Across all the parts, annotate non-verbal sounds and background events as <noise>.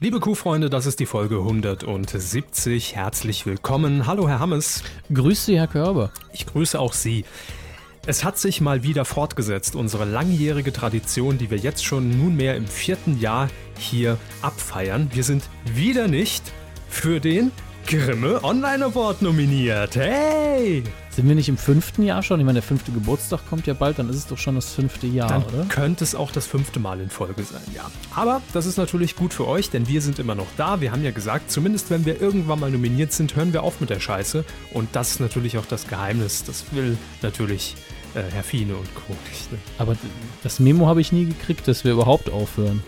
Liebe Kuhfreunde, das ist die Folge 170. Herzlich willkommen. Hallo, Herr Hammes. Grüße Sie, Herr Körber. Ich grüße auch Sie. Es hat sich mal wieder fortgesetzt, unsere langjährige Tradition, die wir jetzt schon nunmehr im vierten Jahr hier abfeiern. Wir sind wieder nicht für den Grimme Online Award nominiert. Hey! Sind wir nicht im fünften Jahr schon? Ich meine, der fünfte Geburtstag kommt ja bald, dann ist es doch schon das fünfte Jahr, Dann oder? könnte es auch das fünfte Mal in Folge sein, ja. Aber das ist natürlich gut für euch, denn wir sind immer noch da. Wir haben ja gesagt, zumindest wenn wir irgendwann mal nominiert sind, hören wir auf mit der Scheiße. Und das ist natürlich auch das Geheimnis. Das will natürlich äh, Herr Fiene und Co. nicht. Ne? Aber das Memo habe ich nie gekriegt, dass wir überhaupt aufhören.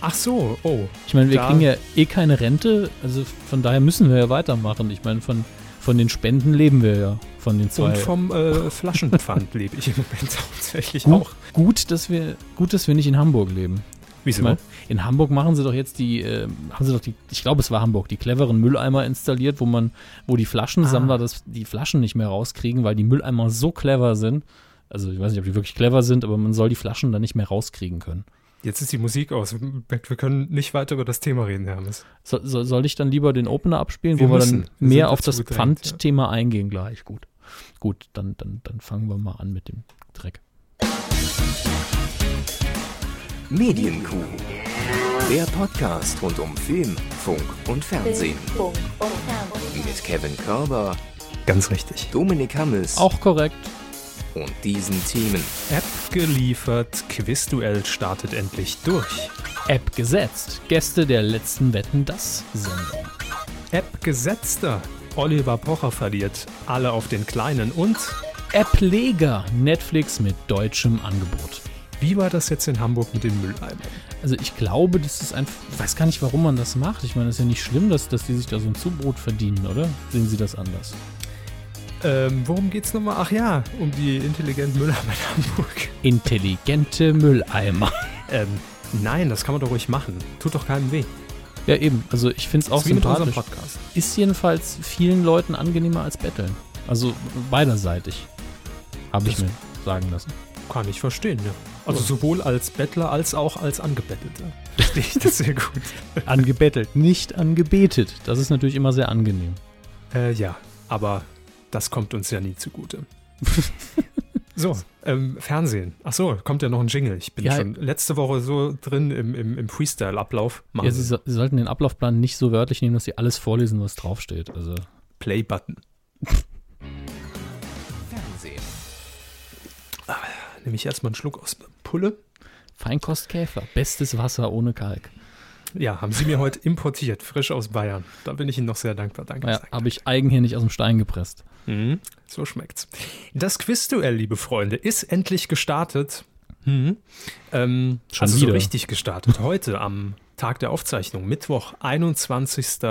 Ach so, oh. Ich meine, wir Da- kriegen ja eh keine Rente, also von daher müssen wir ja weitermachen. Ich meine, von, von den Spenden leben wir ja, von den zwei. Und vom äh, Flaschenpfand <laughs> lebe ich im Moment hauptsächlich gut, auch. gut, dass wir, gut, dass wir nicht in Hamburg leben. Wieso? meine, in Hamburg machen sie doch jetzt die, äh, haben sie doch die, ich glaube es war Hamburg, die cleveren Mülleimer installiert, wo man, wo die Flaschensammler Ah. das, die Flaschen nicht mehr rauskriegen, weil die Mülleimer so clever sind. Also ich weiß nicht, ob die wirklich clever sind, aber man soll die Flaschen dann nicht mehr rauskriegen können. Jetzt ist die Musik aus. Wir können nicht weiter über das Thema reden, Hermes. So, so, soll ich dann lieber den Opener abspielen, Wir wo wir müssen. dann Wir mehr sind auf das Pfandthema eingehen gleich? Gut. Gut, dann, dann, dann fangen wir mal an mit dem Dreck. Medienkuh. Der Podcast rund um Film, Funk und Fernsehen. Funk und Fernsehen. Mit Kevin Körber, Ganz richtig. Dominik Hammes Auch korrekt. Und diesen Themen. App geliefert, Quizduell startet endlich durch. App gesetzt. Gäste der letzten Wetten das Sendung. App gesetzter. Oliver Pocher verliert alle auf den Kleinen und App-Leger. Netflix mit deutschem Angebot. wie war das jetzt in Hamburg mit den Mülleimern? Also ich glaube, das ist einfach, ich weiß gar nicht, warum man das macht. Ich meine, es ist ja nicht schlimm, dass, dass die sich da so ein Zubrot verdienen, oder? Sehen Sie das anders? Ähm, worum geht's nochmal? Ach ja, um die intelligenten Mülleimer in Hamburg. Intelligente Mülleimer. Ähm, nein, das kann man doch ruhig machen. Tut doch keinem weh. Ja, eben. Also ich finde es auch sympathisch. Podcast. Ist jedenfalls vielen Leuten angenehmer als Betteln. Also beiderseitig. Habe ich mir sagen lassen. Kann ich verstehen, ja. Also sowohl als Bettler als auch als Angebetteter. Verstehe ich das sehr gut. <laughs> Angebettelt, nicht angebetet. Das ist natürlich immer sehr angenehm. Äh, ja, aber das kommt uns ja nie zugute. <laughs> so, ähm, Fernsehen. Ach so, kommt ja noch ein Jingle. Ich bin Ja. schon letzte Woche so drin im, im, im Freestyle-Ablauf. Ja, Sie. so- sie sollten den Ablaufplan nicht so wörtlich nehmen, dass sie alles vorlesen, was draufsteht. Also Play-Button. Fernsehen. Nehme ich erstmal einen Schluck aus Pulle. Feinkostkäfer, bestes Wasser ohne Kalk. Ja, haben Sie mir heute importiert, frisch aus Bayern. Da bin ich Ihnen noch sehr dankbar. Danke. Ja, danke. habe ich eigenhändig aus dem Stein gepresst. Mhm, so schmeckt's. Das Quizduell, liebe Freunde, ist endlich gestartet. Mhm. Ähm, Schon also so wieder. richtig gestartet. Heute am Tag der Aufzeichnung, Mittwoch, 21.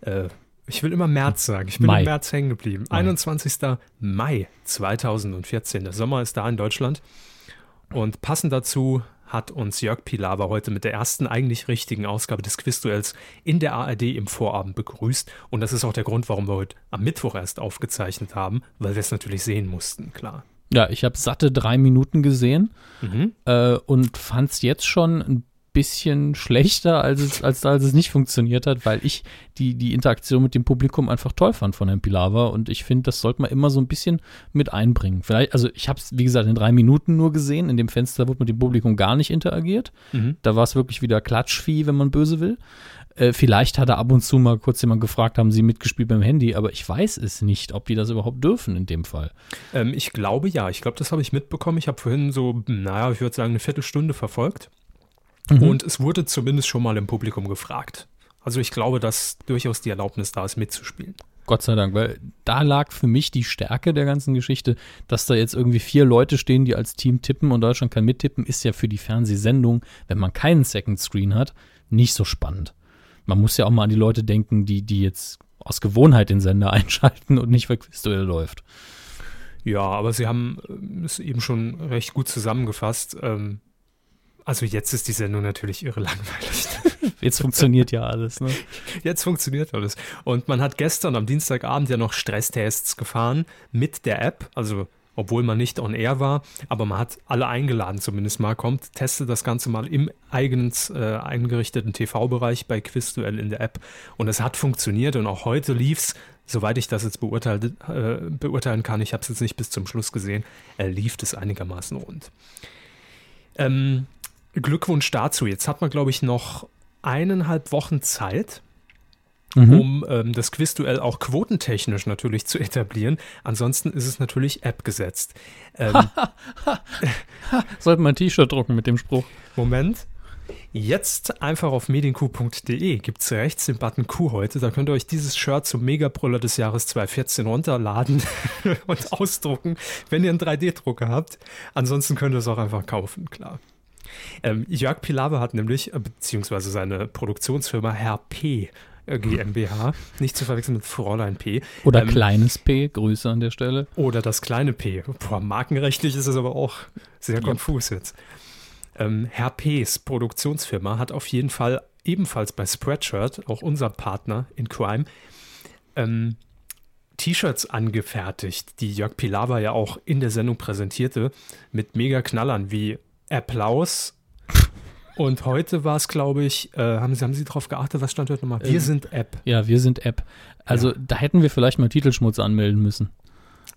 Äh, ich will immer März sagen. Ich bin Mai. im März hängen geblieben. Mai. 21. Mai 2014. Der Sommer ist da in Deutschland. Und passend dazu hat uns Jörg Pilawa heute mit der ersten eigentlich richtigen Ausgabe des Quizduells in der ARD im Vorabend begrüßt. Und das ist auch der Grund, warum wir heute am Mittwoch erst aufgezeichnet haben, weil wir es natürlich sehen mussten, klar. Ja, ich habe satte drei Minuten gesehen Mhm. äh, und fand es jetzt schon ein bisschen schlechter, als es, als, als es nicht funktioniert hat, weil ich die, die Interaktion mit dem Publikum einfach toll fand von Herrn Pilawa und ich finde, das sollte man immer so ein bisschen mit einbringen. Vielleicht, also ich habe es, wie gesagt, in drei Minuten nur gesehen. In dem Fenster wurde mit dem Publikum gar nicht interagiert. Mhm. Da war es wirklich wieder Klatschvieh, wenn man böse will. Äh, vielleicht hat er ab und zu mal kurz jemand gefragt, haben sie mitgespielt beim Handy, aber ich weiß es nicht, ob die das überhaupt dürfen in dem Fall. Ähm, ich glaube ja. Ich glaube, das habe ich mitbekommen. Ich habe vorhin so, naja, ich würde sagen, eine Viertelstunde verfolgt. Mhm. Und es wurde zumindest schon mal im Publikum gefragt. Also ich glaube, dass durchaus die Erlaubnis da ist, mitzuspielen. Gott sei Dank, weil da lag für mich die Stärke der ganzen Geschichte, dass da jetzt irgendwie vier Leute stehen, die als Team tippen und Deutschland kann mittippen, ist ja für die Fernsehsendung, wenn man keinen Second Screen hat, nicht so spannend. Man muss ja auch mal an die Leute denken, die, die jetzt aus Gewohnheit den Sender <laughs> einschalten und nicht, weil Quizduell läuft. Ja, aber Sie haben es eben schon recht gut zusammengefasst. Ähm, also jetzt ist die Sendung natürlich irre langweilig. <laughs> Jetzt funktioniert ja alles, ne? Jetzt funktioniert alles. Und man hat gestern am Dienstagabend ja noch Stresstests gefahren mit der App. Also obwohl man nicht on air war, aber man hat alle eingeladen, zumindest mal kommt, teste das Ganze mal im eigens äh, eingerichteten TV-Bereich bei Quizduell in der App und es hat funktioniert und auch heute lief's, soweit ich das jetzt beurteilt, äh, beurteilen kann, ich habe es jetzt nicht bis zum Schluss gesehen, äh, lief es einigermaßen rund. Ähm, Glückwunsch dazu. Jetzt hat man, glaube ich, noch eineinhalb Wochen Zeit, Mhm. um ähm, das Quizduell auch quotentechnisch natürlich zu etablieren. Ansonsten ist es natürlich App gesetzt. Ähm, <laughs> Sollten wir ein T-Shirt drucken mit dem Spruch. Moment. Jetzt einfach auf medienq.de gibt es rechts den Button Q heute. Da könnt ihr euch dieses Shirt zum Megabrüller des Jahres 2014 runterladen <laughs> und ausdrucken, wenn ihr einen 3D-Drucker habt. Ansonsten könnt ihr es auch einfach kaufen, klar. Ähm, Jörg Pilawa hat nämlich, äh, beziehungsweise seine Produktionsfirma Herr P. äh, GmbH, nicht zu verwechseln mit Fräulein P. Oder Ähm, kleines P, Grüße an der Stelle. Oder das kleine P. Boah, markenrechtlich ist es aber auch sehr konfus jetzt. Ähm, Herr P.'s Produktionsfirma hat auf jeden Fall ebenfalls bei Spreadshirt, auch unser Partner in Crime, ähm, T-Shirts angefertigt, die Jörg Pilawa ja auch in der Sendung präsentierte, mit mega Knallern wie Applaus. Und heute war es, glaube ich, äh, haben, Sie, haben Sie darauf geachtet, was stand heute nochmal? Wir Ähm, sind App. Ja, wir sind App. Also da hätten wir vielleicht mal Titelschmutz anmelden müssen.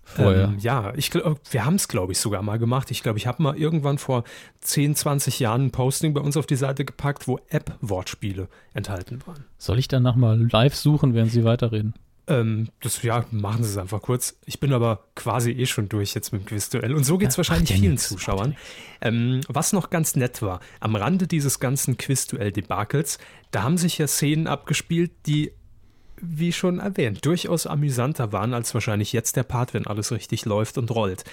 Vorher. Ähm, ja, ich glaube, wir haben es, glaube ich, sogar mal gemacht. Ich glaube, ich habe mal irgendwann vor 10, 20 Jahren ein Posting bei uns auf die Seite gepackt, wo App-Wortspiele enthalten waren. Soll ich danach mal live suchen, während Sie weiterreden? Ähm, das, ja, machen Sie es einfach kurz. Ich bin aber quasi eh schon durch jetzt mit dem Quizduell. Und so geht es Ja, wahrscheinlich vielen nix, Zuschauern. Ähm, was noch ganz nett war, am Rande dieses ganzen Quizduell-Debakels, da haben sich ja Szenen abgespielt, die, wie schon erwähnt, durchaus amüsanter waren als wahrscheinlich jetzt der Part, wenn alles richtig läuft und rollt.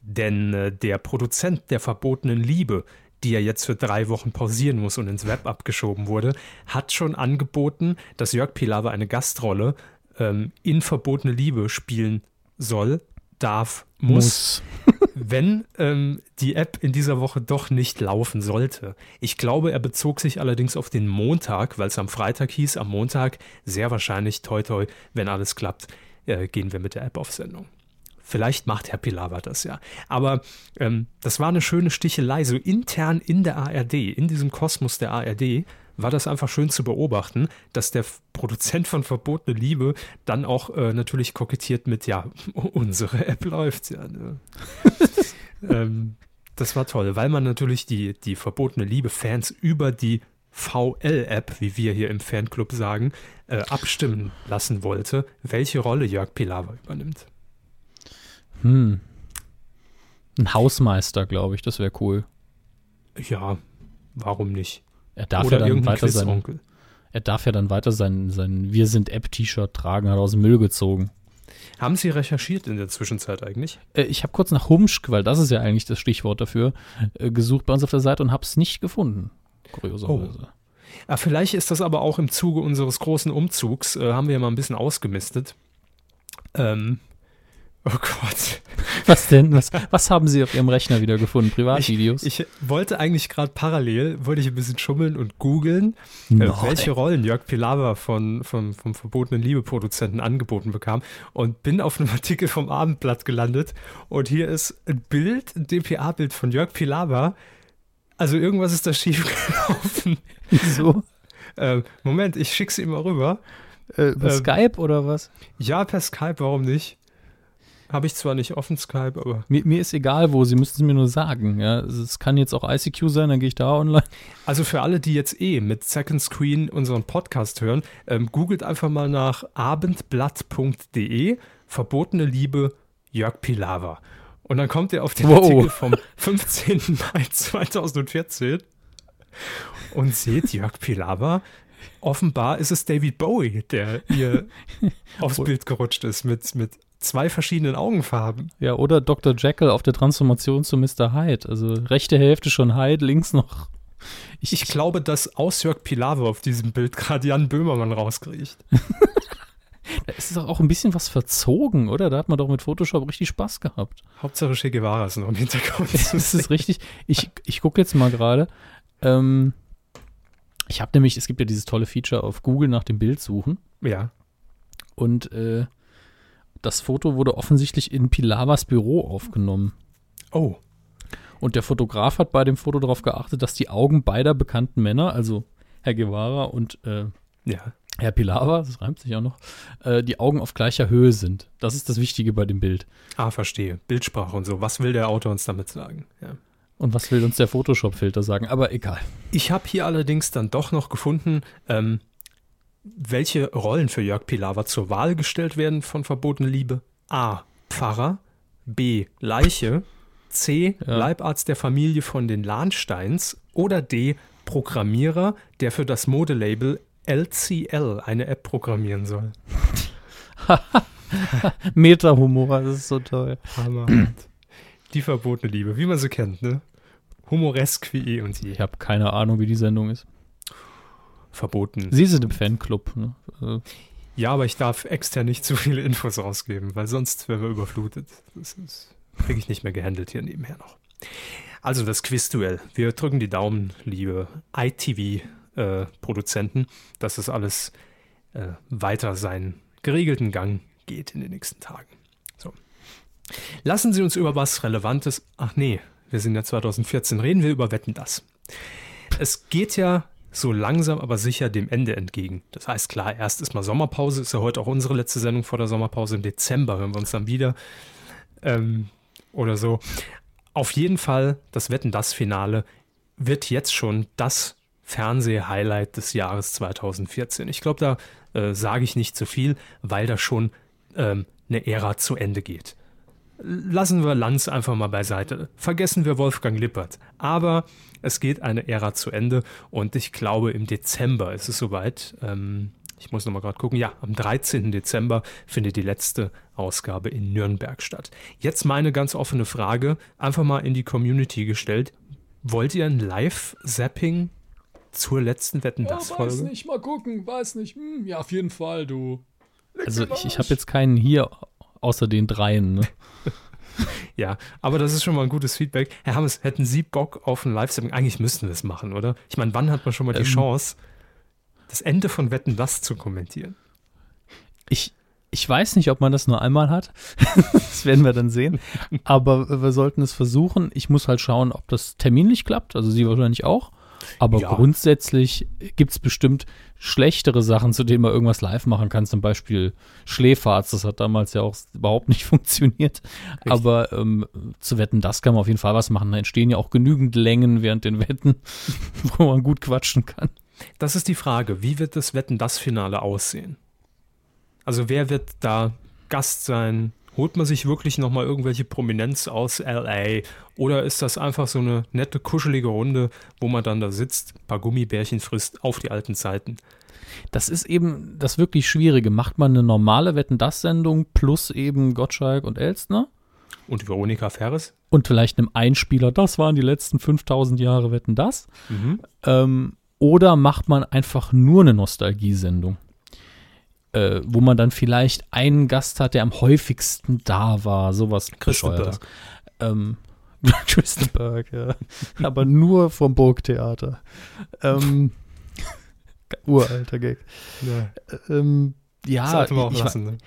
Denn äh, der Produzent der verbotenen Liebe, die ja jetzt für drei Wochen pausieren muss und ins Web abgeschoben wurde, hat schon angeboten, dass Jörg Pilawa eine Gastrolle ähm, in verbotene Liebe spielen soll, darf, muss, <laughs> wenn ähm, die App in dieser Woche doch nicht laufen sollte. Ich glaube, er bezog sich allerdings auf den Montag, weil es am Freitag hieß, am Montag sehr wahrscheinlich, toi toi, wenn alles klappt, äh, gehen wir mit der App auf Sendung. Vielleicht macht Herr Pilawa das ja. Aber ähm, das war eine schöne Stichelei. So intern in der ARD, in diesem Kosmos der ARD, war das einfach schön zu beobachten, dass der Produzent von Verbotene Liebe dann auch äh, natürlich kokettiert mit, ja, <laughs> unsere App läuft ja. Ne? <laughs> ähm, das war toll, weil man natürlich die, die Verbotene Liebe-Fans über die VL-App, wie wir hier im Fanclub sagen, äh, abstimmen lassen wollte, welche Rolle Jörg Pilawa übernimmt. Hm. Ein Hausmeister, glaube ich, das wäre cool. Ja, warum nicht? Er darf Oder ja dann weiter sein, er darf ja dann weiter sein, sein Wir sind App-T-Shirt tragen, hat aus dem Müll gezogen. Haben Sie recherchiert in der Zwischenzeit eigentlich? Äh, ich habe kurz nach Humschk, weil das ist ja eigentlich das Stichwort dafür, äh, gesucht bei uns auf der Seite und habe es nicht gefunden. Kurioserweise. Ah, vielleicht ist das aber auch im Zuge unseres großen Umzugs, äh, haben wir ja mal ein bisschen ausgemistet. Ähm, oh Gott. Was denn? Was, was haben Sie auf Ihrem Rechner wieder gefunden? Privatvideos? Ich wollte eigentlich gerade parallel, wollte ich ein bisschen schummeln und googeln, äh, welche Rollen Jörg Pilawa von, von, vom verbotenen Liebe-Produzenten angeboten bekam und bin auf einem Artikel vom Abendblatt gelandet und hier ist ein Bild, ein DPA-Bild von Jörg Pilawa. Also irgendwas ist da schief <laughs> gelaufen. Wieso? Äh, Moment, ich schicke sie mal rüber. Äh, über Ähm, Skype oder was? Ja, per Skype, warum nicht? Habe ich zwar nicht offen Skype, aber. Mir, mir ist egal wo, Sie müssen es mir nur sagen. Ja? Es- Es kann jetzt auch ICQ sein, dann gehe ich da online. Also für alle, die jetzt eh mit Second Screen unseren Podcast hören, ähm, googelt einfach mal nach abendblatt.de verbotene Liebe Jörg Pilawa. Und dann kommt ihr auf den Wow. Artikel vom 15. <laughs> Mai 2014 und seht Jörg Pilawa. Offenbar ist es David Bowie, der ihr <laughs> aufs Bild gerutscht ist mit, mit zwei verschiedenen Augenfarben. Ja, oder Dr. Jekyll auf der Transformation zu Mr. Hyde. Also rechte Hälfte schon Hyde, links noch. Ich, Ich glaube, dass aus Jörg Pilawa auf diesem Bild gerade Jan Böhmermann rauskriecht. <laughs> da ist doch auch ein bisschen was verzogen, oder? Da hat man doch mit Photoshop richtig Spaß gehabt. Hauptsache Che Guevara ist noch im Hintergrund. <laughs> Das ist richtig. Ich, ich gucke jetzt mal gerade. Ähm, ich habe nämlich, es gibt ja dieses tolle Feature auf Google nach dem Bild suchen. Ja. Und äh, das Foto wurde offensichtlich in Pilavas Büro aufgenommen. Oh, Und der Fotograf hat bei dem Foto darauf geachtet, dass die Augen beider bekannten Männer, also Herr Guevara und äh, ja. Herr Pilawa, das reimt sich auch noch, äh, die Augen auf gleicher Höhe sind. Das ist das Wichtige bei dem Bild. Ah, verstehe. Bildsprache und so. Was will der Autor uns damit sagen? Ja. Und was will uns der Photoshop-Filter sagen? Aber egal. Ich habe hier allerdings dann doch noch gefunden, ähm, welche Rollen für Jörg Pilawa zur Wahl gestellt werden von Verbotene Liebe. A. Pfarrer. B. Leiche. C. Ja. Leibarzt der Familie von den Lahnsteins. Oder D. Programmierer, der für das Modelabel LCL eine App programmieren soll. <laughs> Meta-Humor, das ist so toll. Hammerhart. Die verbotene Liebe, wie man sie kennt, ne? Humoresk wie eh und je. Ich habe keine Ahnung, wie die Sendung ist. Verboten. Sie sind im Fanclub. Ne? Äh, Ja, aber ich darf extern nicht zu viele Infos rausgeben, weil sonst wären wir überflutet. Das ist, kriege ich nicht mehr gehandelt hier nebenher noch. Also das Quizduell. Wir drücken die Daumen, liebe ITV-Produzenten, dass das alles äh, weiter seinen geregelten Gang geht in den nächsten Tagen. So. Lassen Sie uns über was Relevantes. Ach nee, wir sind ja 2014. Reden wir über Wetten das. Es geht ja so langsam aber sicher dem Ende entgegen. Das heißt, klar, erst ist mal Sommerpause, ist ja heute auch unsere letzte Sendung vor der Sommerpause. Im Dezember hören wir uns dann wieder. Ähm, oder so. Auf jeden Fall, das Wetten das Finale wird jetzt schon das Fernseh-Highlight des Jahres 2014. Ich glaube, da äh, sage ich nicht zu viel, weil da schon ähm, eine Ära zu Ende geht. Lassen wir Lanz einfach mal beiseite. Vergessen wir Wolfgang Lippert. Aber es geht eine Ära zu Ende und ich glaube, im Dezember ist es soweit. Ähm, ich muss nochmal gerade gucken. Ja, am 13. Dezember findet die letzte Ausgabe in Nürnberg statt. Jetzt meine ganz offene Frage, einfach mal in die Community gestellt. Wollt ihr ein Live-Zapping zur letzten Wetten das Folge? nicht, mal gucken, weiß nicht. Hm, ja, auf jeden Fall, du. Also ich, ich habe jetzt keinen hier außer den dreien. Ne? <laughs> Ja, aber das ist schon mal ein gutes Feedback. Herr Hammes, hätten Sie Bock auf ein Live-Zapping? Eigentlich müssten wir es machen, oder? Ich meine, wann hat man schon mal die Ähm. Chance, das Ende von Wetten das zu kommentieren? Ich, ich weiß nicht, ob man das nur einmal hat. <laughs> das werden wir dann sehen. <laughs> Aber wir sollten es versuchen. Ich muss halt schauen, ob das terminlich klappt. Also Sie wahrscheinlich auch. Aber Ja. grundsätzlich gibt es bestimmt schlechtere Sachen, zu denen man irgendwas live machen kann. Zum Beispiel Schläferz. Das hat damals ja auch überhaupt nicht <laughs> funktioniert. Aber ähm, zu Wetten, das kann man auf jeden Fall was machen. Da entstehen ja auch genügend Längen während den Wetten, <laughs> wo man gut quatschen kann. Das ist die Frage. Wie wird das Wetten das Finale aussehen? Also wer wird da Gast sein? Holt man sich wirklich nochmal irgendwelche Prominenz aus LA? Oder ist das einfach so eine nette, kuschelige Runde, wo man dann da sitzt, ein paar Gummibärchen frisst auf die alten Zeiten? Das ist eben das wirklich Schwierige. Macht man eine normale Wetten-Das-Sendung plus eben Gottschalk und Elstner Und Veronika Ferres? und vielleicht einem Einspieler, das waren die letzten 5000 Jahre Wetten-Das. Ähm, oder macht man einfach nur eine Nostalgiesendung, äh, wo man dann vielleicht einen Gast hat, der am häufigsten da war, sowas Christenberg. Ähm, <laughs> Christenberg, ja. <laughs> Aber nur vom Burgtheater. Ähm, <laughs> uralter Gag. Ja, Ähm, ja, ich, lassen. Ne?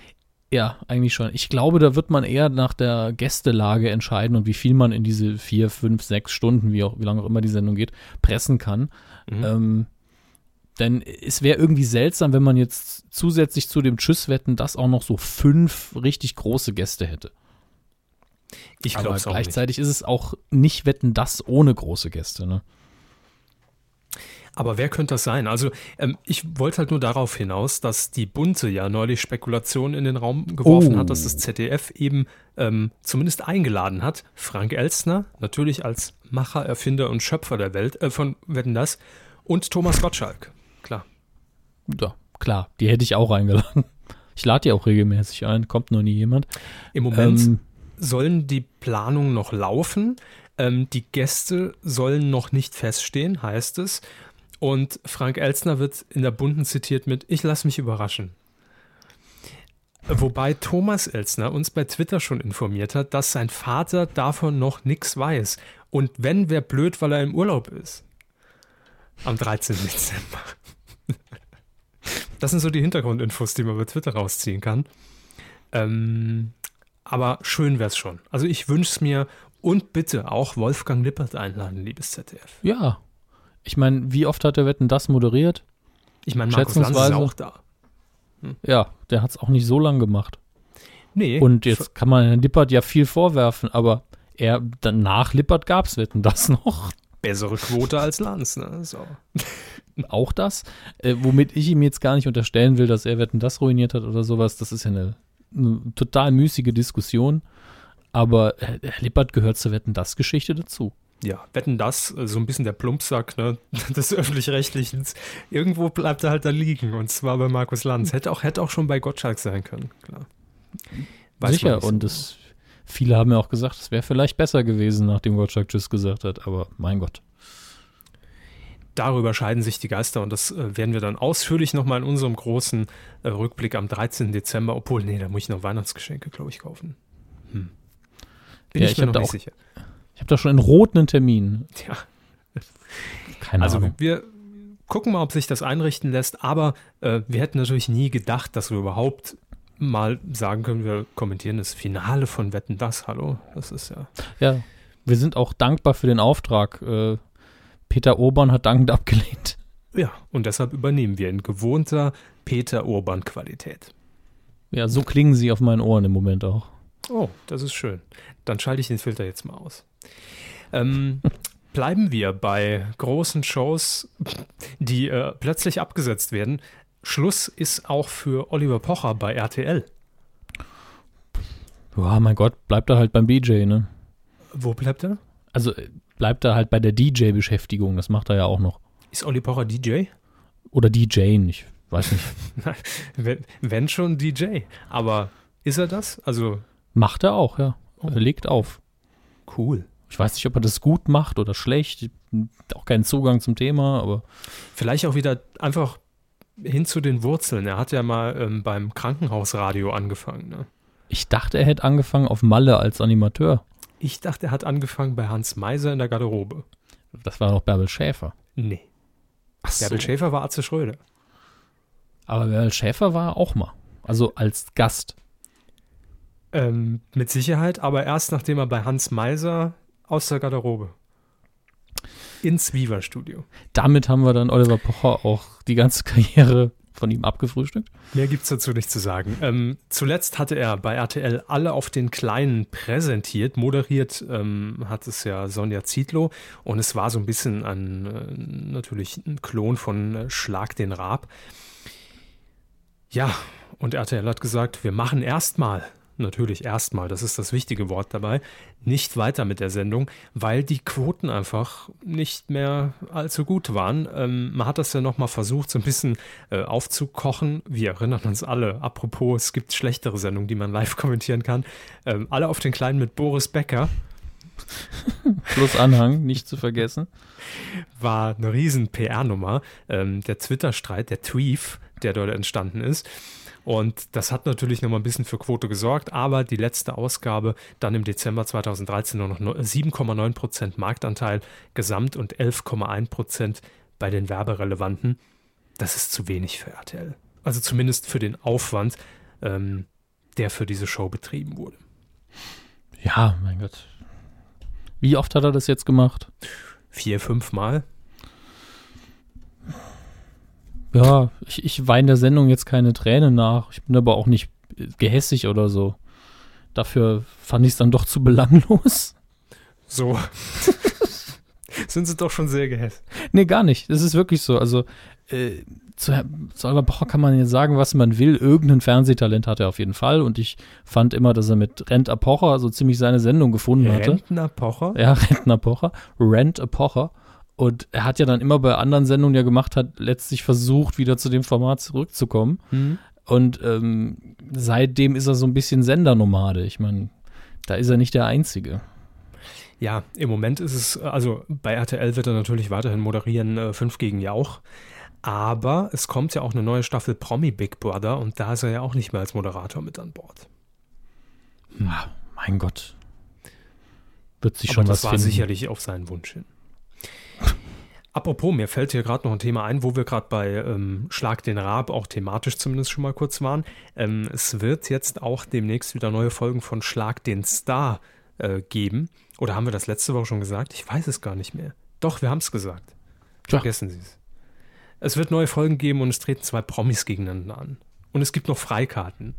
ja, eigentlich schon. Ich glaube, da wird man eher nach der Gästelage entscheiden und wie viel man in diese vier, fünf, sechs Stunden, wie auch, wie lange auch immer die Sendung geht, pressen kann. Mhm. Ähm, denn es wäre irgendwie seltsam, wenn man jetzt zusätzlich zu dem Tschüss-Wetten das auch noch so fünf richtig große Gäste hätte. Ich glaube es auch nicht. gleichzeitig ist es auch nicht Wetten das ohne große Gäste. Ne? Aber wer könnte das sein? Also, ähm, ich wollte halt nur darauf hinaus, dass die Bunte ja neulich Spekulationen in den Raum geworfen Oh. hat, dass das ZDF eben ähm, zumindest eingeladen hat. Frank Elstner, natürlich als Macher, Erfinder und Schöpfer der Welt, äh, von Wetten das, und Thomas Gottschalk. Klar. Ja, klar, die hätte ich auch eingeladen. Ich lade die auch regelmäßig ein, kommt noch nie jemand. Im Moment Ähm, sollen die Planungen noch laufen. Ähm, die Gäste sollen noch nicht feststehen, heißt es. Und Frank Elstner wird in der Bunten zitiert mit Ich lasse mich überraschen. Wobei Thomas Elstner uns bei Twitter schon informiert hat, dass sein Vater davon noch nichts weiß. Und wenn, wäre blöd, weil er im Urlaub ist. Am 13. Dezember. Das sind so die Hintergrundinfos, die man bei Twitter rausziehen kann. Ähm, aber schön wäre es schon. Also ich wünsche es mir und bitte auch Wolfgang Lippert einladen, liebes ZDF. Ja. Ich meine, wie oft hat der Wetten das moderiert? Ich meine, Markus Lanz ist auch da. Ja, der hat es auch nicht so lang gemacht. Nee, Und jetzt kann man Herrn Lippert ja viel vorwerfen, aber er, dann nach Lippert gab es Wetten das noch. bessere Quote als Lanz. Ne? So. <laughs> Auch das. Äh, womit ich ihm jetzt gar nicht unterstellen will, dass er Wetten das ruiniert hat oder sowas. Das ist ja eine, eine total müßige Diskussion. Aber Herr Herr Lippert gehört zur Wetten das Geschichte dazu. Ja, wetten das, äh, so ein bisschen der Plumpsack ne, <laughs> des Öffentlich-Rechtlichen. Irgendwo bleibt er halt da liegen und zwar bei Markus Lanz. Hätte auch, hätte auch schon bei Gottschalk sein können, klar. Weiß Sicher. so Und genau. es, viele haben ja auch gesagt, es wäre vielleicht besser gewesen, nachdem Gottschalk Tschüss gesagt hat. Aber mein Gott. Darüber scheiden sich die Geister und das äh, werden wir dann ausführlich nochmal in unserem großen äh, Rückblick am 13. Dezember, obwohl, nee, da muss ich noch Weihnachtsgeschenke, glaube ich, kaufen. Hm. Bin Ja, ich mir noch da nicht auch- sicher. Ich habe da schon in Rot einen Termin. Ja, Keine also Ahnung. wir gucken mal, ob sich das einrichten lässt, aber äh, wir hätten natürlich nie gedacht, dass wir überhaupt mal sagen können, wir kommentieren das Finale von Wetten das, hallo, das ist ja Ja, wir sind auch dankbar für den Auftrag. Äh, Peter Urban hat dankend abgelehnt. Ja, und deshalb übernehmen wir in gewohnter Peter Urban-Qualität. Ja, so klingen sie auf meinen Ohren im Moment auch. Oh, das ist schön. Dann schalte ich den Filter jetzt mal aus. Ähm, <laughs> bleiben wir bei großen Shows, die äh, plötzlich abgesetzt werden. Schluss ist auch für Oliver Pocher bei RTL. Ja, mein Gott, bleibt er halt beim DJ, ne? Wo bleibt er? Also äh, bleibt er halt bei der DJ-Beschäftigung, das macht er ja auch noch. Ist Olli Pocher DJ? Oder DJen, ich weiß nicht. <laughs> wenn, wenn schon DJ. Aber ist er das? Also macht er auch, ja. Oh. Er legt auf. cool. Ich weiß nicht, ob er das gut macht oder schlecht. Auch keinen Zugang zum Thema, aber Vielleicht auch wieder einfach hin zu den Wurzeln. Er hat ja mal ähm, beim Krankenhausradio angefangen. Ne? ich dachte, er hätte angefangen auf Malle als Animateur. Ich dachte, er hat angefangen bei Hans Meiser in der Garderobe. Das war doch Bärbel Schäfer. Nee. Ach Bärbel Schäfer war Atze Schröder. Aber Bärbel Schäfer war auch mal. Also als Gast. Ähm, mit Sicherheit, aber erst nachdem er bei Hans Meiser aus der Garderobe ins Viva-Studio. Damit haben wir dann Oliver Pocher auch die ganze Karriere von ihm abgefrühstückt. Mehr gibt's dazu nicht zu sagen. Ähm, zuletzt hatte er bei RTL alle auf den Kleinen präsentiert. Moderiert ähm, hat es ja Sonja Zietlow und es war so ein bisschen ein, äh, natürlich ein Klon von äh, Schlag den Raab. Ja, und RTL hat gesagt, wir machen erstmal, natürlich erstmal, das ist das wichtige Wort dabei, nicht weiter mit der Sendung, weil die Quoten einfach nicht mehr allzu gut waren. Ähm, man hat das ja nochmal versucht, so ein bisschen äh, aufzukochen. Wir erinnern uns alle, apropos, es gibt schlechtere Sendungen, die man live <laughs> kommentieren kann. Ähm, alle auf den Kleinen mit Boris Becker <laughs> Plus Anhang, nicht zu vergessen. war eine riesen PR-Nummer. Ähm, der Twitter-Streit, der Tweef, der dort entstanden ist. Und das hat natürlich nochmal ein bisschen für Quote gesorgt, aber die letzte Ausgabe dann im Dezember 2013 nur noch no- 7,9 Prozent Marktanteil gesamt und 11,1 Prozent bei den Werberelevanten. Das ist zu wenig für RTL. Also zumindest für den Aufwand, ähm, der für diese Show betrieben wurde. Ja, mein Gott. Wie oft hat er das jetzt gemacht? Vier, fünf Mal. Ja, ich, ich weine der Sendung jetzt keine Tränen nach. Ich bin aber auch nicht gehässig oder so. Dafür fand ich es dann doch zu belanglos. So. <laughs> Sind sie doch schon sehr gehässig. Nee, gar nicht. Das ist wirklich so. Also, äh, zu, zu Oliver Pocher kann man jetzt sagen, was man will. Irgendein Fernsehtalent hat er auf jeden Fall. Und ich fand immer, dass er mit Rent a Pocher so ziemlich seine Sendung gefunden hatte. <laughs> Rentner Pocher? Ja, Rentner Pocher. Rent a Pocher. Und er hat ja dann immer bei anderen Sendungen ja gemacht, hat letztlich versucht, wieder zu dem Format zurückzukommen. Hm. Und ähm, seitdem ist er so ein bisschen Sendernomade. Ich meine, da ist er nicht der Einzige. Ja, im Moment ist es, also bei RTL wird er natürlich weiterhin moderieren, äh, 5 gegen Jauch. Aber es kommt ja auch eine neue Staffel Promi Big Brother und da ist er ja auch nicht mehr als Moderator mit an Bord. Ah, mein Gott. Wird sich Aber schon das was war finden. sicherlich auf seinen Wunsch hin. Apropos, mir fällt hier gerade noch ein Thema ein, wo wir gerade bei ähm, Schlag den Raab auch thematisch zumindest schon mal kurz waren. Ähm, es wird jetzt auch demnächst wieder neue Folgen von Schlag den Star äh, geben. Oder haben wir das letzte Woche schon gesagt? Ich weiß es gar nicht mehr. Doch, wir haben es gesagt. Tja. Vergessen Sie es. Es wird neue Folgen geben und es treten zwei Promis gegeneinander an. Und es gibt noch Freikarten.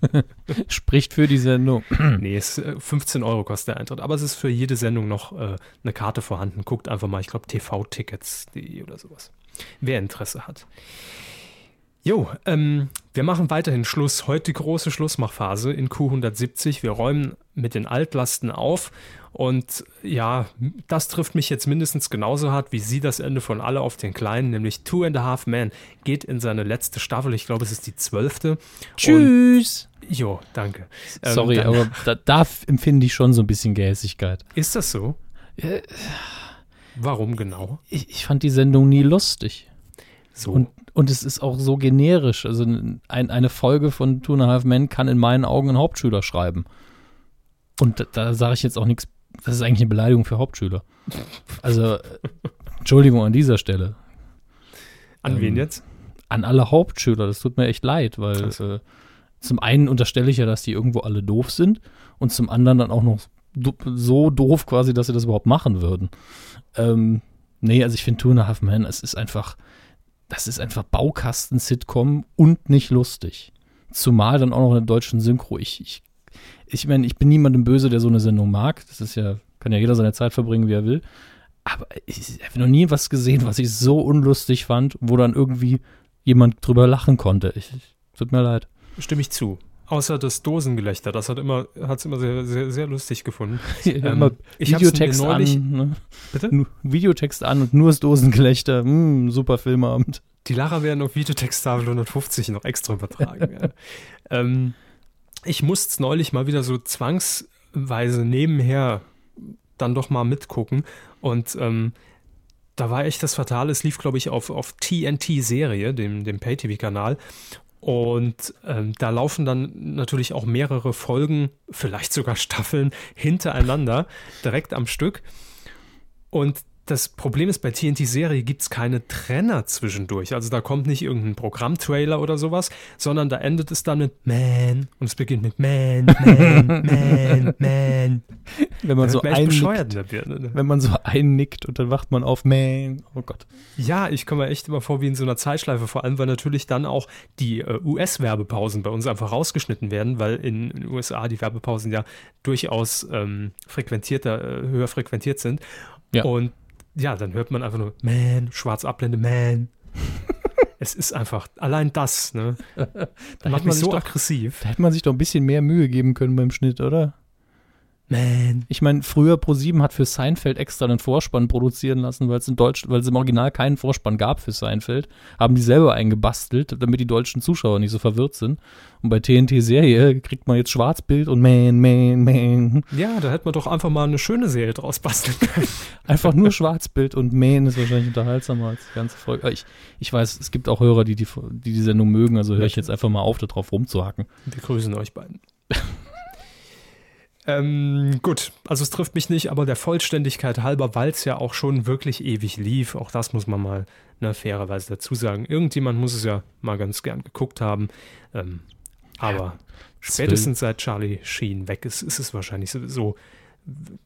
<laughs> Spricht für die Sendung. <clears throat> nee, es, äh, 15 Euro kostet der Eintritt. Aber es ist für jede Sendung noch äh, eine Karte vorhanden. Guckt einfach mal, ich glaube, tvtickets.de oder sowas. Wer Interesse hat. Jo, ähm, wir machen weiterhin Schluss. Heute die große Schlussmachphase in Q170. Wir räumen mit den Altlasten auf. Und ja, das trifft mich jetzt mindestens genauso hart, wie Sie das Ende von Alle auf den Kleinen, nämlich Two and a Half Men, geht in seine letzte Staffel. Ich glaube, es ist die zwölfte. Und, Tschüss. jo, danke. Ähm, Sorry, dann- aber da, da empfinde ich schon so ein bisschen Gehässigkeit. Ist das so? Äh, Warum genau? Ich, ich fand die Sendung nie lustig. So. Und, und es ist auch so generisch. Also ein, eine Folge von Two and a Half Men kann in meinen Augen ein Hauptschüler schreiben. Und da, da sage ich jetzt auch nichts. Das ist eigentlich eine Beleidigung für Hauptschüler. Also, Entschuldigung an dieser Stelle. An ähm, wen jetzt? An alle Hauptschüler, das tut mir echt leid, weil äh, zum einen unterstelle ich ja, dass die irgendwo alle doof sind und zum anderen dann auch noch so doof quasi, dass sie das überhaupt machen würden. Ähm, nee, also ich finde Two and a Half Men, es ist einfach, das ist einfach Baukasten-Sitcom und nicht lustig. Zumal dann auch noch in der deutschen Synchro. Ich, ich, ich meine, ich bin niemandem böse, der so eine Sendung mag. Das ist ja, kann ja jeder seine Zeit verbringen, wie er will. Aber ich habe noch nie was gesehen, was ich so unlustig fand, wo dann irgendwie jemand drüber lachen konnte. Ich, tut mir leid. Stimme ich zu. Außer das Dosengelächter, das hat immer, hat's immer sehr, sehr, sehr lustig gefunden. <laughs> Immer ich hab's mir Videotext neulich- an. Ne? Bitte? Videotext an und nur das Dosengelächter. Mm, super Filmabend. Die Lacher werden auf Videotexttafel 150 noch extra übertragen. ja. <laughs> ähm, ich musste es neulich mal wieder so zwangsweise nebenher dann doch mal mitgucken. Und ähm, da war echt das Fatale. Es lief, glaube ich, auf, auf TNT-Serie, dem, dem Pay-TV-Kanal. Und ähm, da laufen dann natürlich auch mehrere Folgen, vielleicht sogar Staffeln hintereinander, direkt am Stück. Und das Problem ist, bei TNT-Serie gibt es keine Trenner zwischendurch. Also da kommt nicht irgendein Programmtrailer oder sowas, sondern da endet es dann mit Man und es beginnt mit Man, Man, <laughs> Man, Man. Wenn man so einnickt, ne? wenn man so einnickt und dann wacht man auf, man, oh Gott. Ja, ich komme mir echt immer vor wie in so einer Zeitschleife, vor allem weil natürlich dann auch die äh, US-Werbepausen bei uns einfach rausgeschnitten werden, weil in den USA die Werbepausen ja durchaus ähm, frequentierter, äh, höher frequentiert sind. Ja. Und ja, dann hört man einfach nur Man, schwarz Ablende, Man. <laughs> es ist einfach, allein das, ne? Da macht mich sich so doch, aggressiv. da hätte man sich doch ein bisschen mehr Mühe geben können beim Schnitt, oder? Man. Ich meine, früher Pro7 hat für Seinfeld extra einen Vorspann produzieren lassen, weil es in Deutsch, weil es im Original keinen Vorspann gab für Seinfeld, haben die selber eingebastelt, damit die deutschen Zuschauer nicht so verwirrt sind. Und bei TNT-Serie kriegt man jetzt Schwarzbild und Man, Man, Man. Ja, da hätte man doch einfach mal eine schöne Serie draus basteln <laughs> können. Einfach nur Schwarzbild und Man ist wahrscheinlich unterhaltsamer als die ganze Folge. Ich, ich weiß, es gibt auch Hörer, die die, die, die Sendung mögen, also höre ich jetzt einfach mal auf, da drauf rumzuhacken. Wir grüßen euch beiden. <laughs> ähm, gut, also es trifft mich nicht, aber der Vollständigkeit halber, weil es ja auch schon wirklich ewig lief, auch das muss man mal ne, fairerweise dazu sagen. Irgendjemand muss es ja mal ganz gern geguckt haben. Ähm, aber spätestens seit Charlie Sheen weg ist, ist es wahrscheinlich sowieso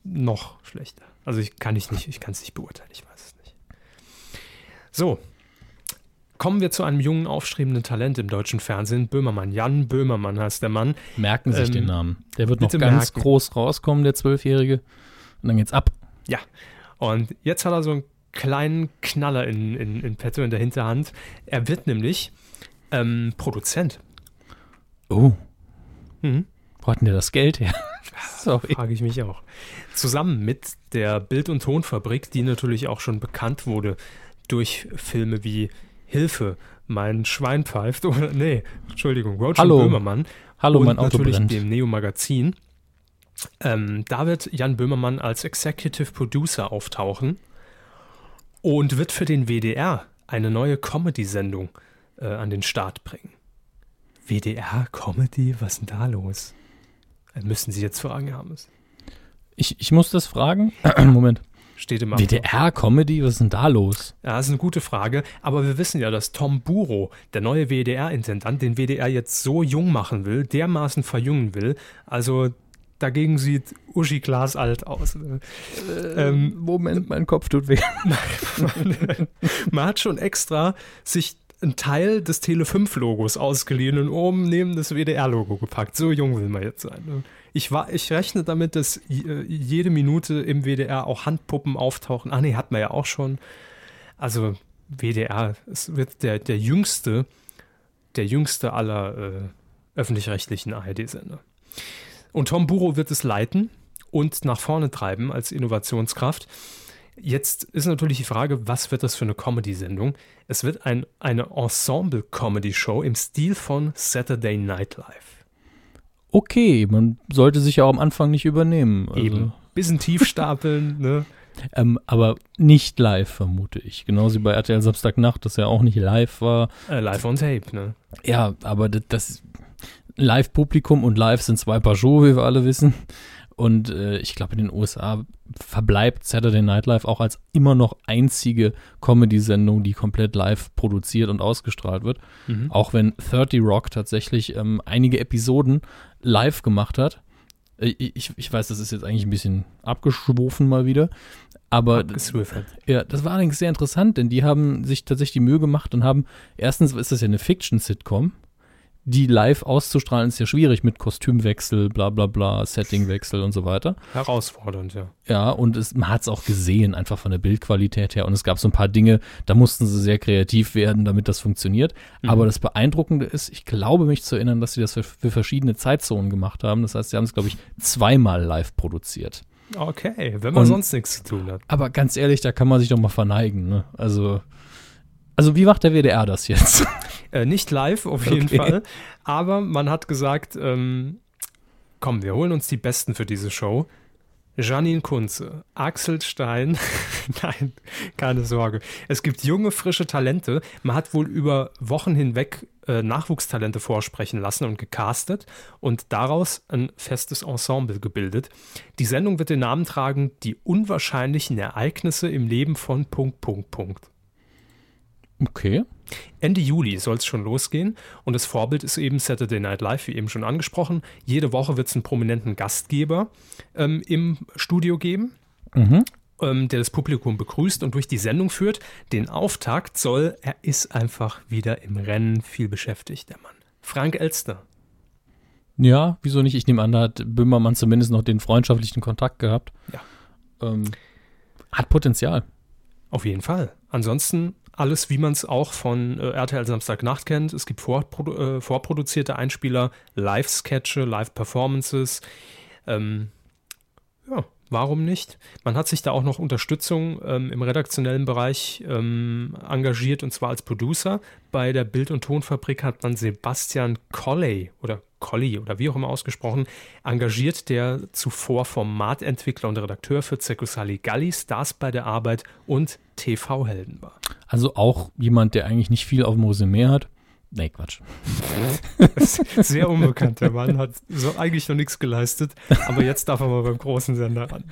noch schlechter. Also ich kann ich nicht, ich kann es nicht beurteilen, ich weiß es nicht. So, kommen wir zu einem jungen, aufstrebenden Talent im deutschen Fernsehen. Böhmermann. Jan Böhmermann heißt der Mann. Merken sich Ähm, den Namen. Der wird noch ganz merken. groß rauskommen, der Zwölfjährige. Und dann geht's ab. Ja. Und jetzt hat er so einen kleinen Knaller in, in, in petto in der Hinterhand. Er wird nämlich ähm, Produzent. Oh, Mhm. wo hat denn der das Geld her? <laughs> Sorry. Frage ich mich auch. Zusammen mit der Bild- und Tonfabrik, die natürlich auch schon bekannt wurde durch Filme wie Hilfe, mein Schwein pfeift, <laughs> oder nee, Entschuldigung, Roach Hallo. Böhmermann. Hallo, und mein Auto natürlich brennt. dem Neo-Magazin. Ähm, da wird Jan Böhmermann als Executive Producer auftauchen und wird für den WDR eine neue Comedy-Sendung äh, an den Start bringen. WDR-Comedy? Was ist denn da los? Äh, Müssen Sie jetzt fragen, Hermes? Ich, ich muss das fragen. <clears throat> Moment. Steht im. WDR-Comedy, was ist denn da los? Ja, das ist eine gute Frage. Aber wir wissen ja, dass Tom Buro, der neue WDR-Intendant, den WDR jetzt so jung machen will, dermaßen verjüngen will. Also dagegen sieht Uschi Glas alt aus. ähm, Moment, mein Kopf tut weh. <laughs> man hat schon extra sich einen Teil des Tele5-Logos ausgeliehen und oben neben das WDR-Logo gepackt. So jung will man jetzt sein. Ich, war, ich rechne damit, dass äh, jede Minute im WDR auch Handpuppen auftauchen. Ah nee, hat man ja auch schon. Also WDR, es wird der, der jüngste, der jüngste aller äh, öffentlich-rechtlichen ARD-Sender. Und Tom Buro wird es leiten und nach vorne treiben als Innovationskraft. Jetzt ist natürlich die Frage, was wird das für eine Comedy-Sendung? Es wird ein, eine Ensemble-Comedy-Show im Stil von Saturday Night Live. Okay, man sollte sich ja auch am Anfang nicht übernehmen. Also, Eben. Bisschen tief <laughs> stapeln, ne? Ähm, aber nicht live, vermute ich. Genauso wie bei RTL Samstagnacht, das ja auch nicht live war. Äh, live on Tape, ne? Ja, aber das, das Live-Publikum und live sind zwei Paar Schuhe, wie wir alle wissen. Und äh, ich glaube, in den USA verbleibt Saturday Night Live auch als immer noch einzige Comedy-Sendung, die komplett live produziert und ausgestrahlt wird. Auch wenn 30 Rock tatsächlich ähm, einige Episoden live gemacht hat. Äh, Ich, ich weiß, das ist jetzt eigentlich ein bisschen abgeschwofen mal wieder. Aber ja, das war allerdings sehr interessant, denn die haben sich tatsächlich die Mühe gemacht und haben, erstens ist das ja eine Fiction-Sitcom, die live auszustrahlen ist ja schwierig mit Kostümwechsel, bla bla bla, Settingwechsel und so weiter. Herausfordernd, ja. Ja, und es, man hat es auch gesehen, einfach von der Bildqualität her. Und es gab so ein paar Dinge, da mussten sie sehr kreativ werden, damit das funktioniert. Aber das Beeindruckende ist, ich glaube mich zu erinnern, dass sie das für, für verschiedene Zeitzonen gemacht haben. Das heißt, sie haben es, glaube ich, zweimal live produziert. Okay, wenn man Und- sonst nichts zu tun hat. Aber ganz ehrlich, da kann man sich doch mal verneigen. Ne? Also, also wie macht der WDR das jetzt? <laughs> Äh, nicht live, auf jeden Okay. Fall. Aber man hat gesagt, ähm, komm, wir holen uns die Besten für diese Show. Janine Kunze, Axel Stein, <laughs> nein, keine Sorge. Es gibt junge, frische Talente. Man hat wohl über Wochen hinweg äh, Nachwuchstalente vorsprechen lassen und gecastet und daraus ein festes Ensemble gebildet. Die Sendung wird den Namen tragen, die unwahrscheinlichen Ereignisse im Leben von Punkt, Punkt, Punkt. Okay. Ende Juli soll es schon losgehen und das Vorbild ist eben Saturday Night Live, wie eben schon angesprochen. Jede Woche wird es einen prominenten Gastgeber ähm, im Studio geben, Mhm. ähm, der das Publikum begrüßt und durch die Sendung führt. Den Auftakt soll, er ist einfach wieder im Rennen viel beschäftigt, der Mann. Frank Elster. Ja, wieso nicht? Ich nehme an, da hat Böhmermann zumindest noch den freundschaftlichen Kontakt gehabt. Ja. Ähm, hat Potenzial. Auf jeden Fall. Ansonsten alles, wie man es auch von äh, RTL Samstagnacht kennt. Es gibt vorprodu äh, vorproduzierte Einspieler, Live-Sketche, Live-Performances. Ähm, ja, warum nicht? Man hat sich da auch noch Unterstützung ähm, im redaktionellen Bereich ähm, engagiert und zwar als Producer. Bei der Bild- und Tonfabrik hat man Sebastian Colley oder Colli oder wie auch immer ausgesprochen, engagiert, der zuvor Formatentwickler und Redakteur für Zecco Saligalli, Stars bei der Arbeit und TV-Helden war. Also auch jemand, der eigentlich nicht viel auf dem Resümee hat. Nee, Quatsch. <laughs> Sehr unbekannt, der Mann hat so eigentlich noch nichts geleistet, aber jetzt darf er mal beim großen Sender ran.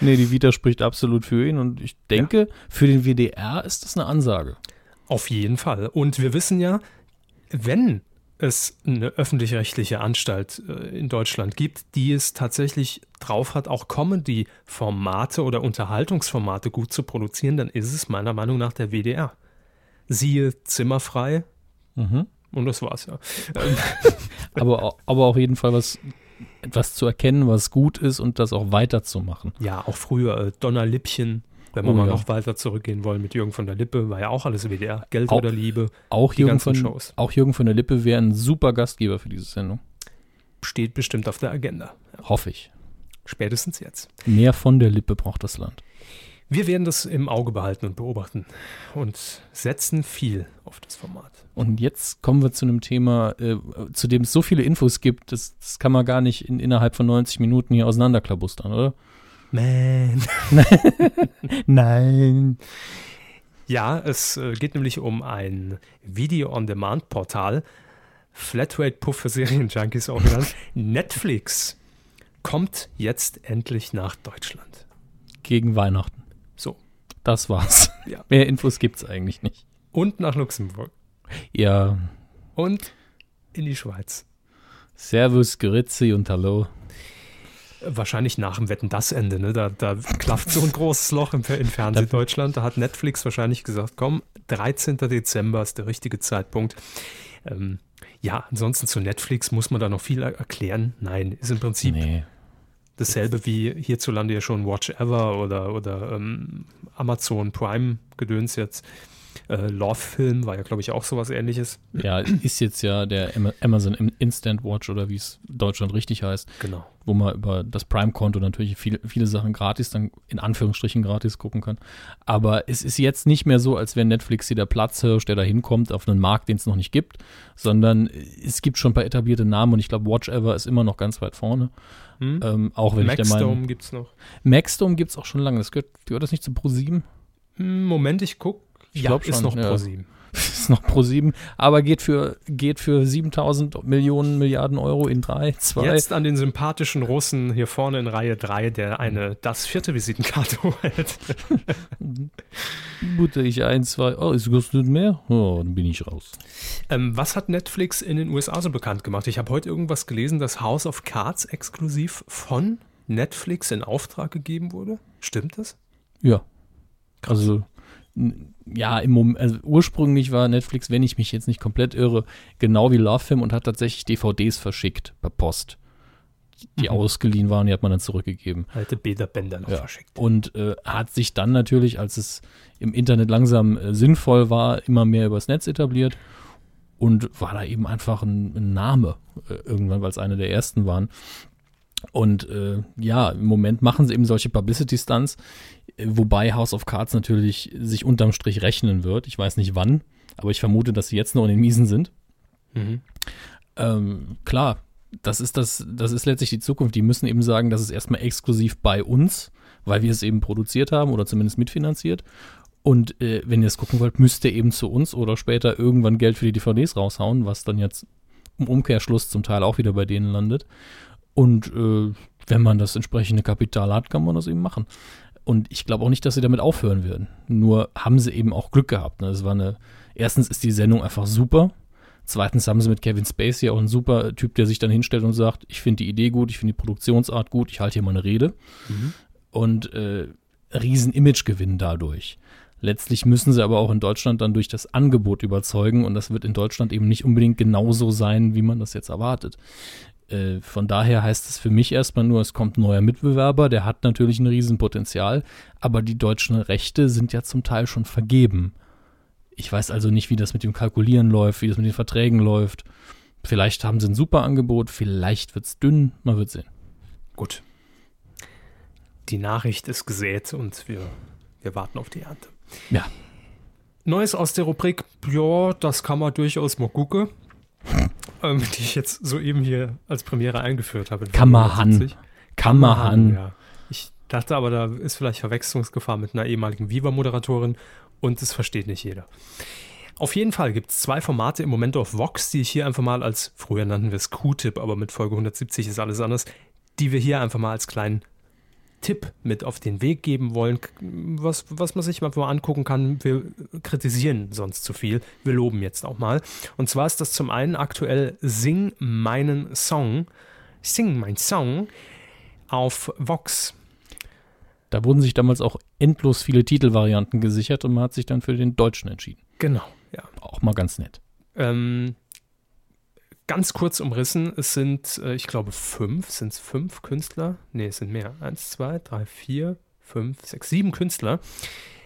Nee, die Vita spricht absolut für ihn und ich denke, für den WDR ist das eine Ansage. Auf jeden Fall. Und wir wissen ja, wenn es eine öffentlich-rechtliche Anstalt äh, in Deutschland gibt, die es tatsächlich drauf hat, auch Comedy-Formate oder Unterhaltungsformate gut zu produzieren, dann ist es meiner Meinung nach der WDR. Siehe Zimmerfrei Mhm. und das war's ja. <laughs> Aber, aber auf jeden Fall was, etwas zu erkennen, was gut ist und das auch weiterzumachen. Ja, auch früher äh, Donnerlippchen, wenn wir Oh mal ja. noch weiter zurückgehen wollen mit Jürgen von der Lippe, war ja auch alles WDR. Geld Auch- oder Liebe Auch Jürgen, von, Shows. auch Jürgen von der Lippe wäre ein super Gastgeber für diese Sendung. steht bestimmt auf der Agenda. Ja, Hoffe ich. spätestens jetzt. Mehr von der Lippe braucht das Land. Wir werden das im Auge behalten und beobachten und setzen viel auf das Format. Und jetzt kommen wir zu einem Thema, äh, zu dem es so viele Infos gibt, das, das kann man gar nicht in, innerhalb von 90 Minuten hier auseinanderklabustern, oder? Man. <laughs> Nein. Ja, es äh, geht nämlich um ein Video-on-Demand-Portal, Flatrate Puff für Serienjunkies auch genannt. <laughs> Netflix kommt jetzt endlich nach Deutschland. Gegen Weihnachten. Das war's. <laughs> Ja. Mehr Infos gibt's eigentlich nicht. Und nach Luxemburg. Ja, Und in die Schweiz. Servus, Grüezi und Hallo. Wahrscheinlich nach dem Wetten das Ende, ne? Da, da klafft so ein großes Loch im, Fer- in Fernsehdeutschland. Da hat Netflix wahrscheinlich gesagt, komm, 13. Dezember ist der richtige Zeitpunkt. Ähm, ja, ansonsten zu Netflix muss man da noch viel er- erklären. Nein, ist im Prinzip Nee. Dasselbe wie hierzulande ja schon Watch Ever oder, oder ähm, Amazon Prime Gedöns jetzt. Äh, Love Film war ja, glaube ich, auch sowas ähnliches. Ja, ist jetzt ja der Ama- Amazon Instant Watch oder wie es Deutschland richtig heißt, Genau. Wo man über das Prime-Konto natürlich viele, viele Sachen gratis, dann in Anführungsstrichen gratis gucken kann. Aber es ist jetzt nicht mehr so, als wäre Netflix hier der Platzhirsch, der da hinkommt auf einen Markt, den es noch nicht gibt, sondern es gibt schon ein paar etablierte Namen und ich glaube, Watch Ever ist immer noch ganz weit vorne. Hm? Ähm, auch wenn ich der Meinung Maxdome gibt es noch. Maxdome gibt es auch schon lange. Das gehört, gehört das nicht zu Pro7? Hm, Moment, ich guck. Ich ja, glaub ist noch ja. Pro 7. <laughs> ist noch Pro7, aber geht für, geht für 7000 Millionen Milliarden Euro in drei, zwei. Jetzt an den sympathischen Russen hier vorne in Reihe 3, der eine das vierte Visitenkarte <laughs> hält. Butte ich ein, zwei, oh, es kostet mehr? Oh, dann bin ich raus. ähm, was hat Netflix in den USA so bekannt gemacht? Ich habe heute irgendwas gelesen, dass House of Cards exklusiv von Netflix in Auftrag gegeben wurde. Stimmt das? Ja. Also, n- ja, im Moment, also ursprünglich war Netflix, wenn ich mich jetzt nicht komplett irre, genau wie Love Film und hat tatsächlich DVDs verschickt per Post. Die Mhm. ausgeliehen waren, die hat man dann zurückgegeben. Alte Bäderbänder noch Ja. verschickt. Und äh, hat sich dann natürlich, als es im Internet langsam äh, sinnvoll war, immer mehr übers Netz etabliert und war da eben einfach ein, ein Name äh, irgendwann, weil es eine der ersten waren. Und äh, ja, im Moment machen sie eben solche Publicity-Stunts, wobei House of Cards natürlich sich unterm Strich rechnen wird. Ich weiß nicht wann, aber ich vermute, dass sie jetzt noch in den Miesen sind. Mhm. Ähm, klar, das ist das, das ist letztlich die Zukunft. Die müssen eben sagen, das ist erstmal exklusiv bei uns, weil wir es eben produziert haben oder zumindest mitfinanziert. Und äh, wenn ihr es gucken wollt, müsst ihr eben zu uns oder später irgendwann Geld für die DVDs raushauen, was dann jetzt im Umkehrschluss zum Teil auch wieder bei denen landet. Und äh, wenn man das entsprechende Kapital hat, kann man das eben machen. Und ich glaube auch nicht, dass sie damit aufhören werden. Nur haben sie eben auch Glück gehabt. Ne? Es war eine, erstens ist die Sendung einfach super. Zweitens haben sie mit Kevin Spacey auch einen super Typ, der sich dann hinstellt und sagt, ich finde die Idee gut, ich finde die Produktionsart gut, ich halte hier mal eine Rede. Und äh, riesen Imagegewinn dadurch. Letztlich müssen sie aber auch in Deutschland dann durch das Angebot überzeugen und das wird in Deutschland eben nicht unbedingt genauso sein, wie man das jetzt erwartet. Äh, von daher heißt es für mich erstmal nur, es kommt ein neuer Mitbewerber, der hat natürlich ein Riesenpotenzial, aber die deutschen Rechte sind ja zum Teil schon vergeben. Ich weiß also nicht, wie das mit dem Kalkulieren läuft, wie das mit den Verträgen läuft. Vielleicht haben sie ein super Angebot, vielleicht wird es dünn, man wird sehen. Gut. Die Nachricht ist gesät und wir, wir warten auf die Ernte. Ja. Neues aus der Rubrik, ja, das kann man durchaus mal gucken. Ähm, die ich jetzt soeben hier als Premiere eingeführt habe. in Kann man Folge han. 170. Kann man han. Ja. Ich dachte aber, da ist vielleicht Verwechslungsgefahr mit einer ehemaligen Viva-Moderatorin und das versteht nicht jeder. Auf jeden Fall gibt es zwei Formate im Moment auf Vox, die ich hier einfach mal als, früher nannten wir es Q-Tip, aber mit Folge 170 ist alles anders, die wir hier einfach mal als kleinen Tipp mit auf den Weg geben wollen, was, was man sich mal angucken kann. Wir kritisieren sonst zu viel. Wir loben jetzt auch mal. Und zwar ist das zum einen aktuell Sing meinen Song. Sing mein Song auf Vox. Da wurden sich damals auch endlos viele Titelvarianten gesichert und man hat sich dann für den Deutschen entschieden. Genau, ja. Auch mal ganz nett. Ähm, ganz kurz umrissen, es sind, äh, ich glaube, fünf, sind es fünf Künstler? Nee, es sind mehr. Eins, zwei, drei, vier, fünf, sechs, sieben Künstler.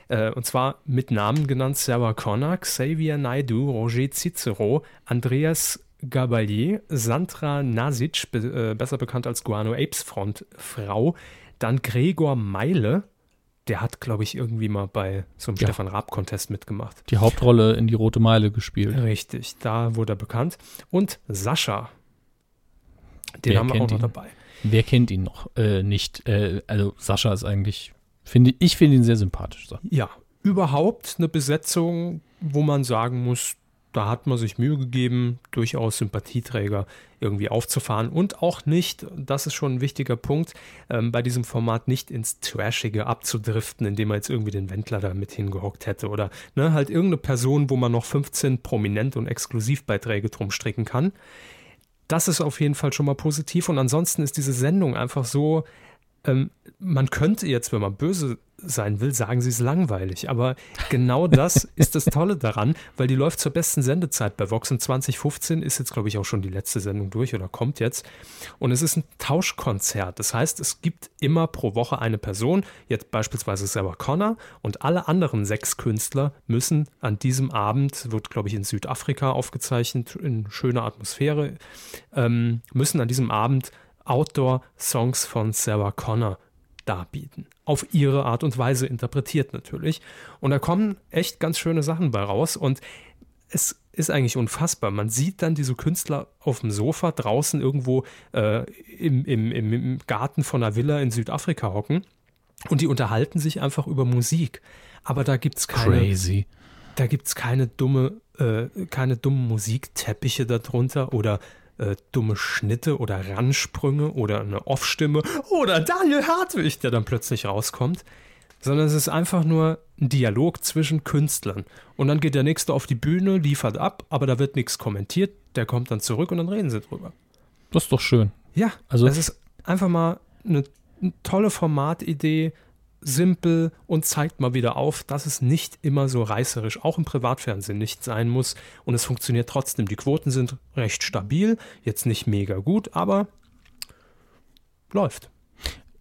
Äh, und zwar mit Namen genannt Sarah Connor, Xavier Naidu, Roger Cicero, Andreas Gabalier, Sandra Nasic, be äh, besser bekannt als Guano Apes Front Frau, dann Gregor Meile, der hat, glaube ich, irgendwie mal bei so einem Ja. Stefan Raab-Contest mitgemacht. Die Hauptrolle in die Rote Meile gespielt. Richtig, da wurde er bekannt. Und Sascha, den Wer haben wir auch noch ihn? dabei. Wer kennt ihn noch? Äh, nicht. Äh, also Sascha ist eigentlich, finde ich finde ihn sehr sympathisch. So. Ja, überhaupt eine Besetzung, wo man sagen muss, da hat man sich Mühe gegeben, durchaus Sympathieträger irgendwie aufzufahren und auch nicht, das ist schon ein wichtiger Punkt, ähm, bei diesem Format nicht ins Trashige abzudriften, indem man jetzt irgendwie den Wendler da mit hingehockt hätte oder ne, halt irgendeine Person, wo man noch 15 Prominent- und Exklusivbeiträge drum stricken kann. Das ist auf jeden Fall schon mal positiv und ansonsten ist diese Sendung einfach so, ähm, man könnte jetzt, wenn man böse sein will, sagen sie es langweilig. Aber genau das <laughs> ist das Tolle daran, weil die läuft zur besten Sendezeit bei Vox und 2015 ist jetzt, glaube ich, auch schon die letzte Sendung durch oder kommt jetzt. Und es ist ein Tauschkonzert. Das heißt, es gibt immer pro Woche eine Person, jetzt beispielsweise Sarah Connor und alle anderen sechs Künstler müssen an diesem Abend, wird, glaube ich, in Südafrika aufgezeichnet, in schöner Atmosphäre, ähm, müssen an diesem Abend Outdoor-Songs von Sarah Connor darbieten. Auf ihre Art und Weise interpretiert natürlich. Und da kommen echt ganz schöne Sachen bei raus. Und es ist eigentlich unfassbar. Man sieht dann diese Künstler auf dem Sofa draußen irgendwo äh, im, im, im Garten von einer Villa in Südafrika hocken. Und die unterhalten sich einfach über Musik. Aber da gibt es keine. Crazy. Da gibt es keine dumme, äh, keine dummen Musikteppiche darunter oder äh, dumme Schnitte oder Ransprünge oder eine Off-Stimme oder Daniel Hartwig, der dann plötzlich rauskommt, sondern es ist einfach nur ein Dialog zwischen Künstlern. Und dann geht der Nächste auf die Bühne, liefert ab, aber da wird nichts kommentiert, der kommt dann zurück und dann reden sie drüber. Das ist doch schön. Ja, Also- es ist einfach mal eine, eine tolle Formatidee, simpel und zeigt mal wieder auf, dass es nicht immer so reißerisch, auch im Privatfernsehen nicht sein muss. Und es funktioniert trotzdem. Die Quoten sind recht stabil, jetzt nicht mega gut, aber läuft.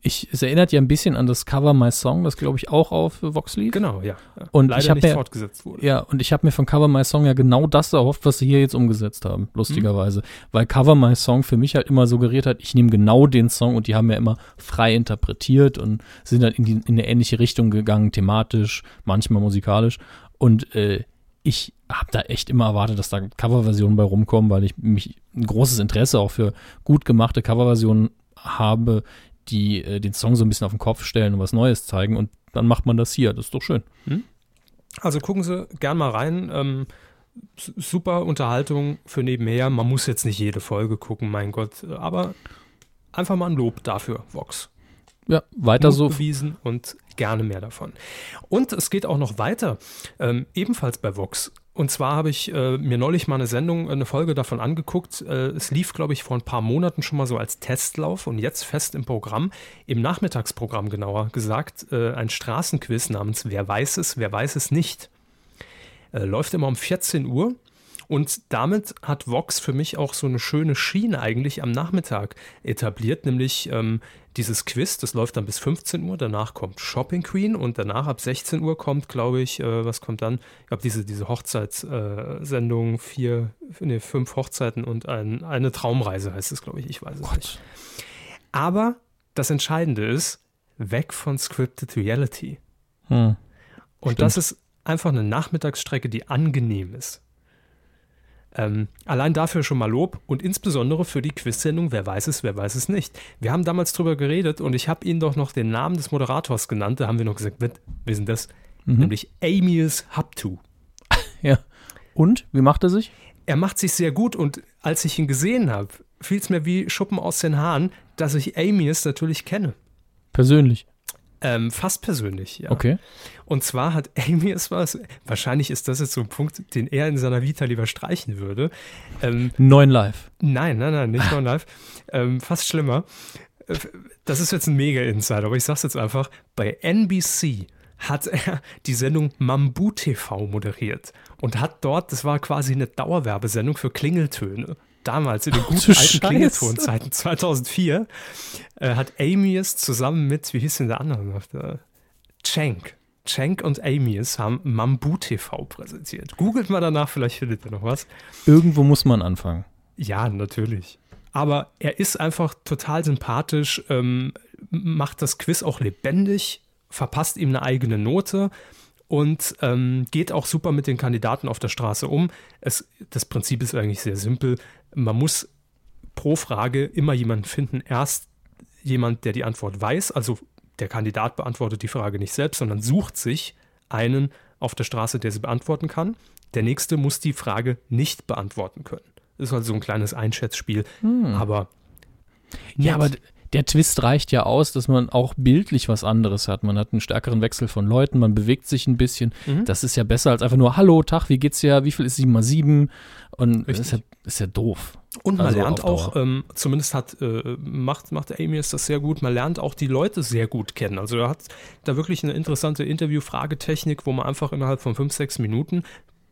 Ich, es erinnert ja ein bisschen an das Cover My Song, das glaube ich auch auf Vox lief. Genau, ja. Und Leider ich nicht mir- fortgesetzt wurde. Ja, und ich habe mir von Cover My Song ja genau das erhofft, was sie hier jetzt umgesetzt haben, lustigerweise. Weil Cover My Song für mich halt immer suggeriert hat, ich nehme genau den Song und die haben ja immer frei interpretiert und sind dann in, die, in eine ähnliche Richtung gegangen, thematisch, manchmal musikalisch. Und äh, ich habe da echt immer erwartet, dass da Coverversionen bei rumkommen, weil ich mich ein großes Interesse auch für gut gemachte Coverversionen habe, die äh, den Song so ein bisschen auf den Kopf stellen und was Neues zeigen. Und dann macht man das hier. Das ist doch schön. Also gucken Sie gern mal rein. Ähm, super Unterhaltung für nebenher. Man muss jetzt nicht jede Folge gucken, mein Gott. Aber einfach mal ein Lob dafür, Vox. Ja, weiter Mut so. bewiesen und gerne mehr davon. Und es geht auch noch weiter, ähm, ebenfalls bei Vox. Und zwar habe ich äh, mir neulich mal eine Sendung, eine Folge davon angeguckt. Äh, es lief, glaube ich, vor ein paar Monaten schon mal so als Testlauf und jetzt fest im Programm, im Nachmittagsprogramm genauer gesagt, äh, ein Straßenquiz namens Wer weiß es, wer weiß es nicht. Äh, läuft immer um 14 Uhr. Und damit hat Vox für mich auch so eine schöne Schiene eigentlich am Nachmittag etabliert, nämlich ähm, dieses Quiz, das läuft dann bis 15 Uhr, danach kommt Shopping Queen und danach ab 16 Uhr kommt, glaube ich, äh, was kommt dann? Ich glaube, diese, diese Hochzeitssendung, äh, vier, nee, fünf Hochzeiten und ein, eine Traumreise heißt es, glaube ich, ich weiß es nicht. Aber das Entscheidende ist, weg von Scripted Reality. Hm. Und Stimmt. das ist einfach eine Nachmittagsstrecke, die angenehm ist. Ähm, allein dafür schon mal Lob und insbesondere für die Quiz-Sendung Wer weiß es, wer weiß es nicht. Wir haben damals drüber geredet und ich habe Ihnen doch noch den Namen des Moderators genannt. Da haben wir noch gesagt, wir sind das, Mhm. nämlich Amius Haptu. <laughs> Ja. Und? Wie macht er sich? Er macht sich sehr gut und als ich ihn gesehen habe, fiel es mir wie Schuppen aus den Haaren, dass ich Amius natürlich kenne. Persönlich. Ähm, fast persönlich, ja. Okay. Und zwar hat <laughs> Amy es was, wahrscheinlich ist das jetzt so ein Punkt, den er in seiner Vita lieber streichen würde. Ähm, Neun Live. nein, nein, nein, nicht nur live. <laughs> Ähm, fast schlimmer. Äh, Das ist jetzt ein Mega-Insider, aber ich sag's jetzt einfach. Bei NBC hat er <laughs> die Sendung Mambu TV moderiert und hat dort, das war quasi eine Dauerwerbesendung für Klingeltöne. Damals in den guten du alten. Klingeltonzeiten 2004 äh, hat Amy es zusammen mit, wie hieß denn der andere noch? Der Cenk. Cenk und Amius haben Mambu TV präsentiert. Googelt mal danach, vielleicht findet ihr noch was. Irgendwo muss man anfangen. Ja, natürlich. Aber er ist einfach total sympathisch, ähm, macht das Quiz auch lebendig, verpasst ihm eine eigene Note und ähm, geht auch super mit den Kandidaten auf der Straße um. Es, das Prinzip ist eigentlich sehr simpel. Man muss pro Frage immer jemanden finden. Erst jemand, der die Antwort weiß, also der Kandidat beantwortet die Frage nicht selbst, sondern sucht sich einen auf der Straße, der sie beantworten kann. der nächste muss die Frage nicht beantworten können. Ist halt so ein kleines Einschätzspiel, aber Hm. Ja, aber der Twist reicht ja aus, dass man auch bildlich was anderes hat. Man hat einen stärkeren Wechsel von Leuten, man bewegt sich ein bisschen. Mhm. Das ist ja besser als einfach nur, hallo, Tag, wie geht's dir? Wie viel ist 7 mal 7? Und das ist ja, Richtig. Ist ja doof. Und man Also lernt auch, ähm, zumindest hat, äh, macht, macht Amy es das sehr gut, man lernt auch die Leute sehr gut kennen. Also er hat da wirklich eine interessante Interview-Fragetechnik, wo man einfach innerhalb von fünf, sechs Minuten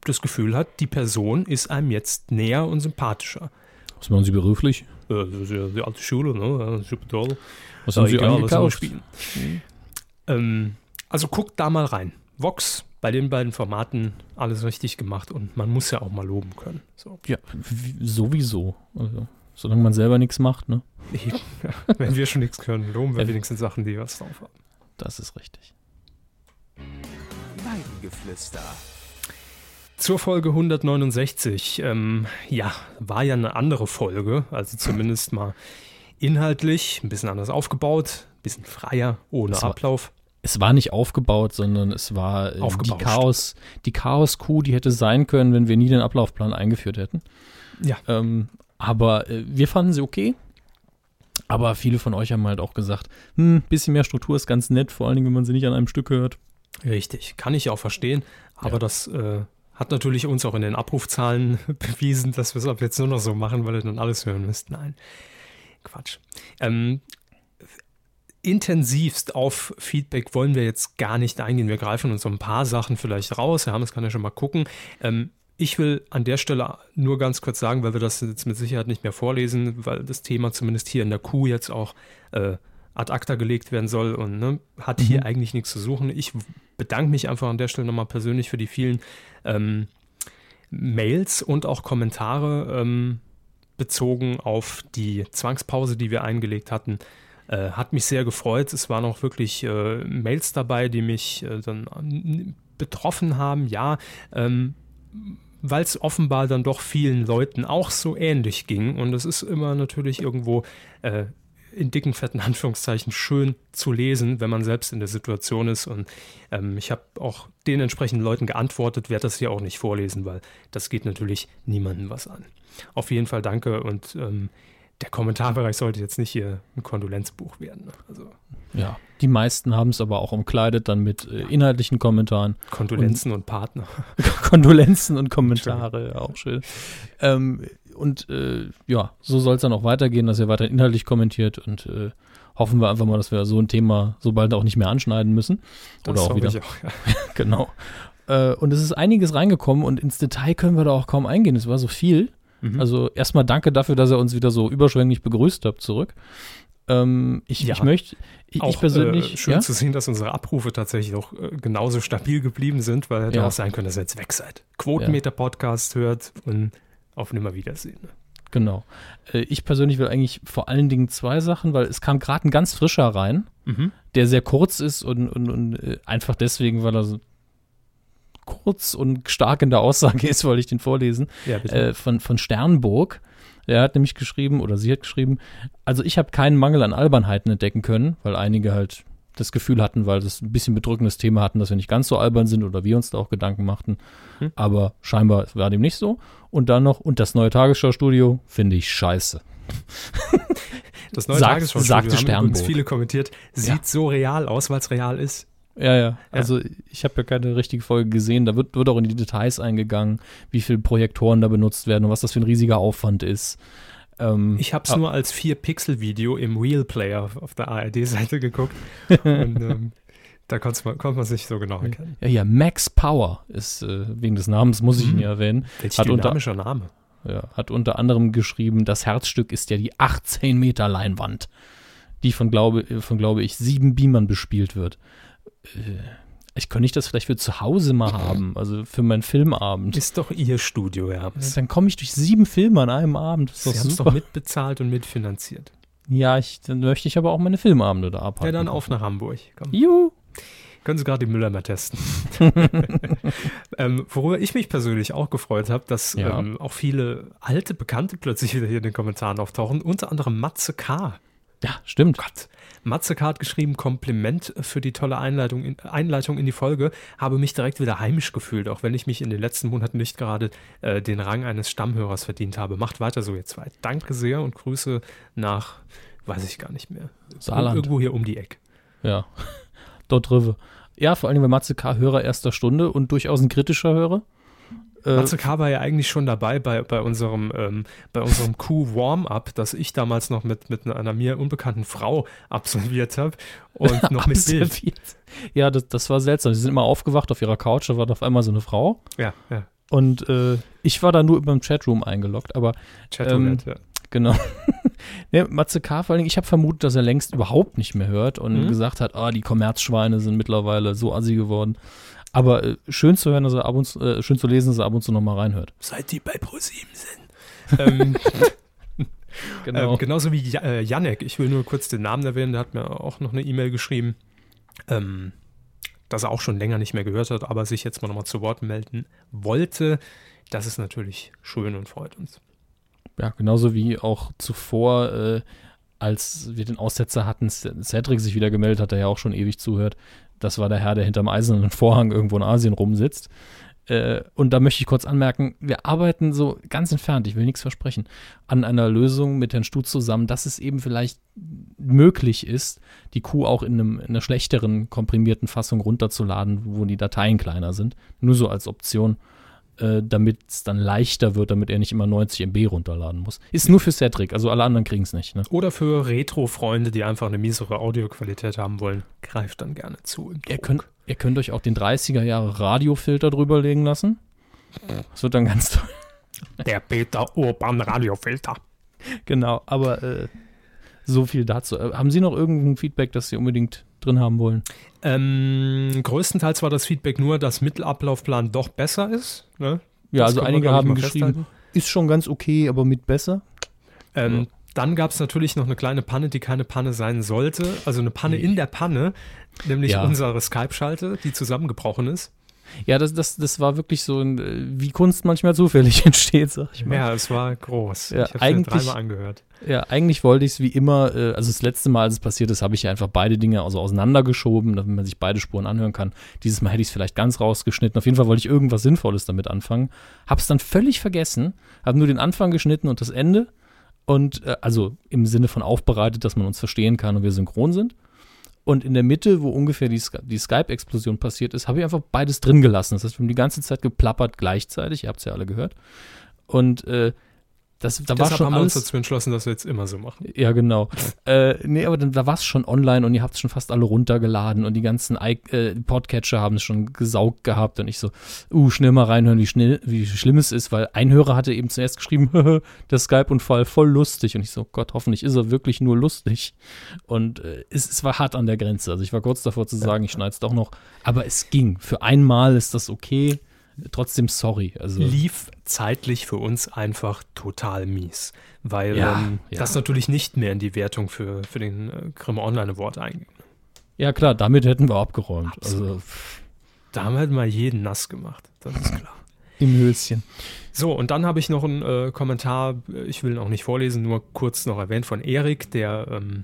das Gefühl hat, die Person ist einem jetzt näher und sympathischer. Was machen Sie beruflich? Äh, das ist ja die alte Schule, ne? Super toll. Was haben Sie egal, was spielen. Ähm, also guckt da mal rein. Vox, bei den beiden Formaten alles richtig gemacht und man muss ja auch mal loben können. So. Ja, sowieso. Also, solange man selber nichts macht, ne? Eben, ja. <laughs> Wenn wir schon nichts können, loben wir Ja. wenigstens Sachen, die was drauf haben. Das ist richtig. Weidengeflüster. Zur Folge 169. Ähm, ja, war ja eine andere Folge, also zumindest mal inhaltlich ein bisschen anders aufgebaut, ein bisschen freier, ohne war- Ablauf. Es war nicht aufgebaut, sondern es war äh, die. Chaos, die Chaos-Kuh, die hätte sein können, wenn wir nie den Ablaufplan eingeführt hätten. Ja. Ähm, aber äh, wir fanden sie okay. Aber viele von euch haben halt auch gesagt, hm, bisschen mehr Struktur ist ganz nett, vor allen Dingen, wenn man sie nicht an einem Stück hört. Richtig, kann ich auch verstehen, aber Ja. das äh, hat natürlich uns auch in den Abrufzahlen <laughs> bewiesen, dass wir es ab jetzt nur noch so machen, weil ihr dann alles hören müsst. Nein, Quatsch. Ähm, intensivst auf Feedback wollen wir jetzt gar nicht eingehen. Wir greifen uns so ein paar Sachen vielleicht raus. Herr Hammes kann ja schon mal gucken. Ähm, ich will an der Stelle nur ganz kurz sagen, weil wir das jetzt mit Sicherheit nicht mehr vorlesen, weil das Thema zumindest hier in der Kuh jetzt auch äh, ad acta gelegt werden soll und ne, hat hier Mhm. eigentlich nichts zu suchen. Ich bedanke mich einfach an der Stelle nochmal persönlich für die vielen ähm, Mails und auch Kommentare ähm, bezogen auf die Zwangspause, die wir eingelegt hatten. Äh, hat mich sehr gefreut. Es waren auch wirklich äh, Mails dabei, die mich äh, dann an- betroffen haben. Ja, ähm, weil es offenbar dann doch vielen Leuten auch so ähnlich ging. Und es ist immer natürlich irgendwo äh, in dicken, fetten Anführungszeichen schön zu lesen, wenn man selbst in der Situation ist. Und ähm, ich habe auch den entsprechenden Leuten geantwortet, werde das hier auch nicht vorlesen, weil das geht natürlich niemandem was an. Auf jeden Fall danke und ähm, der Kommentarbereich sollte jetzt nicht hier ein Kondolenzbuch werden. ne? Also Ja, die meisten haben es aber auch umkleidet dann mit äh, inhaltlichen Kommentaren. Kondolenzen und, Partner. <laughs> Kondolenzen und Kommentare, auch schön. Ähm, und äh, ja, so soll es dann auch weitergehen, dass ihr weiter inhaltlich kommentiert und äh, hoffen wir einfach mal, dass wir so ein Thema so bald auch nicht mehr anschneiden müssen. Oder auch hoffe wieder. ich auch, ja. <laughs> Genau. Äh, und es ist einiges reingekommen und ins Detail können wir da auch kaum eingehen. Es war so viel. Mhm. Also erstmal danke dafür, dass ihr uns wieder so überschwänglich begrüßt habt zurück. Ähm, ich, Ja. ich möchte, ich, auch ich persönlich, äh, schön ja? zu sehen, dass unsere Abrufe tatsächlich auch äh, genauso stabil geblieben sind, weil hätte Ja. auch sein können, dass ihr jetzt weg seid. Quotenmeter-Podcast hört und auf Nimmerwiedersehen. Ne? genau. Äh, ich persönlich will eigentlich vor allen Dingen zwei Sachen, weil es kam gerade ein ganz frischer rein, Mhm. der sehr kurz ist und, und, und äh, einfach deswegen, weil er so kurz und stark in der Aussage <laughs> ist, wollte ich den vorlesen. Ja, äh, von, von Sternburg. Der hat nämlich geschrieben, oder sie hat geschrieben, also ich habe keinen Mangel an Albernheiten entdecken können, weil einige halt das Gefühl hatten, weil das ein bisschen bedrückendes Thema hatten, dass wir nicht ganz so albern sind oder wir uns da auch Gedanken machten. Hm. Aber scheinbar war dem nicht so. Und dann noch, und das neue Tagesschau-Studio finde ich scheiße. das neue sagt- Tagesschau-Studio sagte haben Sternburg. übrigens viele kommentiert, sieht Ja. so real aus, weil es real ist. Ja, ja. Also ich habe ja keine richtige Folge gesehen. Da wird, wird auch in die Details eingegangen, wie viele Projektoren da benutzt werden und was das für ein riesiger Aufwand ist. Ähm, Ich habe es ah, nur als 4-Pixel-Video im Real Player auf der ARD-Seite geguckt. und ähm, <laughs> da konnte man, konnte man es nicht so genau erkennen. Ja, ja, Max Power ist, äh, wegen des Namens muss ich ihn Mhm. ja erwähnen, Welch Hat unter- dynamischer Name. ja, hat unter anderem geschrieben, das Herzstück ist ja die 18 Meter Leinwand, die von, glaube, von glaube ich, sieben Beamern bespielt wird. Äh, ich könnte nicht das vielleicht für zu Hause mal haben, also für meinen Filmabend. Ist doch ihr Studio, ja. Dann komme ich durch sieben Filme an einem Abend. Das Sie haben es doch mitbezahlt und mitfinanziert. ja, ich, dann möchte ich aber auch meine Filmabende da abhalten. Ja, dann auf nach Hamburg. Komm. Juhu. Können Sie gerade die Müller mal testen. <laughs> <laughs> ähm, worüber ich mich persönlich auch gefreut habe, dass Ja. ähm, auch viele alte Bekannte plötzlich wieder hier in den Kommentaren auftauchen, unter anderem Matze K. Ja, stimmt. Gott, Matze K. hat geschrieben, Kompliment für die tolle Einleitung in, Einleitung in die Folge. Habe mich direkt wieder heimisch gefühlt, auch wenn ich mich in den letzten Monaten nicht gerade äh, den Rang eines Stammhörers verdient habe. Macht weiter so, ihr zwei. Danke sehr und Grüße nach, weiß ich gar nicht mehr. Saarland. Irgendwo hier um die Ecke. Ja, <laughs> dort drüber. Ja, vor allem bei Matze K. Hörer erster Stunde und durchaus ein kritischer Hörer. Äh, Matze K. war ja eigentlich schon dabei bei, bei unserem, ähm, bei unserem Q-Warm-Up, das ich damals noch mit, mit einer mir unbekannten Frau absolviert habe und <laughs> noch mit Bild. Ja, das, das war seltsam. Sie sind immer aufgewacht auf ihrer Couch, da war auf einmal so eine Frau. Ja, ja. Und äh, ich war da nur über dem Chatroom eingeloggt, aber Chatroulette, ja. Genau. <laughs> ne, Matze K. vor allen Dingen, ich habe vermutet, dass er längst überhaupt nicht mehr hört und Mhm. gesagt hat, ah, die Kommerzschweine sind mittlerweile so assi geworden. Aber äh, schön zu hören, dass er ab und zu, äh, schön zu lesen, dass er ab und zu noch mal reinhört. Seit die bei ProSieben sind. ähm, <laughs> <laughs> Genau. ähm, genauso wie Ja- äh, Janek, ich will nur kurz den Namen erwähnen, der hat mir auch noch eine E-Mail geschrieben, ähm, dass er auch schon länger nicht mehr gehört hat, aber sich jetzt mal nochmal zu Wort melden wollte. Das ist natürlich schön und freut uns. Ja, genauso wie auch zuvor, äh, als wir den Aussetzer hatten, Cedric sich wieder gemeldet hat, der ja auch schon ewig zuhört. Das war der Herr, der hinterm eisernen Vorhang irgendwo in Asien rumsitzt. Äh, und da möchte ich kurz anmerken, wir arbeiten so ganz entfernt, ich will nichts versprechen, an einer Lösung mit Herrn Stutz zusammen, dass es eben vielleicht möglich ist, die Kuh auch in, einem, in einer schlechteren komprimierten Fassung runterzuladen, wo die Dateien kleiner sind. Nur so als Option äh, damit es dann leichter wird, damit er nicht immer 90 MB runterladen muss. Ist nur für Cedric, also alle anderen kriegen es nicht. Ne? Oder für Retro-Freunde, die einfach eine miesere Audioqualität haben wollen, greift dann gerne zu. Ihr könnt, ihr könnt euch auch den 30er Jahre Radiofilter drüberlegen lassen. Das wird dann ganz toll. Der Peter Urban Radiofilter. Genau, aber äh, so viel dazu. Äh, haben Sie noch irgendein Feedback, das Sie unbedingt drin haben wollen? Ähm, größtenteils war das Feedback nur, dass Mittelablaufplan doch besser ist. Ne? Ja, Das also einige haben geschrieben, festhalten. ist schon ganz okay, aber mit besser. Ähm, Ja. Dann gab es natürlich noch eine kleine Panne, die keine Panne sein sollte. Also eine Panne in der Panne, nämlich Ja. unsere Skype-Schalte, die zusammengebrochen ist. Ja, das, das, das war wirklich so, ein, äh, wie Kunst manchmal zufällig <laughs> entsteht, sag ich mal. Ja, es war groß. Ja, ich habe es eigentlich- dreimal angehört. Ja, eigentlich wollte ich es wie immer, äh, also das letzte Mal, als es passiert ist, habe ich ja einfach beide Dinge also auseinandergeschoben, damit man sich beide Spuren anhören kann. Dieses Mal hätte ich es vielleicht ganz rausgeschnitten. Auf jeden Fall wollte ich irgendwas Sinnvolles damit anfangen. Hab's dann völlig vergessen, habe nur den Anfang geschnitten und das Ende. Und äh, also im Sinne von aufbereitet, dass man uns verstehen kann und wir synchron sind. Und in der Mitte, wo ungefähr die, die Skype-Explosion passiert ist, habe ich einfach beides drin gelassen. Das heißt, wir haben die ganze Zeit geplappert gleichzeitig. Ihr habt es ja alle gehört. Und äh, das, da war Deshalb schon haben wir uns dazu entschlossen, dass wir jetzt immer so machen. Ja, genau. äh, nee, aber dann, da war es schon online und ihr habt es schon fast alle runtergeladen und die ganzen I äh, Podcatcher haben es schon gesaugt gehabt und ich so, uh, schnell mal reinhören, wie schnell, wie schlimm es ist, weil ein Hörer hatte eben zuerst geschrieben, <laughs> der Skype-Unfall voll lustig und ich so, Gott, hoffentlich ist er wirklich nur lustig. Und äh, es, es war hart an der Grenze. Also ich war kurz davor zu sagen, ich schneide es doch noch, aber es ging. Für einmal ist das okay. Trotzdem sorry. Also Lief zeitlich für uns einfach total mies. Weil Ja, ähm, ja. das natürlich nicht mehr in die Wertung für, für den äh, Grimme Online Award einging. ja klar, damit hätten wir abgeräumt. Absolut. Also Da haben wir mal jeden nass gemacht. Das ist klar. <laughs> im Höschen. So, und dann habe ich noch einen äh, Kommentar, ich will ihn auch nicht vorlesen, nur kurz noch erwähnt von Erik, der ähm,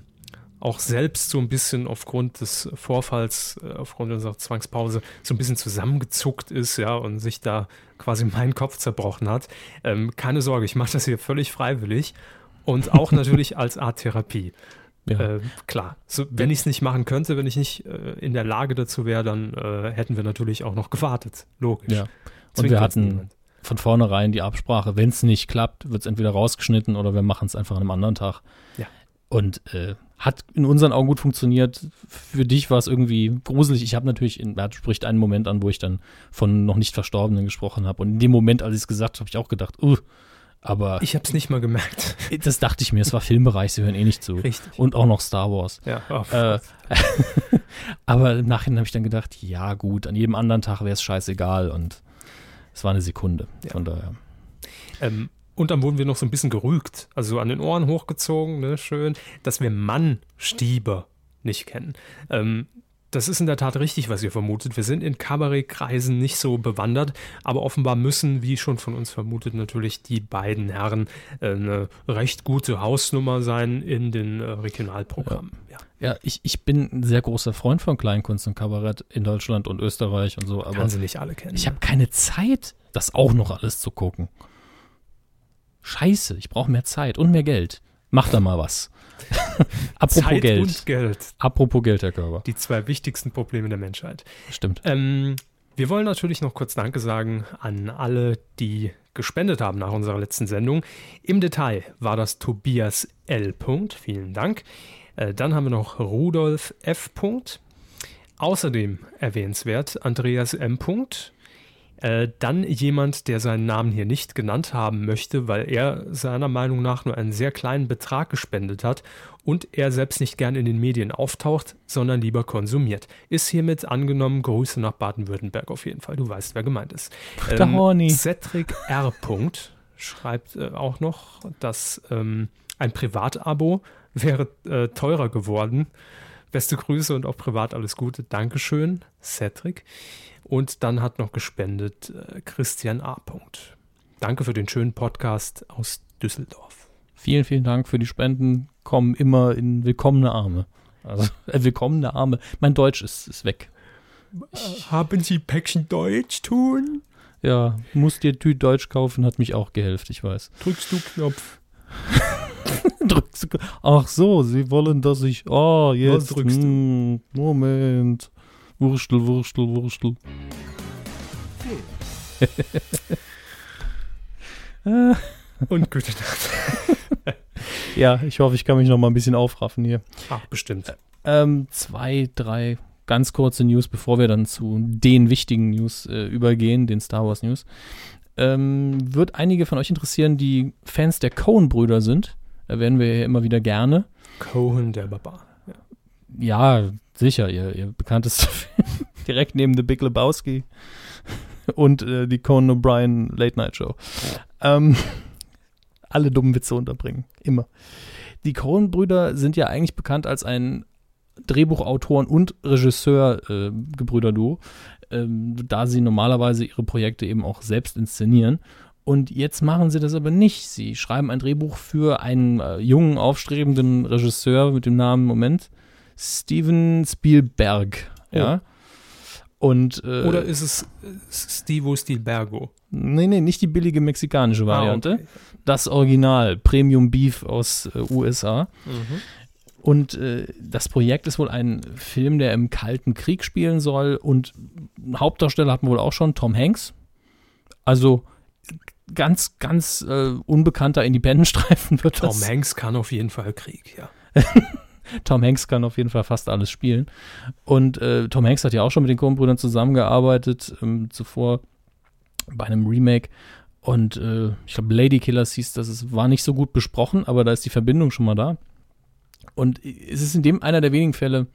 auch selbst so ein bisschen aufgrund des Vorfalls, äh, aufgrund unserer Zwangspause, so ein bisschen zusammengezuckt ist, ja, und sich da quasi meinen Kopf zerbrochen hat. Ähm, keine Sorge, ich mache das hier völlig freiwillig und auch <laughs> natürlich als Art Therapie. Ja. Äh, klar, so, wenn ich es nicht machen könnte, wenn ich nicht äh, in der Lage dazu wäre, dann äh, hätten wir natürlich auch noch gewartet. Logisch. Ja. Und Zwingt wir hatten niemand. von vornherein die Absprache, wenn es nicht klappt, wird es entweder rausgeschnitten oder wir machen es einfach an einem anderen Tag. Ja. Und äh, hat in unseren Augen gut funktioniert. Für dich war es irgendwie gruselig. Ich habe natürlich, in, er spricht einen Moment an, wo ich dann von noch nicht Verstorbenen gesprochen habe. Und in dem Moment, als ich es gesagt habe, habe ich auch gedacht, uh, aber Ich habe es nicht mal gemerkt. <laughs> das dachte ich mir, es war Filmbereich, sie hören eh nicht zu. Richtig. Und auch noch Star Wars. Ja, oh, Äh, <laughs> aber im Nachhinein habe ich dann gedacht, ja gut, an jedem anderen Tag wäre es scheißegal und es war eine Sekunde. Ja. Von daher. ähm, und dann wurden wir noch so ein bisschen gerügt, also an den Ohren hochgezogen, ne, schön, dass wir Mann Stieber nicht kennen. Ähm, das ist in der Tat richtig, was ihr vermutet. Wir sind in Kabarettkreisen nicht so bewandert, aber offenbar müssen, wie schon von uns vermutet, natürlich die beiden Herren äh, eine recht gute Hausnummer sein in den äh, Regionalprogrammen. Ja. Ja, ich, ich bin ein sehr großer Freund von Kleinkunst und Kabarett in Deutschland und Österreich und so, aber Kann sie nicht alle kennen. ich habe keine Zeit, das auch noch alles zu gucken. Scheiße, ich brauche mehr Zeit und mehr Geld. Mach da mal was. <laughs> Apropos Zeit Geld. und Geld. Apropos Geld, Herr Körber. Die zwei wichtigsten Probleme der Menschheit. Stimmt. Ähm, wir wollen natürlich noch kurz Danke sagen an alle, die gespendet haben nach unserer letzten Sendung. Im Detail war das Tobias L. Punkt. Vielen Dank. Äh, dann haben wir noch Rudolf F. Punkt. Außerdem erwähnenswert Andreas M. Punkt. Äh, dann jemand, der seinen Namen hier nicht genannt haben möchte, weil er seiner Meinung nach nur einen sehr kleinen Betrag gespendet hat und er selbst nicht gern in den Medien auftaucht, sondern lieber konsumiert. Ist hiermit angenommen. Grüße nach Baden-Württemberg auf jeden Fall. Du weißt, wer gemeint ist. Horny. Cedric R. Schreibt äh, auch noch, dass ähm, ein Privatabo wäre äh, teurer geworden. Beste Grüße und auch privat alles Gute. Dankeschön, Cedric. Und dann hat noch gespendet äh, Christian A. Danke für den schönen Podcast aus Düsseldorf. Vielen, vielen Dank für die Spenden. Kommen immer in willkommene Arme. Also, äh, willkommene Arme. Mein Deutsch ist, ist weg. Haben Sie Päckchen Deutsch tun? Ja, muss dir Tü Deutsch kaufen, hat mich auch gehelft, ich weiß. Drückst du Knopf? <laughs> Drückst du. Ach so, sie wollen, dass ich. Oh, jetzt. drückst du? hm, Moment. Wurstel, Wurstel, Wurstel. <laughs> Und gute Nacht. <laughs> Ja, ich hoffe, ich kann mich noch mal ein bisschen aufraffen hier. Ach, bestimmt. Ähm, zwei, drei ganz kurze News, bevor wir dann zu den wichtigen News äh, übergehen, den Star Wars News. Ähm, wird einige von euch interessieren, die Fans der Coen-Brüder sind. Erwähnen wir ja immer wieder gerne. Cohen der Barbar. Ja. Sicher, ihr, ihr bekanntester <laughs> Film. Direkt neben The Big Lebowski und äh, die Conan O'Brien Late Night Show. Ähm, alle dummen Witze unterbringen. Immer. Die Coen-Brüder sind ja eigentlich bekannt als ein Drehbuchautoren und Regisseur-Gebrüder-Duo, ähm, da sie normalerweise ihre Projekte eben auch selbst inszenieren. Und jetzt machen sie das aber nicht. Sie schreiben ein Drehbuch für einen äh, jungen, aufstrebenden Regisseur mit dem Namen, Moment, Steven Spielberg. Ja. Und, äh, Oder ist es äh, Stevo Stilbergo? nee, nee, nicht die billige mexikanische Variante. Ah, okay. Das Original, Premium Beef aus äh, USA. Mhm. Und äh, das Projekt ist wohl ein Film, der im Kalten Krieg spielen soll. Und Hauptdarsteller hatten wohl auch schon Tom Hanks. Also ganz, ganz äh, unbekannter Independent-Streifen wird Tom das. Hanks kann auf jeden Fall Krieg, ja. <laughs> Tom Hanks kann auf jeden Fall fast alles spielen. Und äh, Tom Hanks hat ja auch schon mit den Coen-Brüdern zusammengearbeitet, ähm, zuvor bei einem Remake. Und äh, ich glaube, Lady Killers hieß das, es war nicht so gut besprochen, aber da ist die Verbindung schon mal da. Und es ist in dem einer der wenigen Fälle,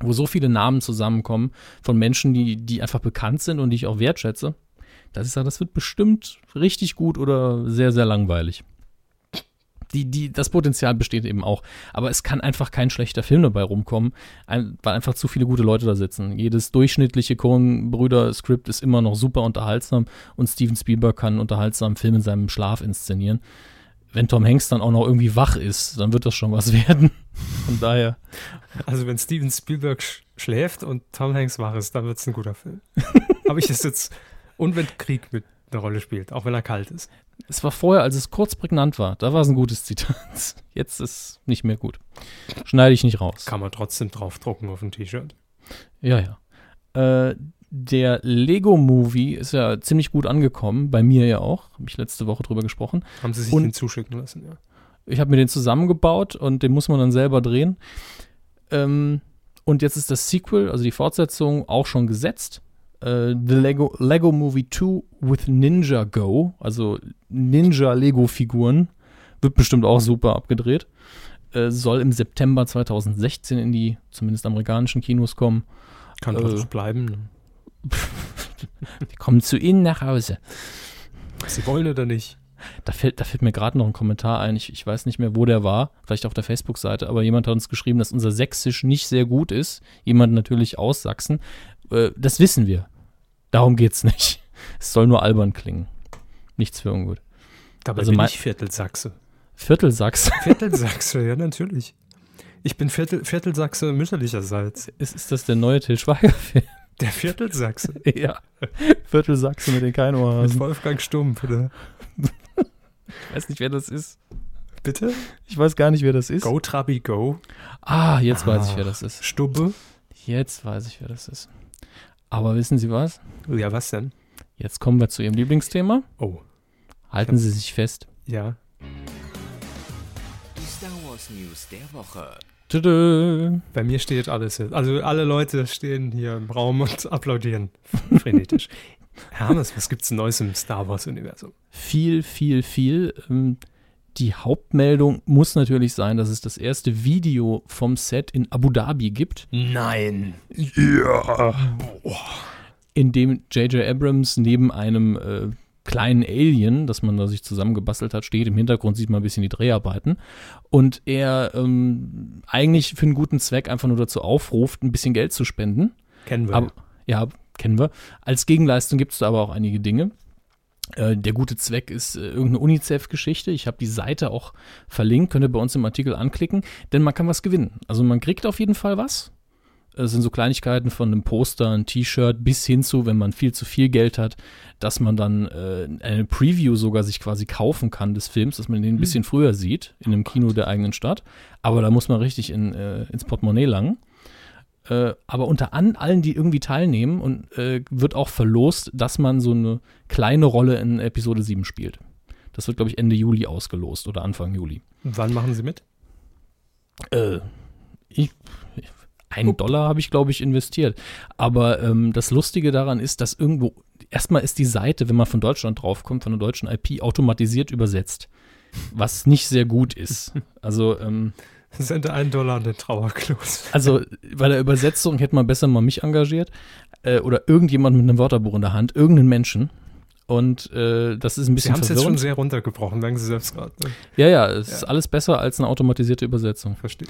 wo so viele Namen zusammenkommen von Menschen, die, die einfach bekannt sind und die ich auch wertschätze. Das ist ja, das wird bestimmt richtig gut oder sehr, sehr langweilig. Die, die, das Potenzial besteht eben auch. Aber es kann einfach kein schlechter Film dabei rumkommen, ein, weil einfach zu viele gute Leute da sitzen. Jedes durchschnittliche Coen-Brüder-Skript ist immer noch super unterhaltsam und Steven Spielberg kann einen unterhaltsamen Film in seinem Schlaf inszenieren. Wenn Tom Hanks dann auch noch irgendwie wach ist, dann wird das schon was <laughs> werden. Von daher, Also wenn Steven Spielberg sch schläft und Tom Hanks wach ist, dann wird es ein guter Film. <laughs> Habe ich das jetzt... Und wenn Krieg mit eine Rolle spielt, auch wenn er kalt ist. es war vorher, als es kurz prägnant war, da war es ein gutes Zitat. <laughs> Jetzt ist es nicht mehr gut. Schneide ich nicht raus. Kann man trotzdem draufdrucken auf ein T-Shirt. Ja, ja. Äh, der Lego-Movie ist ja ziemlich gut angekommen, bei mir ja auch. Habe ich letzte Woche drüber gesprochen. Haben sie sich Und- den zuschicken lassen, ja. Ich habe mir den zusammengebaut und den muss man dann selber drehen. Ähm, und jetzt ist das Sequel, also die Fortsetzung, auch schon gesetzt. Äh, The Lego, Lego Movie 2 with Ninja Go, also Ninja-Lego-Figuren, wird bestimmt auch super abgedreht. Äh, soll im September 2016 in die zumindest amerikanischen Kinos kommen. Kann Äh. doch so bleiben. ne? <laughs> Die kommen zu Ihnen nach Hause. Sie wollen oder nicht. Da fällt, da fällt mir gerade noch ein Kommentar ein. Ich, ich weiß nicht mehr, wo der war. Vielleicht auf der Facebook-Seite. Aber jemand hat uns geschrieben, dass unser Sächsisch nicht sehr gut ist. Jemand natürlich aus Sachsen. Äh, das wissen wir. Darum geht's nicht. <laughs> Es soll nur albern klingen. Nichts für ungut. Dabei Also bin ich Viertelsachse. Viertelsachs. <laughs> Viertelsachse, ja, natürlich. Ich bin Viertel, Viertelsachse mütterlicherseits. Ist, ist das der neue Till Schweiger-Film? Der Viertelsachse. <laughs> ja. Viertelsachse mit den Mit Keinohrhasen. Wolfgang Stumpf, oder? Ich weiß nicht, wer das ist. Bitte? Ich weiß gar nicht, wer das ist. Go Trabi Go. Ah, jetzt weiß ich, Ah. wer das ist. Stubbe. Jetzt weiß ich, wer das ist. Aber wissen Sie was? Ja, was denn? Jetzt kommen wir zu Ihrem Lieblingsthema. Oh, Halten Sie sich fest. ja. Die Star Wars News der Woche. Tüdö. Bei mir steht alles. jetzt. Also alle Leute stehen hier im Raum und <laughs> applaudieren frenetisch. Hermes, was gibt's Neues im Star Wars-Universum? Viel, viel, viel. Ähm, Die Hauptmeldung muss natürlich sein, dass es das erste Video vom Set in Abu Dhabi gibt, Nein. in dem J.J. Abrams neben einem äh, kleinen Alien, das man da sich zusammengebastelt hat, steht. Im Hintergrund sieht man ein bisschen die Dreharbeiten. Und er ähm, eigentlich für einen guten Zweck einfach nur dazu aufruft, ein bisschen Geld zu spenden. Kennen wir. Aber, ja, kennen wir. Als Gegenleistung gibt es da aber auch einige Dinge. Äh, der gute Zweck ist äh, irgendeine UNICEF-Geschichte. Ich habe die Seite auch verlinkt, könnt ihr bei uns im Artikel anklicken, denn man kann was gewinnen. Also man kriegt auf jeden Fall was. Es sind so Kleinigkeiten von einem Poster, ein T-Shirt bis hin zu, wenn man viel zu viel Geld hat, dass man dann äh, eine Preview sogar sich quasi kaufen kann des Films, dass man den ein bisschen früher sieht, in einem Kino der eigenen Stadt. Aber da muss man richtig in, äh, ins Portemonnaie langen. Äh, aber unter an, allen, die irgendwie teilnehmen, und, äh, wird auch verlost, dass man so eine kleine Rolle in Episode 7 spielt. Das wird, glaube ich, Ende Juli ausgelost oder Anfang Juli. Wann machen Sie mit? Äh, ich, einen Dollar habe ich, glaube ich, investiert. Aber ähm, das Lustige daran ist, dass irgendwo, erstmal ist die Seite, wenn man von Deutschland draufkommt, von der deutschen IP, automatisiert übersetzt. Was nicht sehr gut ist. <laughs> Also, ähm, Sende einen Dollar an den Trauerklos. Also bei der Übersetzung hätte man besser mal mich engagiert äh, oder irgendjemand mit einem Wörterbuch in der Hand, irgendeinen Menschen. Und äh, das ist ein Sie bisschen haben es jetzt schon sehr runtergebrochen, merken Sie selbst gerade. Ne? ja, ja, es ist Ja. alles besser als eine automatisierte Übersetzung. Verstehe.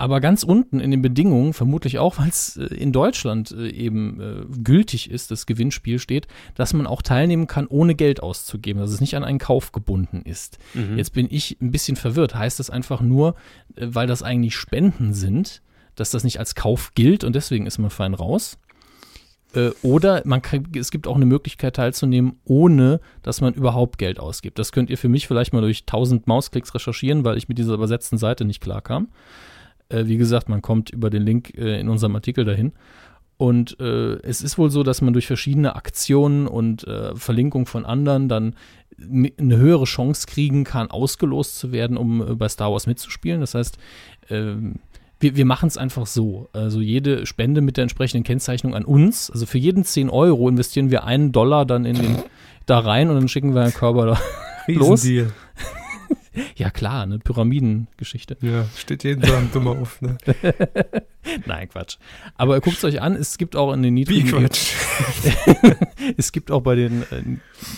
Aber ganz unten in den Bedingungen, vermutlich auch, weil es äh, in Deutschland äh, eben äh, gültig ist, das Gewinnspiel steht, dass man auch teilnehmen kann, ohne Geld auszugeben, dass es nicht an einen Kauf gebunden ist. Mhm. Jetzt bin ich ein bisschen verwirrt. Heißt das einfach nur, weil das eigentlich Spenden sind, dass das nicht als Kauf gilt und deswegen ist man fein raus? Oder man kann, es gibt auch eine Möglichkeit teilzunehmen, ohne dass man überhaupt Geld ausgibt. Das könnt ihr für mich vielleicht mal durch 1000 Mausklicks recherchieren, weil ich mit dieser übersetzten Seite nicht klarkam. Äh, Wie gesagt, man kommt über den Link äh, in unserem Artikel dahin. Und äh, es ist wohl so, dass man durch verschiedene Aktionen und äh, Verlinkung von anderen dann eine höhere Chance kriegen kann, ausgelost zu werden, um äh, bei Star Wars mitzuspielen. Das heißt, ähm, wir, wir machen es einfach so. Also jede Spende mit der entsprechenden Kennzeichnung an uns, also für jeden 10 Euro investieren wir einen Dollar dann in den da rein und dann schicken wir einen Körper da. Los. Riesendeal. Ja klar, eine Pyramidengeschichte. Ja, steht jeden Tag ein Dummer auf. Ne? <laughs> Nein, Quatsch. Aber guckt es euch an, es gibt auch in den Wie niedrigen Quatsch. <laughs> es gibt auch bei den äh,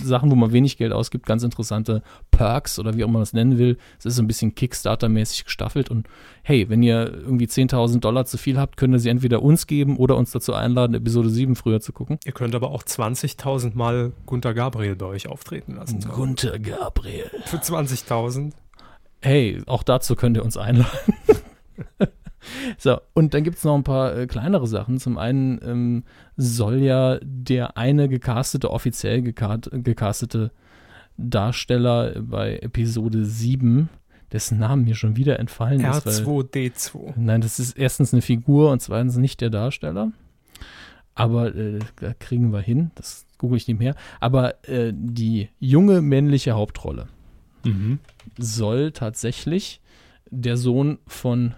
Sachen, wo man wenig Geld ausgibt, ganz interessante Perks oder wie auch man das nennen will. Es ist so ein bisschen Kickstarter-mäßig gestaffelt und hey, wenn ihr irgendwie 10.000 Dollar zu viel habt, könnt ihr sie entweder uns geben oder uns dazu einladen, Episode 7 früher zu gucken. Ihr könnt aber auch 20.000 Mal Gunter Gabriel bei euch auftreten lassen. Gunther Gabriel. Für 20.000. Hey, auch dazu könnt ihr uns einladen. <laughs> so, und dann gibt es noch ein paar äh, kleinere Sachen. Zum einen ähm, soll ja der eine gecastete, offiziell geca- gecastete Darsteller bei Episode 7, dessen Namen mir schon wieder entfallen ist. Weil, R2D2. nein, das ist erstens eine Figur und zweitens nicht der Darsteller. Aber äh, da kriegen wir hin, das google ich nebenher. Aber äh, die junge männliche Hauptrolle Mhm. Soll tatsächlich der Sohn von,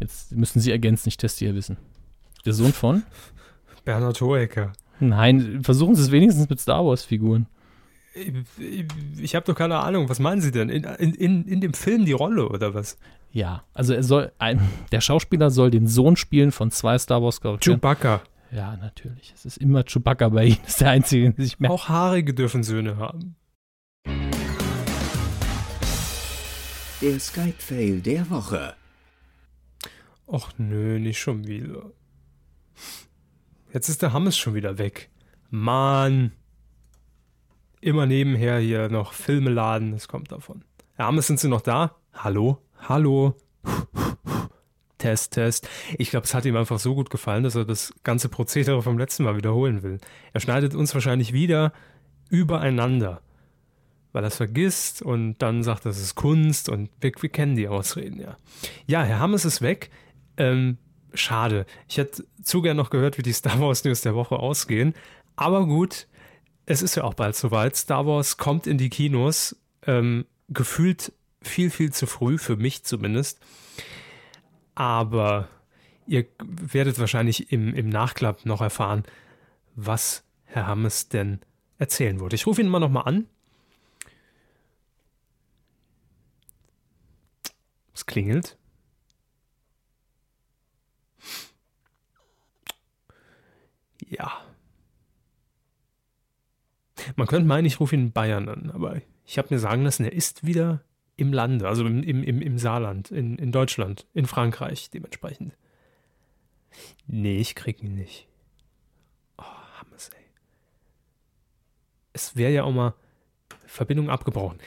jetzt müssen Sie ergänzen, ich teste Ihr Wissen. Der Sohn von? Bernhard Hoeker. Nein, versuchen Sie es wenigstens mit Star Wars-Figuren. Ich, ich habe doch keine Ahnung. Was meinen Sie denn? In, in, in, dem Film die Rolle oder was? Ja, also er soll, ein, der Schauspieler soll den Sohn spielen von zwei Star Wars-Charakteren. Chewbacca. Ja, natürlich. Es ist immer Chewbacca bei Ihnen. Das ist der Einzige, den sich merkt. Auch Haarige dürfen Söhne haben. Der Skype-Fail der Woche. Och nö, nicht schon wieder. Jetzt ist der Hammes schon wieder weg. Mann. Immer nebenher hier noch Filme laden, das kommt davon. Herr Hammes, sind Sie noch da? Hallo? Hallo? Test, Test. Ich glaube, es hat ihm einfach so gut gefallen, dass er das ganze Prozedere vom letzten Mal wiederholen will. Er schneidet uns wahrscheinlich wieder übereinander, weil er es vergisst und dann sagt, das ist Kunst und wir, wir kennen die Ausreden, ja. Ja, Herr Hammes ist weg. Ähm, schade. Ich hätte zu gern noch gehört, wie die Star Wars News der Woche ausgehen. Aber gut, es ist ja auch bald soweit. Star Wars kommt in die Kinos. Ähm, gefühlt viel, viel zu früh, für mich zumindest. Aber ihr werdet wahrscheinlich im, im Nachklapp noch erfahren, was Herr Hammes denn erzählen wollte. Ich rufe ihn mal nochmal an. Klingelt. Ja. Man könnte meinen, ich rufe ihn in Bayern an, aber ich habe mir sagen lassen, er ist wieder im Lande, also im, im, im Saarland, in, in Deutschland, in Frankreich dementsprechend. Nee, ich krieg ihn nicht. Oh, Hammes, ey. Es wäre ja auch mal Verbindung abgebrochen.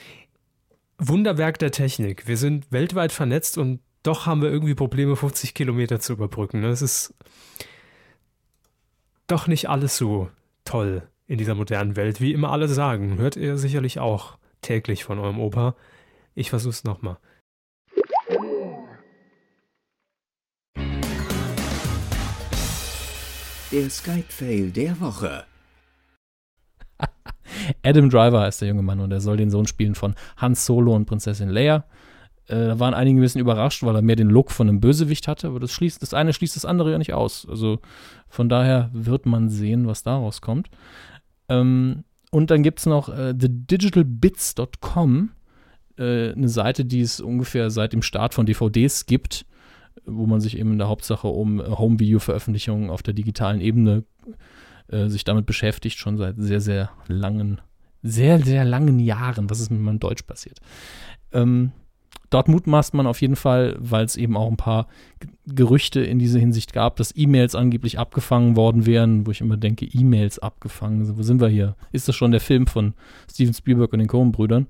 Wunderwerk der Technik. Wir sind weltweit vernetzt und doch haben wir irgendwie Probleme, 50 Kilometer zu überbrücken. Das ist doch nicht alles so toll in dieser modernen Welt, wie immer alle sagen. Hört ihr sicherlich auch täglich von eurem Opa. Ich versuch's nochmal. Der Skype-Fail der Woche. Adam Driver ist der junge Mann und er soll den Sohn spielen von Hans Solo und Prinzessin Leia. Äh, da waren einige ein bisschen überrascht, weil er mehr den Look von einem Bösewicht hatte, aber das, schließt, das eine schließt das andere ja nicht aus. Also von daher wird man sehen, was daraus kommt. Ähm, und dann gibt es noch äh, thedigitalbits.com, äh, eine Seite, die es ungefähr seit dem Start von DVDs gibt, wo man sich eben in der Hauptsache um Home-Video-Veröffentlichungen auf der digitalen Ebene äh, sich damit beschäftigt, schon seit sehr, sehr langen, sehr, sehr langen Jahren. Was ist mit meinem Deutsch passiert? Ähm, dort mutmaßt man auf jeden Fall, weil es eben auch ein paar Gerüchte in dieser Hinsicht gab, dass E-Mails angeblich abgefangen worden wären, wo ich immer denke, E-Mails abgefangen, wo sind wir hier? Ist das schon der Film von Steven Spielberg und den Coen-Brüdern?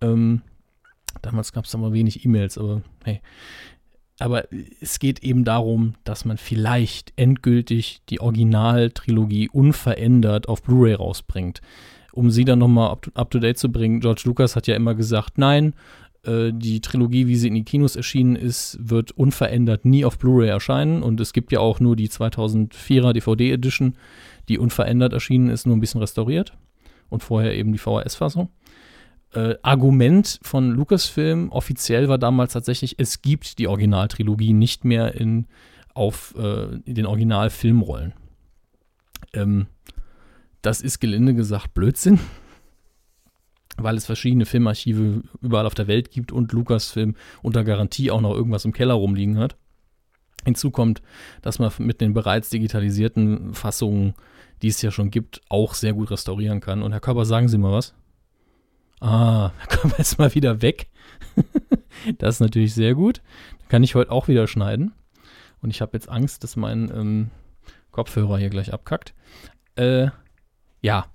Ähm, damals gab es aber wenig E-Mails, aber hey. Aber es geht eben darum, dass man vielleicht endgültig die Originaltrilogie unverändert auf Blu-ray rausbringt. Um sie dann nochmal up-to-date zu bringen, George Lucas hat ja immer gesagt, nein, äh, die Trilogie, wie sie in die Kinos erschienen ist, wird unverändert nie auf Blu-ray erscheinen. Und es gibt ja auch nur die 2004er DVD-Edition, die unverändert erschienen ist, nur ein bisschen restauriert. Und vorher eben die VHS-Fassung. Äh, Argument von Lucasfilm offiziell war damals tatsächlich, es gibt die Originaltrilogie nicht mehr in, auf äh, den Originalfilmrollen. Ähm, das ist gelinde gesagt Blödsinn, weil es verschiedene Filmarchive überall auf der Welt gibt und Lucasfilm unter Garantie auch noch irgendwas im Keller rumliegen hat. Hinzu kommt, dass man mit den bereits digitalisierten Fassungen, die es ja schon gibt, auch sehr gut restaurieren kann. Und Herr Körper, sagen Sie mal was? Ah, kommen wir jetzt mal wieder weg. <laughs> das ist natürlich sehr gut. Da kann ich heute auch wieder schneiden. Und ich habe jetzt Angst, dass mein ähm, Kopfhörer hier gleich abkackt. Äh, ja,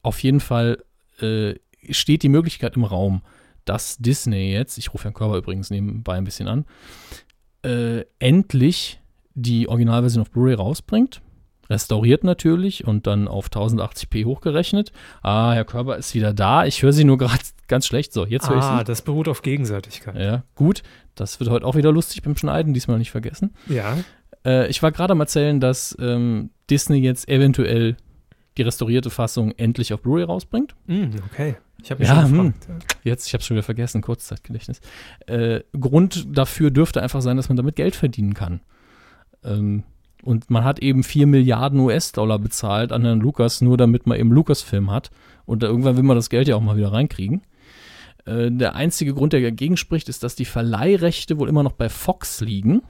auf jeden Fall äh, steht die Möglichkeit im Raum, dass Disney jetzt, ich rufe Herrn Körber übrigens nebenbei ein bisschen an, äh, endlich die Originalversion auf Blu-ray rausbringt restauriert natürlich und dann auf 1080p hochgerechnet. Ah, Herr Körber ist wieder da. Ich höre Sie nur gerade ganz schlecht. So, jetzt höre ich Sie. Ah, das beruht auf Gegenseitigkeit. Ja, gut. Das wird heute auch wieder lustig beim Schneiden, diesmal nicht vergessen. Ja. Äh, ich war gerade am erzählen, dass ähm, Disney jetzt eventuell die restaurierte Fassung endlich auf Blu-ray rausbringt. Mm, okay. Ich habe mich Ja, schon hm. gefragt. Jetzt, ich habe schon wieder vergessen, Kurzzeitgedächtnis. Äh, Grund dafür dürfte einfach sein, dass man damit Geld verdienen kann. Ähm, und man hat eben 4 Milliarden US-Dollar bezahlt an Herrn Lucas, nur damit man eben Lucas-Film hat. Und da irgendwann will man das Geld ja auch mal wieder reinkriegen. Äh, der einzige Grund, der dagegen spricht, ist, dass die Verleihrechte wohl immer noch bei Fox liegen.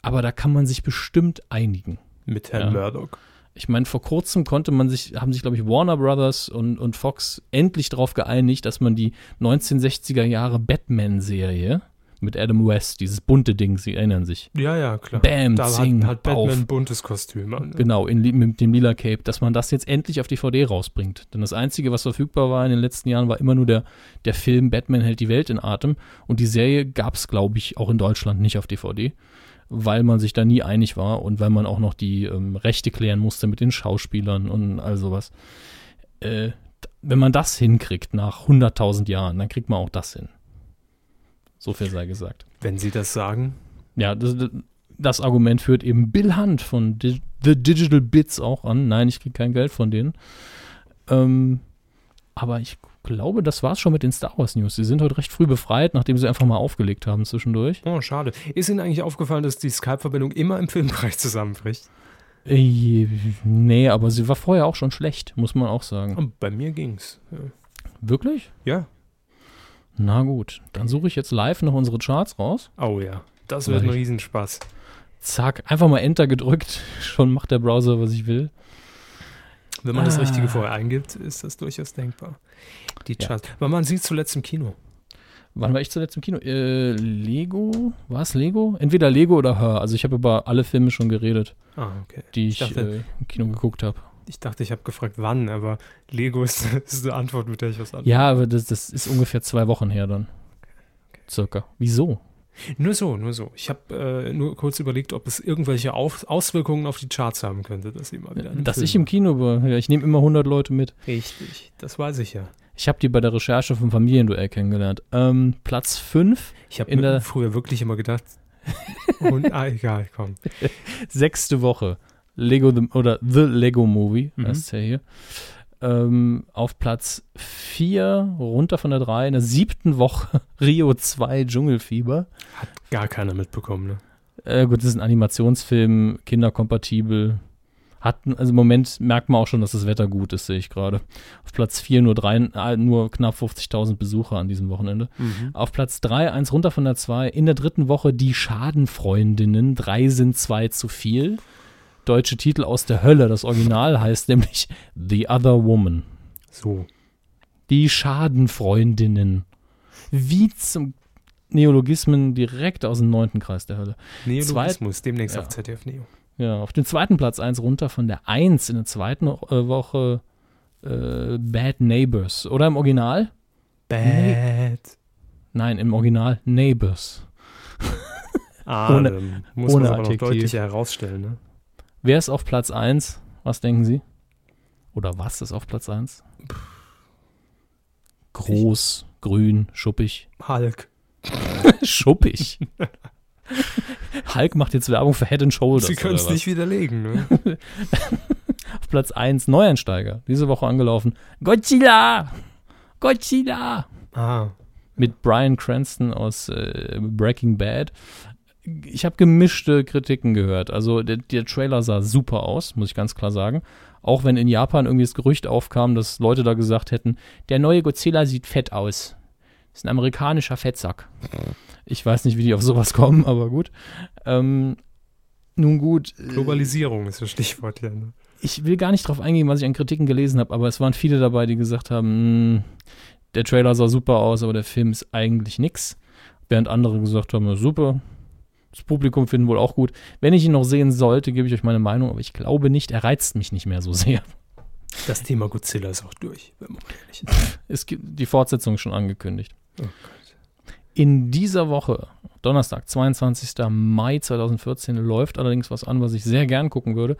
Aber da kann man sich bestimmt einigen. Mit Herrn Ja. Murdoch. Ich meine, vor kurzem konnte man sich, haben sich, glaube ich, Warner Brothers und, und Fox endlich darauf geeinigt, dass man die 1960er Jahre Batman-Serie mit Adam West, dieses bunte Ding, Sie erinnern sich. Ja, ja, klar. Bam, da zing, hat, hat Batman auf. ein buntes Kostüm an. Genau, in, mit dem lila Cape, dass man das jetzt endlich auf DVD rausbringt. Denn das Einzige, was verfügbar war in den letzten Jahren, war immer nur der, der Film Batman hält die Welt in Atem. Und die Serie gab es, glaube ich, auch in Deutschland nicht auf DVD, weil man sich da nie einig war und weil man auch noch die ähm, Rechte klären musste mit den Schauspielern und all sowas. Äh, wenn man das hinkriegt nach 100.000 Jahren, dann kriegt man auch das hin. So viel sei gesagt. Wenn Sie das sagen. Ja, das, das Argument führt eben Bill Hunt von Di The Digital Bits auch an. Nein, ich kriege kein Geld von denen. Ähm, aber ich glaube, das war's schon mit den Star Wars News. Sie sind heute recht früh befreit, nachdem sie einfach mal aufgelegt haben zwischendurch. Oh, schade. Ist Ihnen eigentlich aufgefallen, dass die Skype-Verbindung immer im Filmbereich zusammenbricht? Äh, nee, aber sie war vorher auch schon schlecht, muss man auch sagen. Und bei mir ging's. Ja. Wirklich? Ja. Na gut, dann suche ich jetzt live noch unsere Charts raus. Oh ja. Das wird ein Vielleicht. Riesenspaß. Zack, einfach mal Enter gedrückt. <laughs> Schon macht der Browser, was ich will. Wenn man das Ah. Richtige vorher eingibt, ist das durchaus denkbar. Die Ja. Charts. War man sie zuletzt im Kino? Wann war ich zuletzt im Kino? Äh, Lego? War es Lego? Entweder Lego oder Her. Also ich habe über alle Filme schon geredet, Ah, okay. die Ich ich, dachte- äh, im Kino geguckt habe. Ich dachte, ich habe gefragt, wann, aber Lego ist, <laughs> ist eine Antwort, mit der ich was anderes. Ja, aber das, das ist ungefähr zwei Wochen her dann. Circa. Wieso? Nur so, nur so. Ich habe äh, nur kurz überlegt, ob es irgendwelche Auf Auswirkungen auf die Charts haben könnte, dass sie mal wieder Dass Film ich im Kino war. Ja, ich nehme immer 100 Leute mit. Richtig, das weiß ich ja. Ich habe die bei der Recherche vom Familienduell kennengelernt. Ähm, Platz 5, Ich habe In mir der- früher wirklich immer gedacht, <laughs> und, ah, egal, komm. sechste Woche. Lego the, oder The Lego Movie, Mhm. heißt ja hier. Ähm, auf Platz 4, runter von der 3, in der siebten Woche <laughs> Rio 2 Dschungelfieber. Gar keiner mitbekommen, ne? Äh, gut, das ist ein Animationsfilm, kinderkompatibel. Hat, also im Moment merkt man auch schon, dass das Wetter gut ist, sehe ich gerade. Auf Platz 4 nur, drei, äh, nur knapp 50.000 Besucher an diesem Wochenende. Auf Platz 3, eins runter von der 2, in der dritten Woche die Schadenfreundinnen, drei sind zwei zu viel. Deutsche Titel aus der Hölle, das Original heißt nämlich The Other Woman. So. Die Schadenfreundinnen. Wie zum Neologismen direkt aus dem neunten Kreis der Hölle. Neologismus, demnächst Ja. auf ZDF Neo. Ja, auf den zweiten Platz eins runter von der 1 in der zweiten äh, Woche äh, Bad Neighbors. Oder im Original? Bad. Nein, im Original Neighbors. Ah, Ohne- muss ohne man aber noch Adjektiv. deutlicher herausstellen, ne? Wer ist auf Platz 1? Was denken Sie? Oder was ist auf Platz 1? Groß, grün, schuppig. Hulk. <laughs> schuppig. Hulk macht jetzt Werbung für Head and Shoulders. Sie können es nicht widerlegen, ne? <laughs> Auf Platz 1 Neueinsteiger. Diese Woche angelaufen. Godzilla! Godzilla! ah, mit Brian Cranston aus äh, Breaking Bad. Ich habe gemischte Kritiken gehört. Also der, der Trailer sah super aus, muss ich ganz klar sagen. Auch wenn in Japan irgendwie das Gerücht aufkam, dass Leute da gesagt hätten, der neue Godzilla sieht fett aus. Ist ein amerikanischer Fettsack. Ich weiß nicht, wie die auf sowas kommen, aber gut. Ähm, nun gut. äh, Globalisierung ist das Stichwort hier, ne? ich will gar nicht drauf eingehen, was ich an Kritiken gelesen habe, aber es waren viele dabei, die gesagt haben, "Mh, der Trailer sah super aus, aber der Film ist eigentlich nix. Während andere gesagt haben, "Ja, super, das Publikum finden wohl auch gut. Wenn ich ihn noch sehen sollte, gebe ich euch meine Meinung, aber ich glaube nicht, er reizt mich nicht mehr so sehr. Das Thema Godzilla ist auch durch, wenn man ehrlich ist. <laughs> Es gibt die Fortsetzung ist schon angekündigt. Oh. In dieser Woche, Donnerstag, 22. Mai 2014, läuft allerdings was an, was ich sehr gern gucken würde.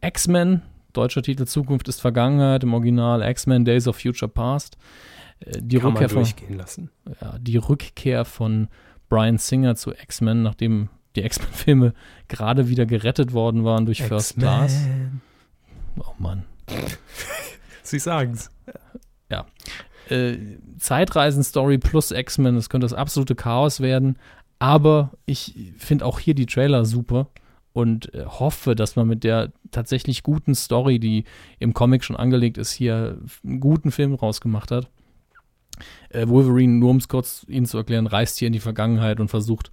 X-Men, deutscher Titel Zukunft ist Vergangenheit, im Original X-Men Days of Future Past. Äh, Die Kann man Rückkehr, von, durchgehen lassen. ja, die Rückkehr von Brian Singer zu X-Men, nachdem die X-Men-Filme gerade wieder gerettet worden waren durch First Class. Oh Mann. <laughs> Sie sagen's. äh, Zeitreisen-Story plus X-Men, das könnte das absolute Chaos werden. Aber ich finde auch hier die Trailer super und äh, hoffe, dass man mit der tatsächlich guten Story, die im Comic schon angelegt ist, hier einen guten Film rausgemacht hat. Äh, Wolverine, nur um es kurz Ihnen zu erklären, reist hier in die Vergangenheit und versucht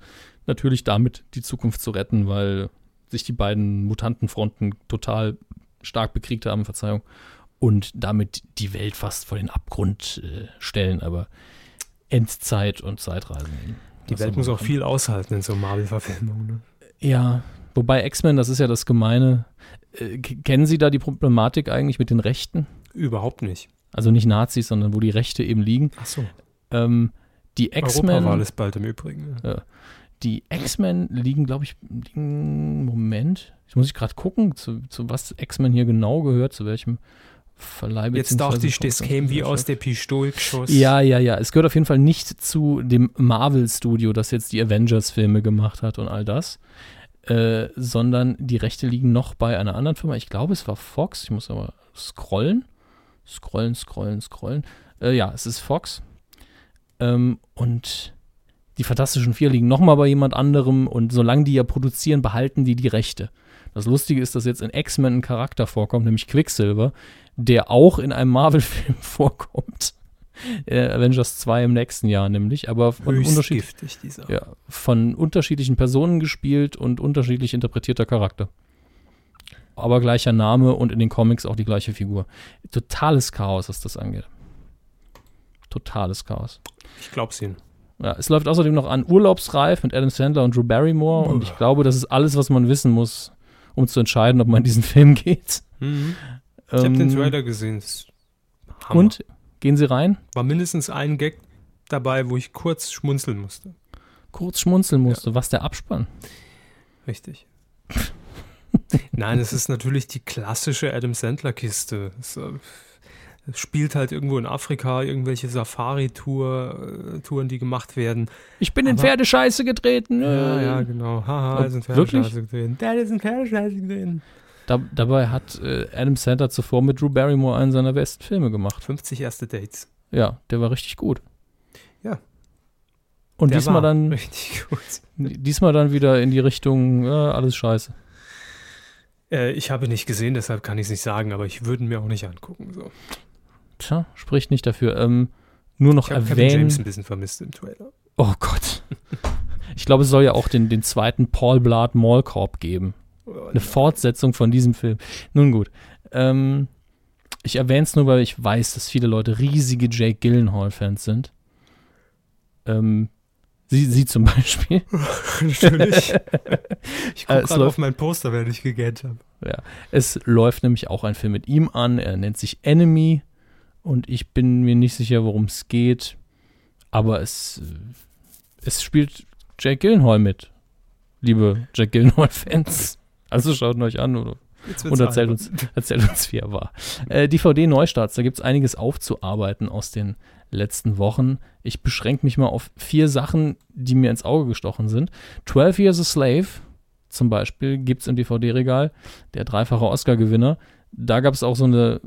natürlich damit die Zukunft zu retten, weil sich die beiden Mutantenfronten total stark bekriegt haben, Verzeihung, und damit die Welt fast vor den Abgrund äh, stellen, aber Endzeit und Zeitreisen eben. Die Welt muss auch viel aushalten in so Marvel-Verfilmungen. Ne? Ja, wobei X-Men, das ist ja das Gemeine. Äh, kennen Sie da die Problematik eigentlich mit den Rechten? Überhaupt nicht. Also nicht Nazis, sondern wo die Rechte eben liegen. Ach so. Ähm, die Europawahl X-Men, ist bald im Übrigen. Ja. die X-Men liegen, glaube ich, liegen, Moment, ich muss ich gerade gucken, zu, zu was X-Men hier genau gehört, zu welchem Verleih. Jetzt dachte ich, das käme wie aus der Pistole geschossen. Ja, ja, ja. Es gehört auf jeden Fall nicht zu dem Marvel-Studio, das jetzt die Avengers-Filme gemacht hat und all das, äh, sondern die Rechte liegen noch bei einer anderen Firma. Ich glaube, es war Fox. Ich muss aber scrollen. Scrollen, scrollen, scrollen. Äh, ja, es ist Fox. Ähm, und die Fantastischen Vier liegen nochmal bei jemand anderem und solange die ja produzieren, behalten die die Rechte. Das Lustige ist, dass jetzt in X-Men ein Charakter vorkommt, nämlich Quicksilver, der auch in einem Marvel-Film <laughs> vorkommt. Äh, Avengers 2 im nächsten Jahr nämlich, aber von, unterschied ja, von unterschiedlichen Personen gespielt und unterschiedlich interpretierter Charakter. Aber gleicher Name und in den Comics auch die gleiche Figur. Totales Chaos, was das angeht. Totales Chaos. Ich glaub's Ihnen. Ja, es läuft außerdem noch an Urlaubsreif mit Adam Sandler und Drew Barrymore und ich glaube, das ist alles, was man wissen muss, um zu entscheiden, ob man in diesen <laughs> Film geht. Mhm. Ich habe den Ähm, Trailer gesehen. Hammer. Und? Gehen Sie rein? War mindestens ein Gag dabei, wo ich kurz schmunzeln musste. Kurz schmunzeln musste. Was der Abspann? Richtig. Nein, es ist natürlich die klassische Adam Sandler-Kiste. Es, äh, spielt halt irgendwo in Afrika irgendwelche Safari-Touren, Touren, die gemacht werden. Ich bin in Aber- Pferdescheiße getreten. Ja, äh. ja, genau. Haha, Ob- ist wirklich? Pferdescheiße drin. Da ist ein Pferdescheiße drin. Da, dabei hat äh, Adam Sandler zuvor mit Drew Barrymore einen seiner besten Filme gemacht. 50 erste Dates. Ja, der war richtig gut. Ja. Und Der diesmal dann, <laughs> diesmal dann wieder in die Richtung, äh, alles scheiße. Äh, ich habe nicht gesehen, deshalb kann ich es nicht sagen, aber ich würde mir auch nicht angucken. So. Tja, spricht nicht dafür. Ähm, nur noch Ich habe Kevin erwähnen. James ein bisschen vermisst im Trailer. Oh Gott. Ich glaube, es soll ja auch den, den zweiten Paul Blart Mall Corp geben. Oh, Eine Fortsetzung von diesem Film. Nun gut. Ähm, ich erwähne es nur, weil ich weiß, dass viele Leute riesige Jake Gyllenhaal-Fans sind. Ähm, sie, sie zum Beispiel. <laughs> Natürlich. <laughs> Ich Äh, gucke es gerade läuft- auf mein Poster, während ich gegähnt habe. Es läuft nämlich auch ein Film mit ihm an. Er nennt sich Enemy. Und ich bin mir nicht sicher, worum es geht. Aber es, äh, es spielt Jake Gyllenhaal mit. Liebe Jake Gyllenhaal-Fans. Also schaut ihn euch an oder und erzählt uns, erzählt uns, wie er war. Äh, DVD-Neustarts, da gibt es einiges aufzuarbeiten aus den letzten Wochen. Ich beschränke mich mal auf vier Sachen, die mir ins Auge gestochen sind. 12 Years a Slave zum Beispiel gibt es im DVD-Regal, der dreifache Oscar-Gewinner. Da gab es auch so eine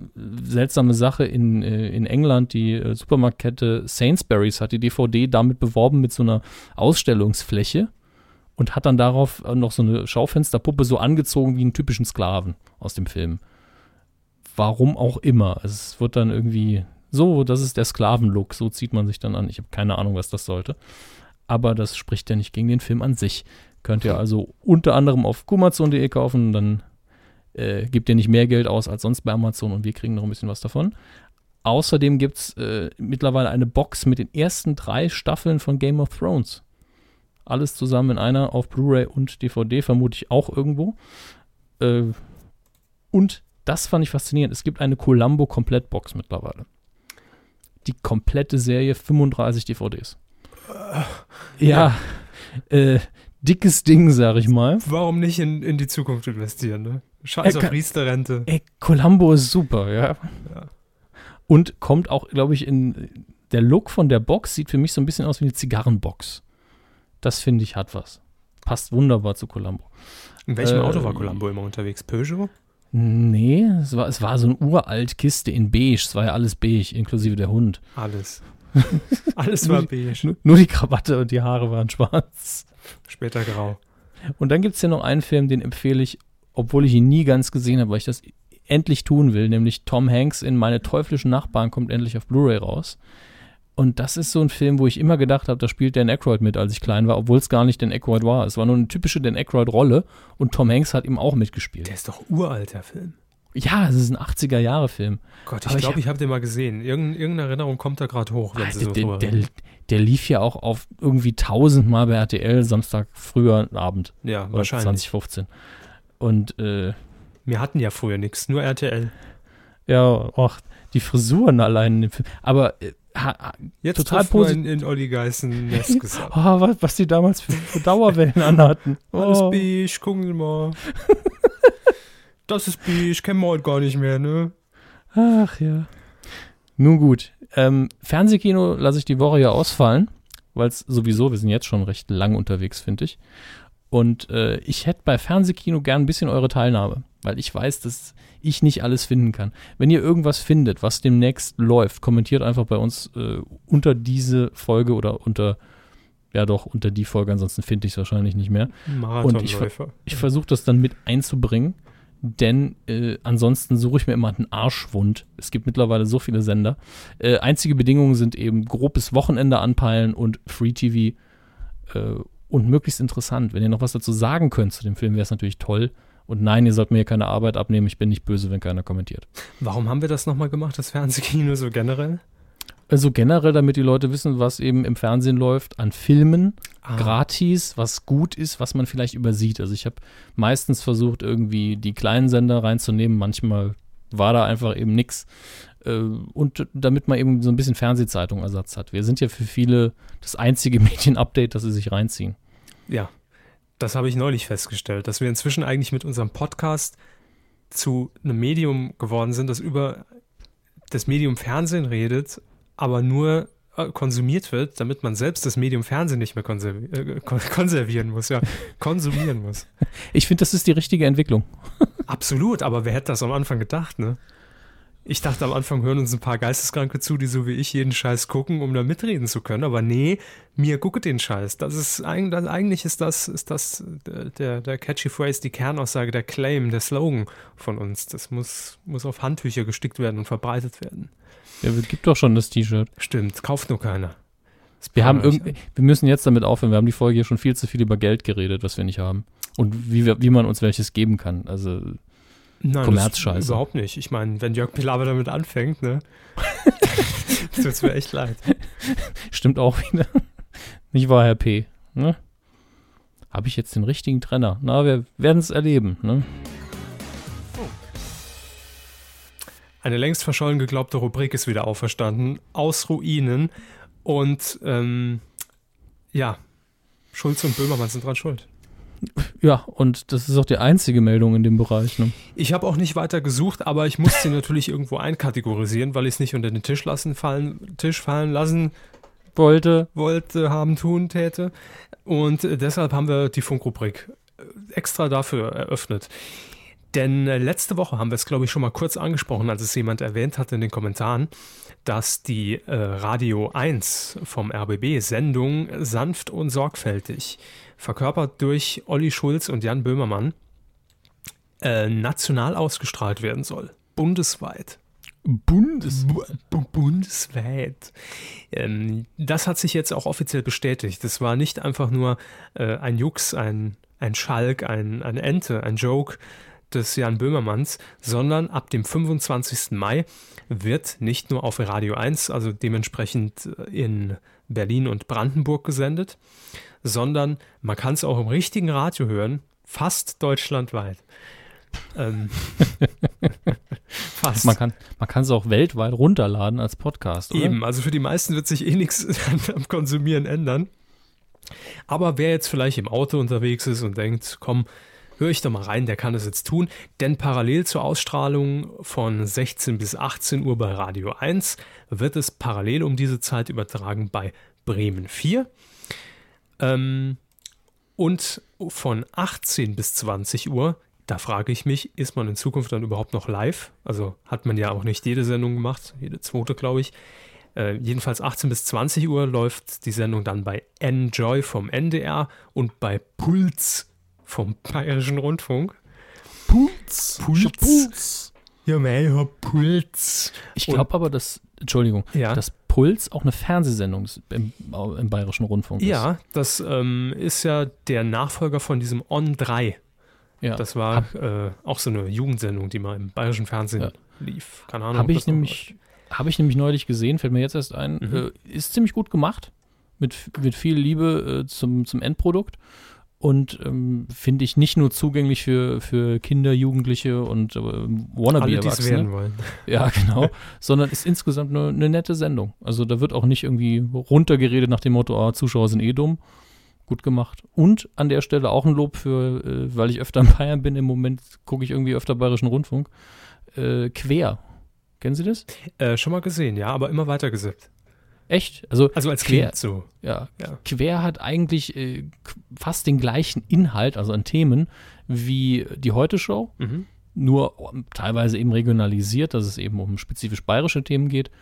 seltsame Sache in, äh, in England. Die äh, Supermarktkette Sainsbury's hat die DVD damit beworben mit so einer Ausstellungsfläche und hat dann darauf noch so eine Schaufensterpuppe so angezogen wie einen typischen Sklaven aus dem Film. Warum auch immer. Es wird dann irgendwie so, das ist der Sklavenlook, so zieht man sich dann an. Ich habe keine Ahnung, was das sollte. Aber das spricht ja nicht gegen den Film an sich. Könnt ihr also unter anderem auf kumazon.de kaufen, dann äh, gebt ihr nicht mehr Geld aus als sonst bei Amazon und wir kriegen noch ein bisschen was davon. Außerdem gibt es äh, mittlerweile eine Box mit den ersten drei Staffeln von Game of Thrones. Alles zusammen in einer auf Blu-ray und DVD, vermute ich auch irgendwo. Äh, und das fand ich faszinierend. Es gibt eine Columbo Komplettbox mittlerweile. Die komplette Serie, 35 DVDs. Ja, Äh, dickes Ding, sag ich mal. Warum nicht in, in die Zukunft investieren, ne? Scheiß Er auf Riester-Rente. Ey, Columbo ist super, ja. Ja. Und kommt auch, glaube ich, in. Der Look von der Box sieht für mich so ein bisschen aus wie eine Zigarrenbox. Das finde ich hat was. Passt wunderbar zu Columbo. In welchem Äh, Auto war Columbo immer unterwegs? Peugeot? Nee, es war, es war so eine uralt Kiste in beige. Es war ja alles beige, inklusive der Hund. Alles. <laughs> Alles war beige. Nur, nur die Krawatte und die Haare waren schwarz. Später grau. Und dann gibt es hier noch einen Film, den empfehle ich, obwohl ich ihn nie ganz gesehen habe, weil ich das endlich tun will, nämlich Tom Hanks in Meine teuflischen Nachbarn kommt endlich auf Blu-ray raus. Und das ist so ein Film, wo ich immer gedacht habe, da spielt Dan Aykroyd mit, als ich klein war, obwohl es gar nicht Dan Aykroyd war. Es war nur eine typische Dan Aykroyd-Rolle und Tom Hanks hat ihm auch mitgespielt. Der ist doch uralt, der Film. Ja, es ist ein 80er-Jahre-Film. Gott, ich ich glaube, hab- ich habe den mal gesehen. Irgend, irgendeine Erinnerung kommt da gerade hoch, wenn der, so der, der, der lief ja auch auf irgendwie tausendmal bei RTL Samstag früher Abend. Ja, oder wahrscheinlich. 2015. Und äh, Wir hatten ja früher nichts, nur RTL. ja, ach, die Frisuren allein in dem Film. Aber äh, ha, Jetzt Total trifft man posit- in, Olli Geißen Nest <laughs> gesagt. oh, was, was die damals für, für Dauerwellen <laughs> anhatten. Alles Oh. beige, gucken Sie mal. <laughs> das ist beige, kennen wir heute gar nicht mehr, ne? Ach ja. Nun gut. Ähm, Fernsehkino lasse ich die Woche ja ausfallen, weil es sowieso, wir sind jetzt schon recht lang unterwegs, finde ich. Und äh, ich hätte bei Fernsehkino gern ein bisschen eure Teilnahme, weil ich weiß, dass ich nicht alles finden kann. Wenn ihr irgendwas findet, was demnächst läuft, kommentiert einfach bei uns äh, unter diese Folge oder unter, ja doch, unter die Folge, ansonsten finde ich es wahrscheinlich nicht mehr. Marathonläufer. Ich versuche das dann mit einzubringen, denn äh, ansonsten suche ich mir immer einen Arschwund. Es gibt mittlerweile so viele Sender. Äh, einzige Bedingungen sind eben grobes Wochenende anpeilen und Free TV äh, und möglichst interessant. Wenn ihr noch was dazu sagen könnt zu dem Film, wäre es natürlich toll. Und nein, ihr sollt mir hier keine Arbeit abnehmen. Ich bin nicht böse, wenn keiner kommentiert. Warum haben wir das nochmal gemacht, das Fernsehkino so generell? Also generell, damit die Leute wissen, was eben im Fernsehen läuft, an Filmen, Ah. gratis, was gut ist, was man vielleicht übersieht. Also ich habe meistens versucht, irgendwie die kleinen Sender reinzunehmen. Manchmal war da einfach eben nix. Äh, Und damit man eben so ein bisschen Fernsehzeitung-Ersatz hat. Wir sind ja für viele das einzige <laughs> Medienupdate, das sie sich reinziehen. Ja, das habe ich neulich festgestellt, dass wir inzwischen eigentlich mit unserem Podcast zu einem Medium geworden sind, das über das Medium Fernsehen redet, aber nur äh, konsumiert wird, damit man selbst das Medium Fernsehen nicht mehr konservi äh, kon <laughs> konservieren muss, ja, konsumieren muss. Ich finde, das ist die richtige Entwicklung. <laughs> Absolut, aber wer hätte das am Anfang gedacht, ne? Ich dachte am Anfang hören uns ein paar Geisteskranke zu, die so wie ich jeden Scheiß gucken, um da mitreden zu können. Aber nee, mir gucke den Scheiß. Das ist eigentlich, ist das, ist das der, der catchy Phrase, die Kernaussage, der Claim, der Slogan von uns. Das muss, muss auf Handtücher gestickt werden und verbreitet werden. Ja, es gibt doch schon das T-Shirt. Stimmt, kauft nur keiner. Wir haben irgend, wir müssen jetzt damit aufhören. Wir haben die Folge hier schon viel zu viel über Geld geredet, was wir nicht haben. Und wie, wir, wie man uns welches geben kann. Also, Nein, Kommerzscheiße. Überhaupt nicht. Ich meine, wenn Jörg Pilawa damit anfängt, ne? <laughs> das tut's mir echt leid. Stimmt auch wieder. Nicht wahr, Herr P. Ne? Habe ich jetzt den richtigen Trenner? Na, wir werden es erleben. Ne? Eine längst verschollen geglaubte Rubrik ist wieder auferstanden. Aus Ruinen. Und ähm, ja, Schulz und Böhmermann sind dran schuld. Ja, und das ist auch die einzige Meldung in dem Bereich. Ne? Ich habe auch nicht weiter gesucht, aber ich muss sie natürlich irgendwo einkategorisieren, weil ich es nicht unter den Tisch lassen fallen, Tisch fallen lassen Wollte. wollte, haben, tun, täte. Und äh, deshalb haben wir die Funkrubrik äh, extra dafür eröffnet. Denn äh, letzte Woche haben wir es, glaube ich, schon mal kurz angesprochen, als es jemand erwähnt hat in den Kommentaren, dass die äh, Radio 1 vom RBB Sendung sanft und sorgfältig, verkörpert durch Olli Schulz und Jan Böhmermann, äh, national ausgestrahlt werden soll. Bundesweit. Bundes. Bu bu bundesweit. Ähm, das hat sich jetzt auch offiziell bestätigt. Das war nicht einfach nur äh, ein Jux, ein, ein Schalk, ein, eine Ente, ein Joke des Jan Böhmermanns, sondern ab dem 25. Mai wird nicht nur auf Radio 1, also dementsprechend äh, in Berlin und Brandenburg gesendet, sondern man kann es auch im richtigen Radio hören, fast deutschlandweit. Ähm, <laughs> fast. Man kann man kann es auch weltweit runterladen als Podcast. Oder? Eben, also für die meisten wird sich eh nichts <laughs> am Konsumieren ändern. Aber wer jetzt vielleicht im Auto unterwegs ist und denkt, komm, höre ich doch mal rein, der kann das jetzt tun. Denn parallel zur Ausstrahlung von 16 bis 18 Uhr bei Radio 1 wird es parallel um diese Zeit übertragen bei Bremen 4. Ähm, und von 18 bis 20 Uhr, da frage ich mich, ist man in Zukunft dann überhaupt noch live? Also hat man ja auch nicht jede Sendung gemacht, jede zweite, glaube ich. Äh, jedenfalls 18 bis 20 Uhr läuft die Sendung dann bei Enjoy vom NDR und bei Puls vom Bayerischen Rundfunk. Puls. Puls. Ja, mein Puls. Ich glaube aber, dass, Entschuldigung, Ja. dass Puls auch eine Fernsehsendung im, im Bayerischen Rundfunk ist. Ja, das ähm, ist ja der Nachfolger von diesem On 3. Ja. Das war äh, auch so eine Jugendsendung, die mal im bayerischen Fernsehen Ja. lief. Keine Ahnung. Habe ich nämlich, habe ich nämlich neulich gesehen, fällt mir jetzt erst ein. Mhm. Äh, ist ziemlich gut gemacht, mit, mit viel Liebe äh, zum, zum Endprodukt. Und ähm, finde ich nicht nur zugänglich für, für Kinder, Jugendliche und äh, Wannabe-Erwachsene. werden wollen. <laughs> Ja, genau. sondern ist insgesamt eine, eine nette Sendung. Also da wird auch nicht irgendwie runtergeredet nach dem Motto, ah, Zuschauer sind eh dumm. Gut gemacht. Und an der Stelle auch ein Lob für, äh, weil ich öfter in Bayern bin, im Moment gucke ich irgendwie öfter Bayerischen Rundfunk. Äh, quer. Kennen Sie das? Äh, schon mal gesehen, ja, aber immer weiter gesippt. Echt? Also, Also als Quer- Kind so. ja, Ja. Quer hat eigentlich äh, fast den gleichen Inhalt, also an Themen, wie die Heute-Show. Mhm. nur teilweise eben regionalisiert, dass es eben um spezifisch bayerische Themen geht,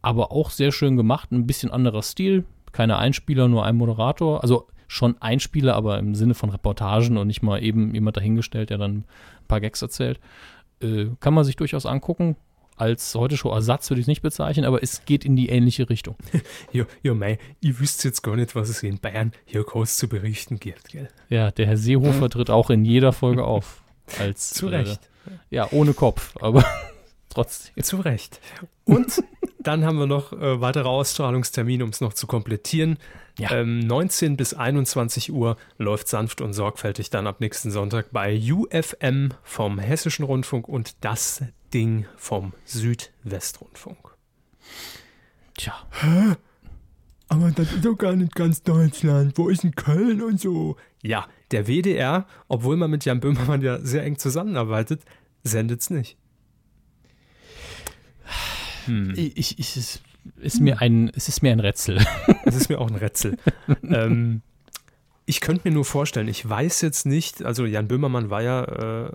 aber auch sehr schön gemacht, ein bisschen anderer Stil, keine Einspieler, nur ein Moderator, also schon Einspieler, aber im Sinne von Reportagen und nicht mal eben jemand dahingestellt, der dann ein paar Gags erzählt. Äh, kann man sich durchaus angucken. Als heute Show Ersatz würde ich es nicht bezeichnen, aber es geht in die ähnliche Richtung. <laughs> Ja, ja, mei, ich wüsste jetzt gar nicht, was es in Bayern hier groß zu berichten gibt, gell? Ja, der Herr Seehofer tritt auch in jeder Folge auf. <laughs> Als, Zu Recht. Äh, ja, ohne Kopf, aber <laughs> trotzdem. Zu Recht. Und dann haben wir noch äh, weitere Ausstrahlungstermine, um es noch zu komplettieren. Ja. Ähm, 19 bis 21 Uhr läuft sanft und sorgfältig dann ab nächsten Sonntag bei UFM vom Hessischen Rundfunk und das Ding vom Südwestrundfunk. Tja, Aber das ist doch gar nicht ganz Deutschland. Wo ist denn Köln und so? Ja, der WDR, obwohl man mit Jan Böhmermann ja sehr eng zusammenarbeitet, sendet es nicht. Hm. ich, ich, es ist mir ein, es ist mir ein Rätsel. <laughs> Das ist mir auch ein Rätsel. ähm, ich könnte mir nur vorstellen, ich weiß jetzt nicht, also Jan Böhmermann war ja äh,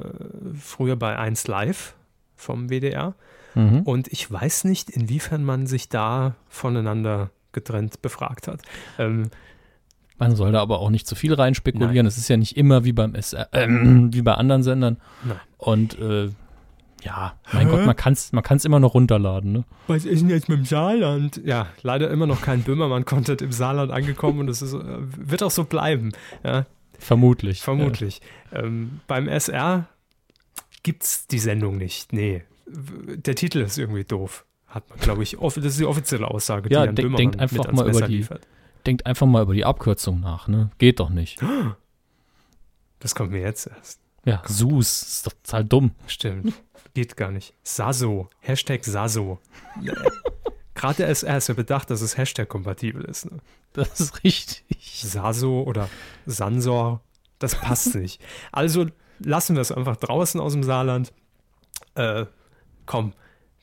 früher bei 1 Live vom WDR Mhm. und ich weiß nicht, inwiefern man sich da voneinander getrennt befragt hat. Ähm, Man soll da aber auch nicht zu viel reinspekulieren. Es ist ja nicht immer wie beim SR, ähm, <clears throat> wie bei anderen Sendern. Nein. Und äh, ja, mein Gott, man kann es man kann's immer noch runterladen. Ne? was ist denn jetzt mit dem Saarland? Ja, leider immer noch kein Böhmermann-Content im Saarland angekommen und es ist, äh, wird auch so bleiben. Ja, Vermutlich. Vermutlich. Ähm, beim SR gibt es die Sendung nicht. Nee. Der Titel ist irgendwie doof. Hat man, glaube ich. off- Das ist die offizielle Aussage, die Ja, Jan denk- Böhmermann denkt einfach mal über die- liefert. Denkt einfach mal über die Abkürzung nach. Ne? Geht doch nicht. <gasps> Das kommt mir jetzt erst. Ja, Sus. Ist doch total dumm. Stimmt. Geht gar nicht. Saso. Hashtag Saso. Nee. Gerade der SR ist ja bedacht, dass es Hashtag-kompatibel ist. Ne? Das ist richtig. Saso oder Sansor, das passt nicht. Also lassen wir es einfach draußen aus dem Saarland. Äh, komm,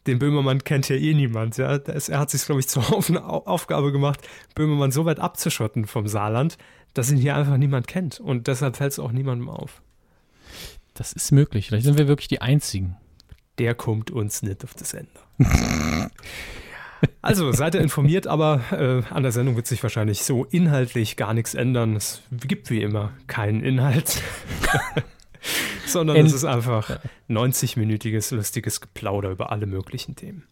den Böhmermann kennt ja eh niemand. Ja? SR hat sich, glaube ich, zur Auf Aufgabe gemacht, Böhmermann so weit abzuschotten vom Saarland, dass ihn hier einfach niemand kennt. Und deshalb fällt es auch niemandem auf. Das ist möglich. Vielleicht sind wir wirklich die Einzigen. Der kommt uns nicht auf das Ende. <laughs> Also seid ihr informiert, aber äh, an der Sendung wird sich wahrscheinlich so inhaltlich gar nichts ändern. Es gibt wie immer keinen Inhalt, <laughs> <laughs> sondern es End- ist einfach 90-minütiges, lustiges Geplauder über alle möglichen Themen.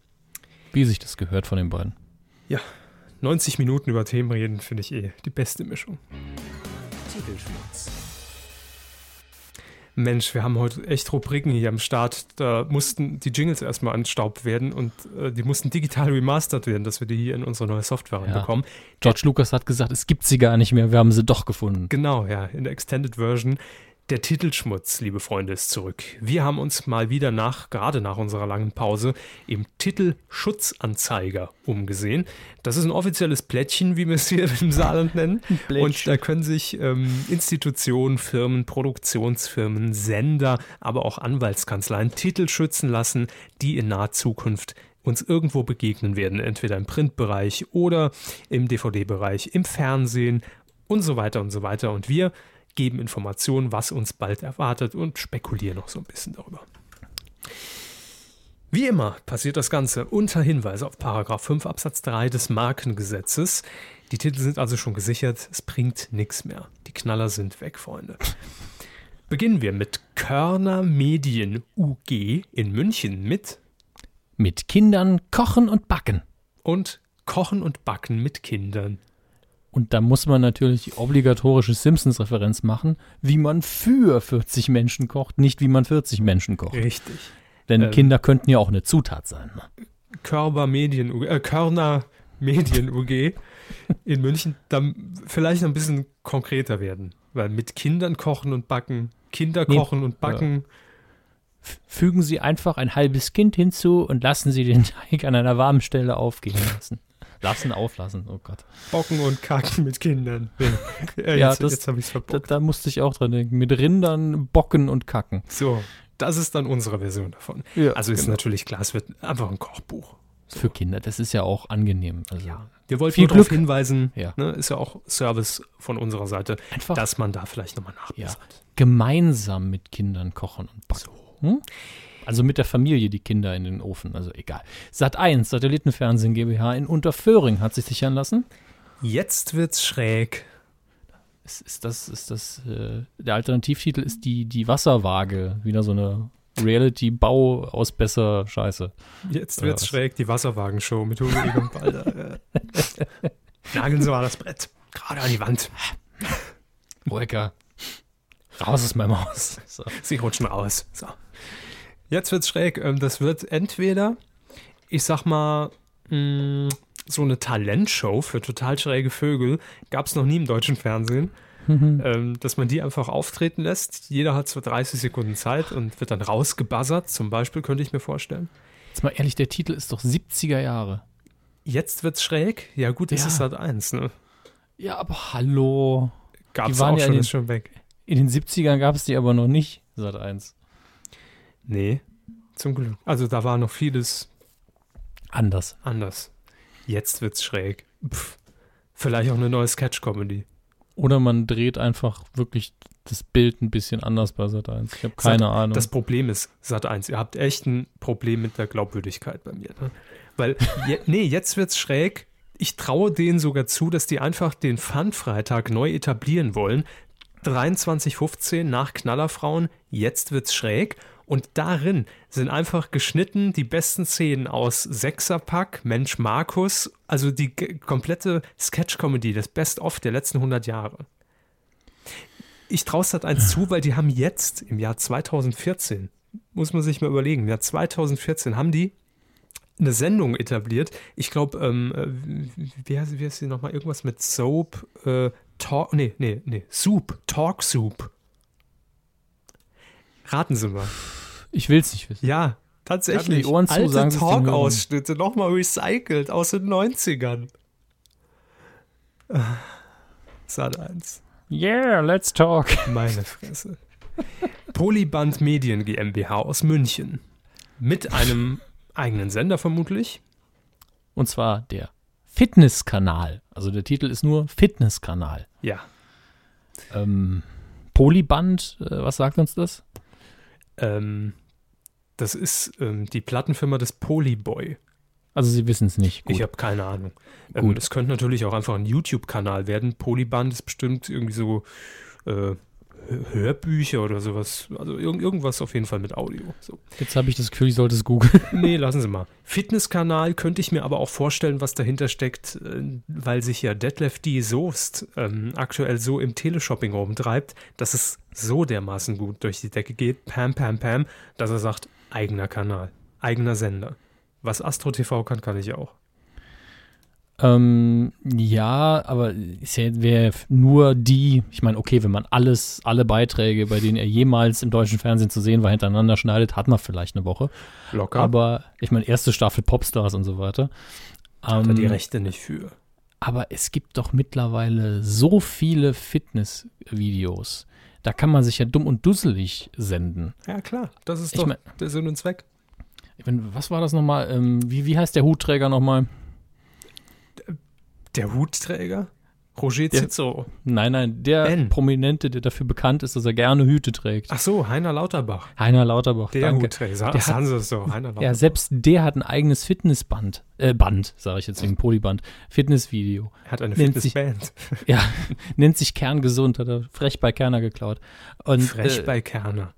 Wie sich das gehört von den beiden. 90 Minuten über Themen reden finde ich eh die beste Mischung. Titelschmutz. Mensch, wir haben heute echt Rubriken hier am Start. Da mussten die Jingles erstmal anstaubt werden und äh, die mussten digital remastert werden, dass wir die hier in unsere neue Software Ja. bekommen. George Lucas hat gesagt, es gibt sie gar nicht mehr. Wir haben sie doch gefunden. Genau, ja, in der Extended Version. Der Titelschmutz, liebe Freunde, ist zurück. Wir haben uns mal wieder nach, gerade nach unserer langen Pause, im Titelschutzanzeiger umgesehen. Das ist ein offizielles Plättchen, wie wir es hier im Saarland <laughs> nennen. Und da können sich ähm, Institutionen, Firmen, Produktionsfirmen, Sender, aber auch Anwaltskanzleien Titel schützen lassen, die in naher Zukunft uns irgendwo begegnen werden, entweder im Printbereich oder im DVD-Bereich, im Fernsehen und so weiter und so weiter. Und wir geben Informationen, was uns bald erwartet und spekulieren noch so ein bisschen darüber. Wie immer passiert das Ganze unter Hinweis auf Paragraph 5 Absatz 3 des Markengesetzes. Die Titel sind also schon gesichert, es bringt nichts mehr. Die Knaller sind weg, Freunde. Beginnen wir mit Körner Medien UG in München mit Mit Kindern kochen und backen. und Kochen und Backen mit Kindern. Und da muss man natürlich die obligatorische Simpsons-Referenz machen, wie man für 40 Menschen kocht, nicht wie man 40 Menschen kocht. Richtig. Denn Ähm. Kinder könnten ja auch eine Zutat sein. Ne? Körber Medien, äh, Körner Medien UG in München dann vielleicht noch ein bisschen konkreter werden. Weil mit Kindern kochen und backen, Kinder Nee. kochen und backen, Fügen Sie einfach ein halbes Kind hinzu und lassen Sie den Teig an einer warmen Stelle aufgehen lassen. Lassen, auflassen, oh Gott. bocken und kacken mit Kindern. Äh, <laughs> Ja, jetzt, das- jetzt habe ich es Da, verbockt. da musste ich auch dran denken. Mit Rindern, Bocken und Kacken. So, das ist dann unsere Version davon. Ja, Also ist genau. natürlich klar, es wird einfach ein Kochbuch. Für Kinder, das ist ja auch angenehm. Also Wir wollten Viel darauf hinweisen, Ja. ne, ist ja auch Service von unserer Seite, einfach dass man da vielleicht nochmal ja, nachbessert. gemeinsam mit Kindern kochen und backen. Hm? Also mit der Familie die Kinder in den Ofen, also egal. Sat 1, Satellitenfernsehen GmbH in Unterföhring hat sich sichern lassen. Jetzt wird's schräg. Ist, ist das, ist das, äh, der Alternativtitel ist die, die Wasserwaage, wieder so eine Reality-Bau aus besser Scheiße. Jetzt wird's schräg, die Wasserwagenshow mit Hugo Egon Balder. <laughs> Nageln Sie mal das Brett. Gerade an die Wand. Ruhiger. Raus aus meinem Haus. So. Sie rutschen raus. So. Jetzt wird's schräg. Ähm, Das wird entweder, ich sag mal, mh, so eine Talentshow für total schräge Vögel. Gab's noch nie im deutschen Fernsehen. ähm, dass man die einfach auftreten lässt. Jeder hat so 30 Sekunden Zeit und wird dann rausgebuzzert. Zum Beispiel könnte ich mir vorstellen. Jetzt mal ehrlich, der Titel ist doch 70er Jahre. Jetzt wird's schräg. Ja gut, das Ja. ist halt eins. Ne? Ja, aber hallo. Gab's waren auch ja schon, in den- ist schon weg. In den 70ern gab es die aber noch nicht, Sat 1. Nee, zum Glück. Also da war noch vieles Anders. anders. Jetzt wird's schräg. Pff, vielleicht auch eine neue Sketch-Comedy. Oder man dreht einfach wirklich das Bild ein bisschen anders bei Sat 1. Ich habe keine Sat- Ahnung. Das Problem ist, Sat 1, ihr habt echt ein Problem mit der Glaubwürdigkeit bei mir. Ne? Weil, <laughs> je, nee, jetzt wird's schräg. Ich traue denen sogar zu, dass die einfach den Fun-Freitag neu etablieren wollen. 23.15 nach Knallerfrauen, jetzt wird's schräg. Und darin sind einfach geschnitten die besten Szenen aus Sechserpack, Mensch Markus, also die komplette Sketch-Comedy, das Best-of der letzten 100 Jahre. Ich traue Sat 1 zu, weil die haben jetzt im Jahr 2014, muss man sich mal überlegen, im Jahr 2014 haben die eine Sendung etabliert. Ich glaube, ähm, äh, wie heißt sie nochmal? Irgendwas mit Soap, äh, Talk, nee, nee, nee, Soup, Talk Soup. Raten Sie mal. ich will es nicht wissen. Ja, tatsächlich. die Ohren zu, Alte. Talk-Ausschnitte, nochmal recycelt aus den 90ern. Ah, Sat 1. Yeah, let's talk. Meine Fresse. Polyband Medien GmbH aus München. Mit einem eigenen Sender vermutlich. Und zwar der Fitnesskanal. Also der Titel ist nur Fitnesskanal. Ja. Ähm, Polyband, äh, was sagt uns das? Ähm, das ist ähm, die Plattenfirma des Polyboy. Also Sie wissen es nicht. Gut. Ich habe keine Ahnung. Ähm, Gut. es könnte natürlich auch einfach ein YouTube-Kanal werden. Polyband ist bestimmt irgendwie so äh, Hör- Hörbücher oder sowas. Also irg irgendwas auf jeden Fall mit Audio. So. Jetzt habe ich das Gefühl, ich sollte es googeln. <laughs> Nee, lassen Sie mal. Fitnesskanal könnte ich mir aber auch vorstellen, was dahinter steckt, äh, weil sich ja Detlef D. Soest ähm, aktuell so im Teleshopping rumtreibt, dass es so dermaßen gut durch die Decke geht, pam, pam, pam, dass er sagt, eigener Kanal, eigener Sender. Was Astro TV kann, kann ich auch. Ähm, ja, aber es wäre nur die, ich meine, okay, wenn man alles, alle Beiträge, bei denen er jemals im deutschen Fernsehen zu sehen war, hintereinander schneidet, hat man vielleicht eine Woche. Locker. Aber ich meine, erste Staffel Popstars und so weiter. hat er Ähm, die Rechte nicht für. aber es gibt doch mittlerweile so viele Fitnessvideos. Da kann man sich ja dumm und dusselig senden. Ja, klar. Das ist Ich doch mein- der Sinn und Zweck. Mein, was war das nochmal? Ähm, wie, wie heißt der Hutträger nochmal? Der Hutträger? Roger Cicero. Nein, nein, der Ben. Prominente, der dafür bekannt ist, dass er gerne Hüte trägt. Ach so, Heiner Lauterbach. Heiner Lauterbach, Der danke. Hutträger. Der Sagen Sie es so, Heiner Lauterbach. Ja, selbst der hat ein eigenes Fitnessband, äh, Band, sage ich jetzt wegen Polyband, Fitnessvideo. Er hat eine nennt sich- Fitnessband. <laughs> Ja, nennt sich Kerngesund, hat er frech bei Kerner geklaut. Und, Frech äh, bei Kerner.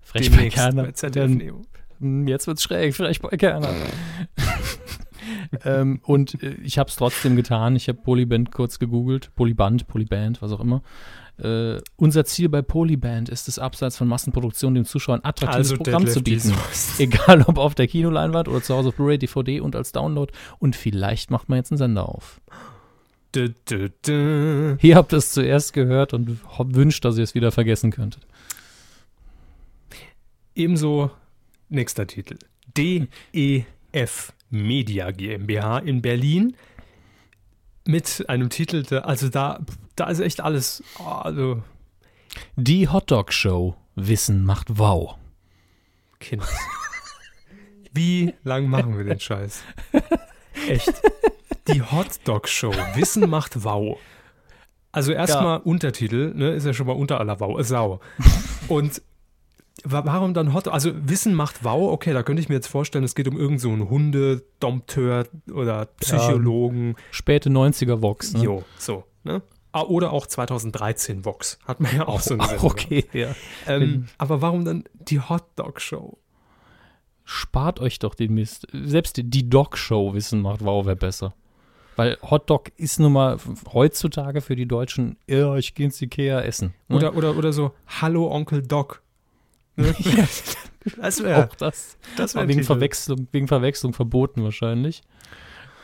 frech bei Demnächst Kerner. bei ZDF Neo. hm, jetzt wird's schräg, frech bei Kerner. <laughs> ähm, und äh, ich habe es trotzdem getan. Ich habe Polyband kurz gegoogelt. Polyband, Polyband, was auch immer. Äh, unser Ziel bei Polyband ist es, abseits von Massenproduktion dem Zuschauer ein attraktives Also Programm zu bieten. <laughs> Egal ob auf der Kinoleinwand oder zu Hause auf Blu-ray, DVD und als Download. Und vielleicht macht man jetzt einen Sender auf. Dü, dü, dü. Hier habt ihr es zuerst gehört und wünscht, dass ihr es wieder vergessen könntet. Ebenso nächster Titel. DEF Media GmbH in Berlin mit einem Titel, also da, da ist echt alles, also Die Hotdog Show. Wissen macht wow. Kind. <laughs> Wie lang machen wir den Scheiß? <laughs> Echt. Die Hotdog Show. Wissen macht wow. Also erstmal Untertitel, ne, ist ja schon mal unter aller wow, äh, Sau. <laughs> Und warum dann Hot? Also Wissen macht wow, okay, da könnte ich mir jetzt vorstellen, es geht um irgendeinen so einen Hundedompteur oder Psychologen. Späte 90er Vox. Ne? Jo, so, ne? Ah, Oder auch 2013 Vox. Hat man ja auch so eine Auch Sendung okay, ja. Ähm, aber warum dann die Hotdog Show? Spart euch doch den Mist. Selbst die- Dog Show Wissen macht wow wäre besser. Weil Hotdog ist nun mal heutzutage für die Deutschen, ja, ich gehe ins Ikea essen. Ne? Oder, oder, oder so, Hallo Onkel Doc. <laughs> Ne? das wäre auch das. das wär wegen Titel. Verwechslung, wegen Verwechslung verboten wahrscheinlich.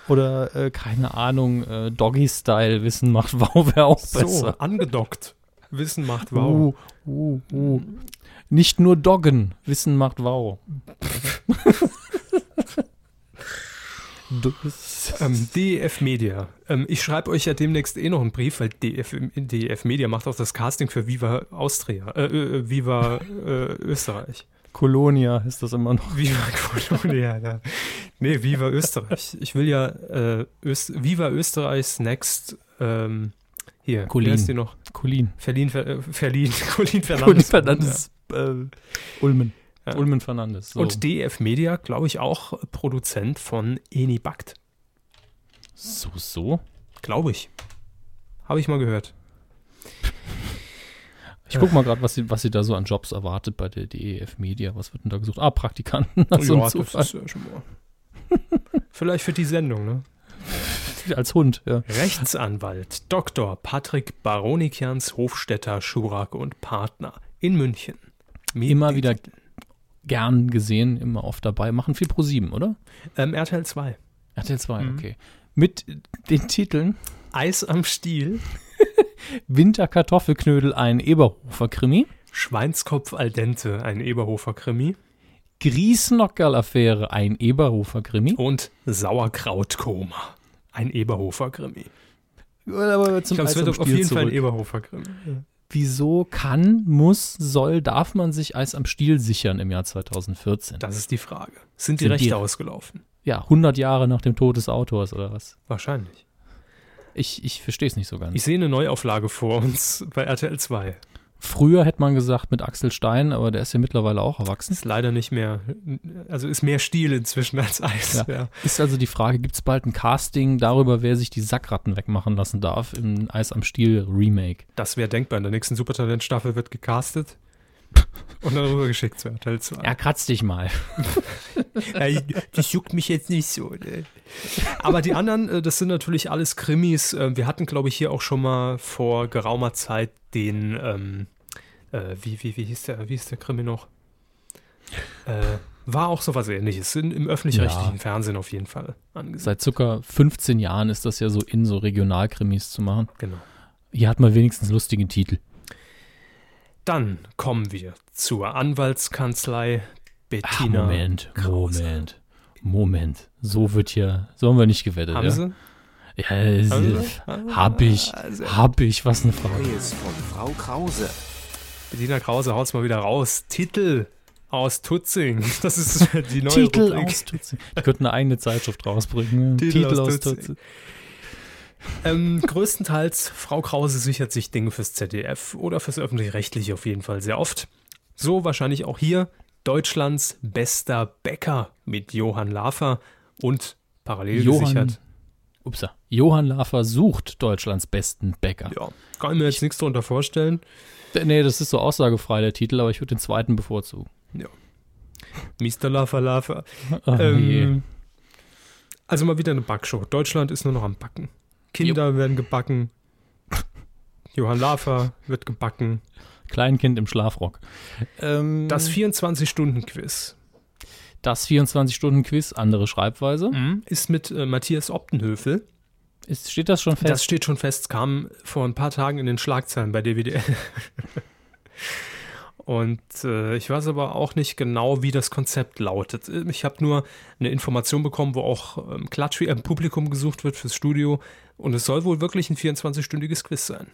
Oder, äh, keine Ahnung, äh, Doggy-Style, Wissen macht <laughs> wow wäre auch So, besser. angedockt. Wissen macht wow. Uh, uh, uh. Nicht nur Doggen, Wissen macht wow. <laughs> Ähm, DEF Media. Ähm, ich schreibe euch ja demnächst eh noch einen Brief, weil DEF, DEF Media macht auch das Casting für Viva Austria, äh, äh, Viva äh, Österreich. Colonia ist das immer noch. Viva Colonia, ja. Nee, Viva Österreich. Ich will ja äh, Öst Viva Österreichs Next, ähm, hier, Colin. wer ist die noch? Colin. Verlin, Ver, äh, Verlin, <laughs> Colin Colin Fernandes. Fernandes. Äh, Ulmen. Ja. Ulmen Fernandes. So. Und DF Media, glaube ich, auch Produzent von Eni Backt. So, so. Glaube ich. Habe ich mal gehört. Ich guck mal gerade, was sie, was sie da so an Jobs erwartet bei der DEF Media. Was wird denn da gesucht? Ah, Praktikanten. Ach, <laughs> so ein ja, das Zufall. ist ja schon mal. <laughs> Vielleicht für die Sendung, ne? <laughs> Als Hund, ja. Rechtsanwalt Dr. Patrick Baronikians Hofstetter Schurak und Partner in München. Mit Immer wieder gern gesehen, immer oft dabei. Machen viel pro sieben, oder? Ähm, RTL 2. RTL 2, Mhm. okay. Mit den Titeln Eis am Stiel, <laughs> Winterkartoffelknödel, ein Eberhofer Krimi, Schweinskopf al dente, ein Eberhofer Krimi Griesnockerl-Affäre, ein Eberhofer Krimi. und Sauerkrautkoma, ein Eberhofer Krimi. Aber Ich zum glaube, es wird auf jeden Fall ein zurück. Eberhofer Krimi. Wieso kann, muss, soll, darf man sich Eis am Stiel sichern im Jahr 2014? Das ist die Frage. Sind die Sind Rechte die- ausgelaufen? Ja, 100 Jahre nach dem Tod des Autors oder was? Wahrscheinlich. Ich, ich verstehe es nicht so ganz. Ich sehe eine Neuauflage vor uns bei RTL 2. Früher hätte man gesagt mit Axel Stein, aber der ist ja mittlerweile auch erwachsen. Ist leider nicht mehr, also ist mehr Stil inzwischen als Eis. Ja. Ja. Ist also die Frage, gibt es bald ein Casting darüber, wer sich die Sackratten wegmachen lassen darf im Eis am Stiel Remake? Das wäre denkbar. In der nächsten Supertalent-Staffel wird gecastet und dann rübergeschickt zu RTL 2. Ja, kratz dich mal. <laughs> Das juckt mich jetzt nicht so. Ne? Aber die anderen, äh, das sind natürlich alles Krimis. Äh, Wir hatten, glaube ich, hier auch schon mal vor geraumer Zeit den, ähm, äh, wie, wie, wie, hieß der, wie hieß der Krimi noch? Äh, war auch sowas ähnliches. In, Im öffentlich-rechtlichen Ja. Fernsehen auf jeden Fall angesagt. Seit circa 15 Jahren ist das ja so in, so Regionalkrimis zu machen. Genau. Hier hat man wenigstens lustigen Titel. Dann kommen wir zur Anwaltskanzlei Ach, Bettina. Moment, Krause. Moment, Moment. So wird hier, so haben wir nicht gewettet. Haben ja? Sie? Ja, Sie? hab ich, Also, hab ich, was eine Frage. Neues von Frau Krause. Bettina Krause haut's mal wieder raus. Titel aus Tutzing. <laughs> Das ist die neue Titel Rubrik. aus Tutzing. Ich könnte eine eigene Zeitschrift rausbringen. Titel aus Tutzing. Ähm, größtenteils, Frau Krause sichert sich Dinge fürs ZDF oder fürs Öffentlich-Rechtliche auf jeden Fall sehr oft. So wahrscheinlich auch hier Deutschlands bester Bäcker mit Johann Lafer und parallel Johann, gesichert. upsa, Johann Lafer sucht Deutschlands besten Bäcker. Ja, kann ich mir jetzt nichts darunter vorstellen. Nee, das ist so aussagefrei, der Titel, aber ich würde den zweiten bevorzugen. Mr. Lafer Lafer. <laughs> Oh. Ähm, Also mal wieder eine Backshow. Deutschland ist nur noch am Backen. Kinder werden gebacken. <laughs> Johann Lafer wird gebacken. Kleinkind im Schlafrock. Ähm, Das 24-Stunden-Quiz das 24-Stunden-Quiz, andere Schreibweise. ist mit äh, Matthias Optenhöfel. Ist, steht das schon fest? Das steht schon fest, kam vor ein paar Tagen in den Schlagzeilen bei DWDL. <laughs> Und äh, ich weiß aber auch nicht genau, wie das Konzept lautet. Ich habe nur eine Information bekommen, wo auch ähm, Klatsch äh, Publikum gesucht wird fürs Studio. Und es soll wohl wirklich ein 24-stündiges Quiz sein.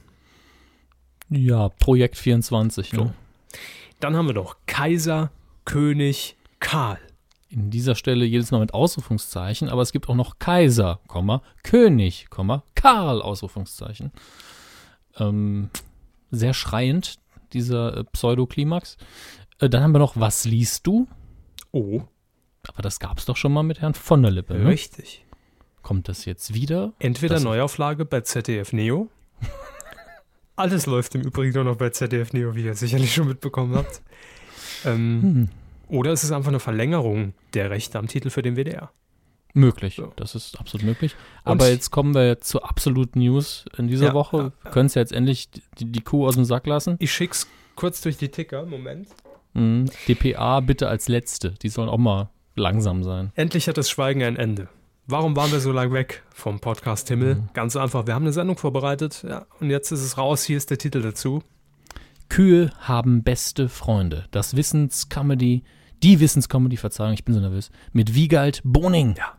ja, Projekt 24. So. Ne? Dann haben wir noch Kaiser, König, Karl. In dieser Stelle jedes Mal mit Ausrufungszeichen, aber es gibt auch noch Kaiser, König, Karl, Ausrufungszeichen. Ähm, sehr schreiend, dieser äh, Pseudoklimax. Äh, dann haben wir noch Was liest du? Oh, Aber das gab es doch schon mal mit Herrn von der Lippe. Ne? richtig. Kommt das jetzt wieder? Entweder Das- Neuauflage bei ZDF Neo. <laughs> Alles läuft im Übrigen nur noch bei ZDF Neo, wie ihr sicherlich schon mitbekommen habt. Ähm, Hm, Oder es ist einfach eine Verlängerung der Rechte am Titel für den WDR. Möglich, So. das ist absolut möglich. Und- Aber jetzt kommen wir zur absoluten News in dieser Ja, Woche. ja, Wir können es ja jetzt endlich die, die Kuh aus dem Sack lassen. Ich schick's kurz durch die Ticker. Moment. Mhm. DPA bitte als letzte. Die sollen auch mal langsam sein. Endlich hat das Schweigen ein Ende. Warum waren wir so lange weg vom Podcast Himmel? Ganz einfach, wir haben eine Sendung vorbereitet ja, und jetzt ist es raus. Hier ist der Titel dazu. Kühe haben beste Freunde. Das Wissenscomedy, die Wissenscomedy, Verzeihung, ich bin so nervös, mit Wiegald Boning. Ja.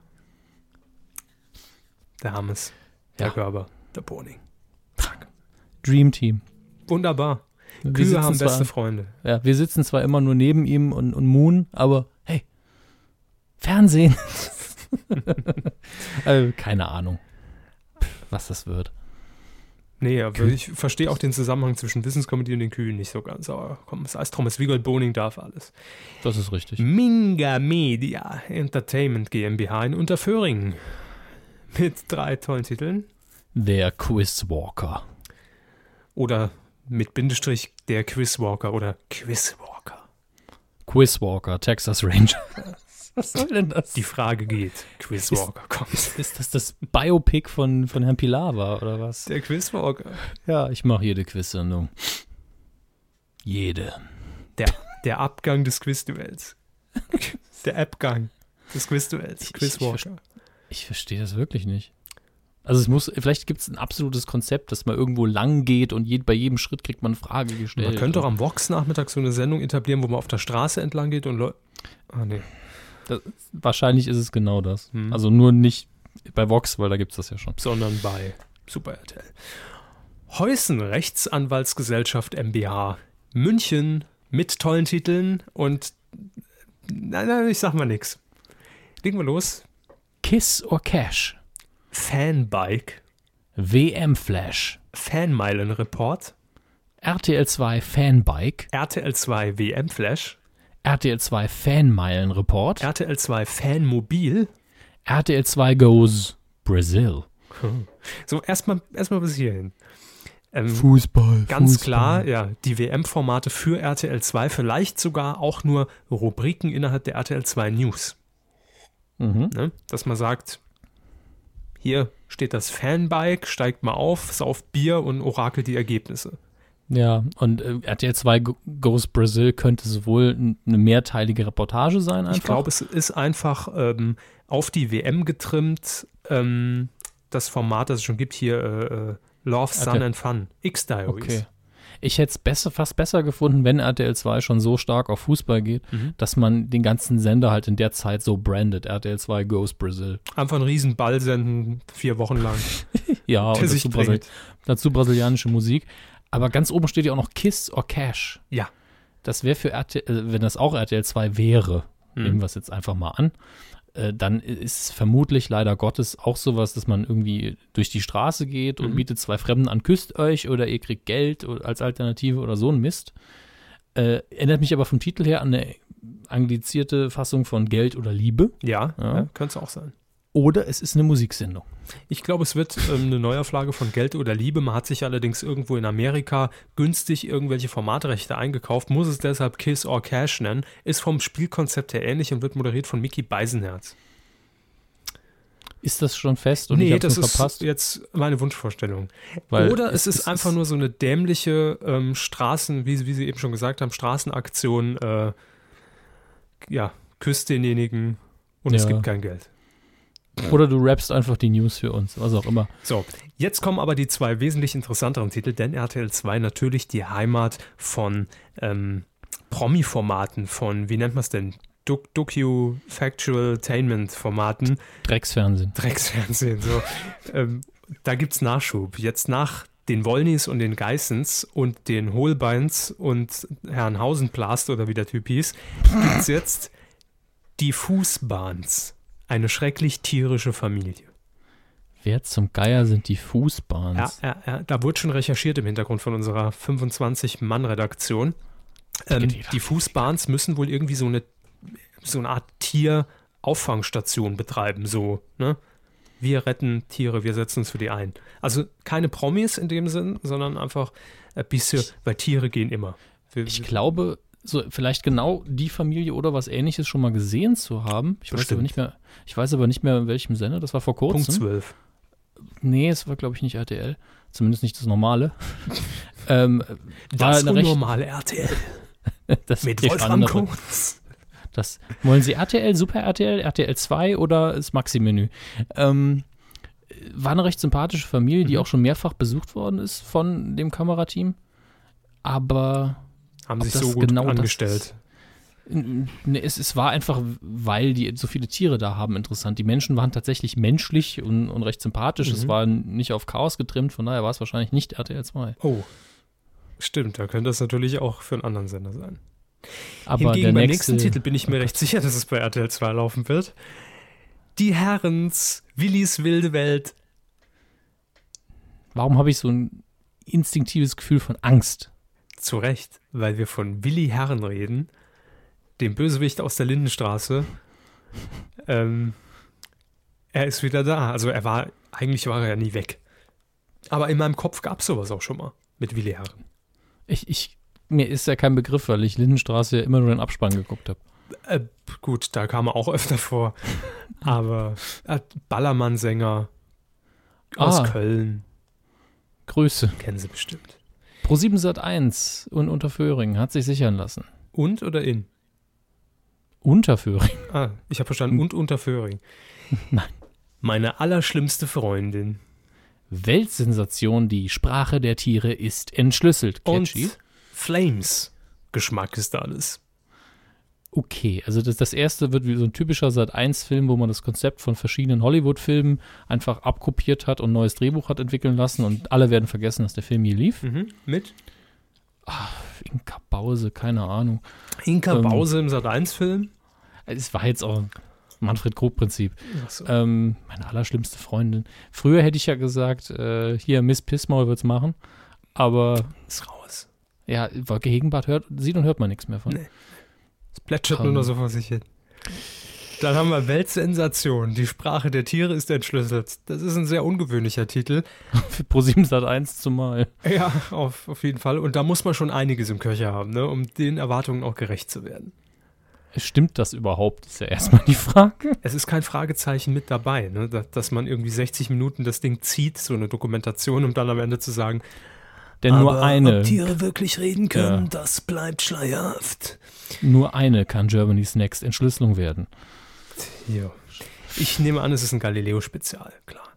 Der Hammes, der Ja. Körper, der Boning. Dream Team. Wunderbar. Wir Kühe haben zwar- beste Freunde. Ja, wir sitzen zwar immer nur neben ihm und, und Moon, aber hey, Fernsehen. <laughs> also, keine Ahnung, was das wird. Nee, aber ich verstehe auch den Zusammenhang zwischen Wissenskomödie und den Kühen nicht so ganz. Aber komm, es heißt Thomas Wiegold Boning darf alles. Das ist richtig. Minga Media Entertainment GmbH in Unterföhring. <laughs> Mit drei tollen Titeln. Der Quizwalker. Oder mit Bindestrich der Quizwalker oder Quizwalker. Quizwalker, Texas Ranger. <laughs> Was soll denn das? Die Frage geht. Quizwalker kommt. ist das das Biopic von, von Herrn Pilawa oder was? Der Quizwalker. Ja, ich mache jede Quiz-Sendung. Jede. Der, der Abgang des Quizduells. <laughs> Der Abgang des Quizduells. Ich- ich Quizwalker. Ich verstehe das wirklich nicht. Also es muss, vielleicht gibt es ein absolutes Konzept, dass man irgendwo lang geht und je, bei jedem Schritt kriegt man eine Frage gestellt. Man könnte doch am Vox Nachmittag so eine Sendung etablieren, wo man auf der Straße entlang geht und Leute. Ah, nee. Das, wahrscheinlich ist es genau das. Hm. Also nur nicht bei Vox, weil da gibt es das ja schon. sondern bei Super RTL. Heusen Rechtsanwaltsgesellschaft MBH München mit tollen Titeln und nein, nein, ich sag mal nix. Legen wir los. Kiss or Cash. Fanbike, WM Flash. Fanmeilenreport, RTL 2 Fanbike. RTL 2 WM Flash, RTL 2 Fanmeilenreport. RTL 2 Fanmobil. RTL 2 Goes Brazil. <laughs> So, erstmal erstmal bis hierhin. Ähm, Fußball. Ganz klar, ja, die WM-Formate für RTL 2, vielleicht sogar auch nur Rubriken innerhalb der RTL 2 News. Mhm. Ne? Dass man sagt, hier steht das Fanbike, steigt mal auf, sauft Bier und orakelt die Ergebnisse. Ja, und äh, RTL 2 Go- Goes Brazil könnte sowohl eine mehrteilige Reportage sein einfach. Ich glaube, es ist einfach ähm, auf die WM getrimmt, ähm, das Format, das es schon gibt, hier äh, äh, Love, Sun RTL. and Fun, X-Diaries. Okay. Ich hätte es besser, fast besser gefunden, wenn RTL 2 schon so stark auf Fußball geht, Mhm. dass man den ganzen Sender halt in der Zeit so brandet. RTL 2 Goes Brazil. Einfach einen riesen Ball senden, vier Wochen lang. <laughs> Ja, und dazu, Brasil dazu brasilianische Musik. Aber ganz oben steht ja auch noch Kiss or Cash. Ja. Das wäre für RTL, äh, wenn das auch RTL 2 wäre, Mhm. nehmen wir es jetzt einfach mal an, äh, dann ist vermutlich leider Gottes auch sowas, dass man irgendwie durch die Straße geht und Mhm. bietet zwei Fremden an, küsst euch oder ihr kriegt Geld als Alternative oder so ein Mist. Äh, erinnert mich aber vom Titel her an eine anglizierte Fassung von Geld oder Liebe. Ja. ja. könnte es auch sein. Oder es ist eine Musiksendung. Ich glaube, es wird ähm, eine Neuauflage von Geld oder Liebe. Man hat sich allerdings irgendwo in Amerika günstig irgendwelche Formatrechte eingekauft, muss es deshalb Kiss or Cash nennen, ist vom Spielkonzept her ähnlich und wird moderiert von Mickey Beisenherz. Ist das schon fest und ich nee, hab's das ist verpasst? jetzt meine Wunschvorstellung. Weil Oder es, ist einfach nur so eine dämliche ähm, Straßen, wie, Sie- wie Sie eben schon gesagt haben, Straßenaktion, äh, ja, küsst denjenigen und es Ja. gibt kein Geld. Oder du rappst einfach die News für uns, was auch immer. So, jetzt kommen aber die zwei wesentlich interessanteren Titel, denn RTL 2 natürlich die Heimat von ähm, Promi-Formaten, von, wie nennt man es denn? Doc- Docu-Factual-Tainment-Formaten, Drecksfernsehen. Drecksfernsehen, so. <laughs> ähm, da gibt's Nachschub. Jetzt nach den Wollnys und den Geissens und den Holbeins und Herrn Hausenplast oder wie der Typ hieß, gibt's jetzt die Fußbahns. Eine schrecklich tierische Familie. Wer zum Geier sind die Fußbahns? Ja, ja, ja, da wurde schon recherchiert im Hintergrund von unserer 25-Mann-Redaktion. Ähm, die Fußbahns müssen wohl irgendwie so eine, so eine Art Tierauffangstation betreiben. So, ne? Wir retten Tiere, wir setzen uns für die ein. Also keine Promis in dem Sinn, sondern einfach ein bisschen, weil Tiere gehen immer. Wir, Ich glaube, so vielleicht genau die Familie oder was ähnliches schon mal gesehen zu haben. Ich weiß Bestimmt. aber nicht mehr, ich weiß aber nicht mehr, in welchem Sender. Das war vor kurzem. Punkt 12. Nee, es war, glaube ich, nicht RTL. Zumindest nicht das normale. <laughs> ähm, Das unnormale RTL <laughs> das mit Wolfram. Kunz. Das, wollen Sie RTL, Super RTL, RTL 2 oder das Maxi-Menü? Ähm, war eine recht sympathische Familie, die Mhm. auch schon mehrfach besucht worden ist von dem Kamerateam. Aber Haben sich so gut genau angestellt. Ne, es, es war einfach, weil die so viele Tiere da haben, interessant. Die Menschen waren tatsächlich menschlich und, und recht sympathisch. Es Mhm. war nicht auf Chaos getrimmt, von daher war es wahrscheinlich nicht RTL 2. Oh. Stimmt, da könnte das natürlich auch für einen anderen Sender sein. Aber Hingegen beim nächste, nächsten Titel bin ich mir recht sicher, dass es bei RTL 2 laufen wird. Die Herrens, Willis wilde Welt. warum habe ich so ein instinktives Gefühl von Angst? Zu Recht, weil wir von Willi Herren reden, dem Bösewicht aus der Lindenstraße. Ähm, er ist wieder da. Also er war, eigentlich war er ja nie weg. Aber in meinem Kopf gab es sowas auch schon mal mit Willi Herren. Ich, ich, mir ist ja kein Begriff, weil ich Lindenstraße ja immer nur den Abspann geguckt habe. Äh, gut, da kam er auch öfter vor. Aber äh, Ballermann-Sänger aus Ah. Köln, Grüße. kennen Sie bestimmt. Pro7 Sat 1 und Unterföhring hat sich sichern lassen. Und oder in? Unterföhring. Ah, ich habe verstanden. Und Unterföhring. <laughs> Nein. Meine allerschlimmste Freundin. Weltsensation, die Sprache der Tiere ist entschlüsselt. Catchy. Und Flames. Geschmack ist alles. Okay. Also das, das erste wird wie so ein typischer Sat-1-Film, wo man das Konzept von verschiedenen Hollywood-Filmen einfach abkopiert hat und ein neues Drehbuch hat entwickeln lassen und alle werden vergessen, dass der Film je lief. Mhm. Mit Inka Bause, keine Ahnung. Inka Ähm. Bause im Sat1-Film. Es war jetzt auch Manfred Krug-Prinzip. Achso. Ähm, meine allerschlimmste Freundin. Früher hätte ich ja gesagt, äh, hier Miss Pissmaul wird's machen. Aber Ist raus. ja, Wolke Hegenbart hört, sieht und hört man nichts mehr von. Nee. Plätschert nur noch so vor sich hin. Dann haben wir Weltsensation. Die Sprache der Tiere ist entschlüsselt. Das ist ein sehr ungewöhnlicher Titel. <laughs> Für Pro7 Sat 1 zumal. Ja, auf, auf jeden Fall. Und da muss man schon einiges im Köcher haben, ne, um den Erwartungen auch gerecht zu werden. Stimmt das überhaupt? Ist ja erstmal die Frage. Es ist kein Fragezeichen mit dabei, ne, dass, dass man irgendwie 60 Minuten das Ding zieht, so eine Dokumentation, um dann am Ende zu sagen, Denn nur aber eine, ob Tiere wirklich reden können, Ja. das bleibt schleierhaft. nur eine kann Germany's Next Entschlüsselung werden. Ja. Ich nehme an, es ist ein Galileo-Spezial, klar.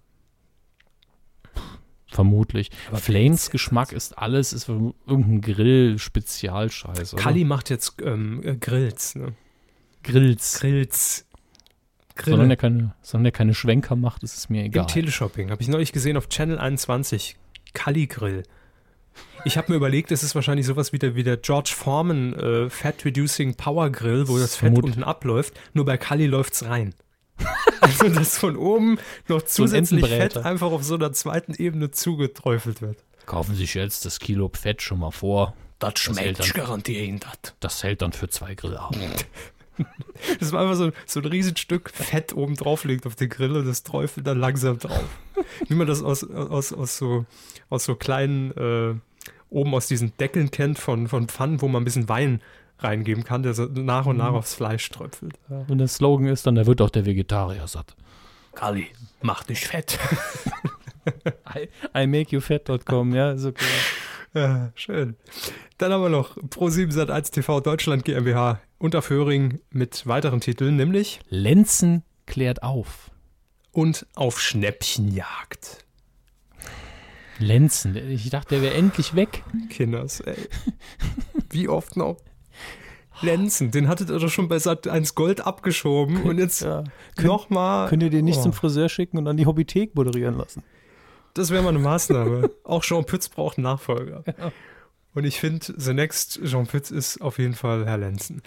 Vermutlich. Aber Flames. Geschmack ist alles, ist irgendein Grill-Spezialscheiß. Kali macht jetzt ähm, äh, Grills, ne? Grills. Grills. Solange Grille. er, keine, solange er keine Schwenker macht, ist es mir Im egal. Teleshopping. Habe ich neulich gesehen auf Channel 21. Kali Grill. Ich habe mir überlegt, es ist wahrscheinlich sowas wie der, wie der George Foreman äh, Fat Reducing Power Grill, wo das Fett Vermut- unten abläuft. Nur bei Kali läuft's rein. <laughs> also, dass von oben noch zusätzlich Fett einfach auf so einer zweiten Ebene zugeträufelt wird. Kaufen Sie sich jetzt das Kilo Fett schon mal vor. Das schmeckt, ich garantiere Ihnen das. Das hält dann für zwei Grillabende. <laughs> Das war einfach so, so ein Riesenstück Fett oben drauf liegt auf den Grill und das träufelt dann langsam drauf. Wie man das aus, aus, aus, so, aus so kleinen, äh, oben aus diesen Deckeln kennt von, von Pfannen, wo man ein bisschen Wein reingeben kann, der so nach und nach aufs Fleisch tröpfelt. Wenn der Slogan ist, dann da wird auch der Vegetarier satt. Kali, mach dich fett. <laughs> I, ImakeYouFat.com, ja, ist okay. <laughs> Ja, schön. Dann haben wir noch Pro7 Sat1 TV Deutschland GmbH Unterföhring mit weiteren Titeln, nämlich Lenzen klärt auf. Und auf Schnäppchenjagd. Lenzen, ich dachte, der wäre endlich weg. Kinders, ey. Wie oft noch? Lenzen, den hattet ihr doch schon bei Sat1 Gold abgeschoben und jetzt Ja. nochmal. Könnt ihr den nicht Oh. zum Friseur schicken und an die Hobbythek moderieren lassen? Das wäre mal eine Maßnahme. <laughs> Auch Jean Pütz braucht einen Nachfolger. Und ich finde, the next Jean Pütz ist auf jeden Fall Herr Lenzen.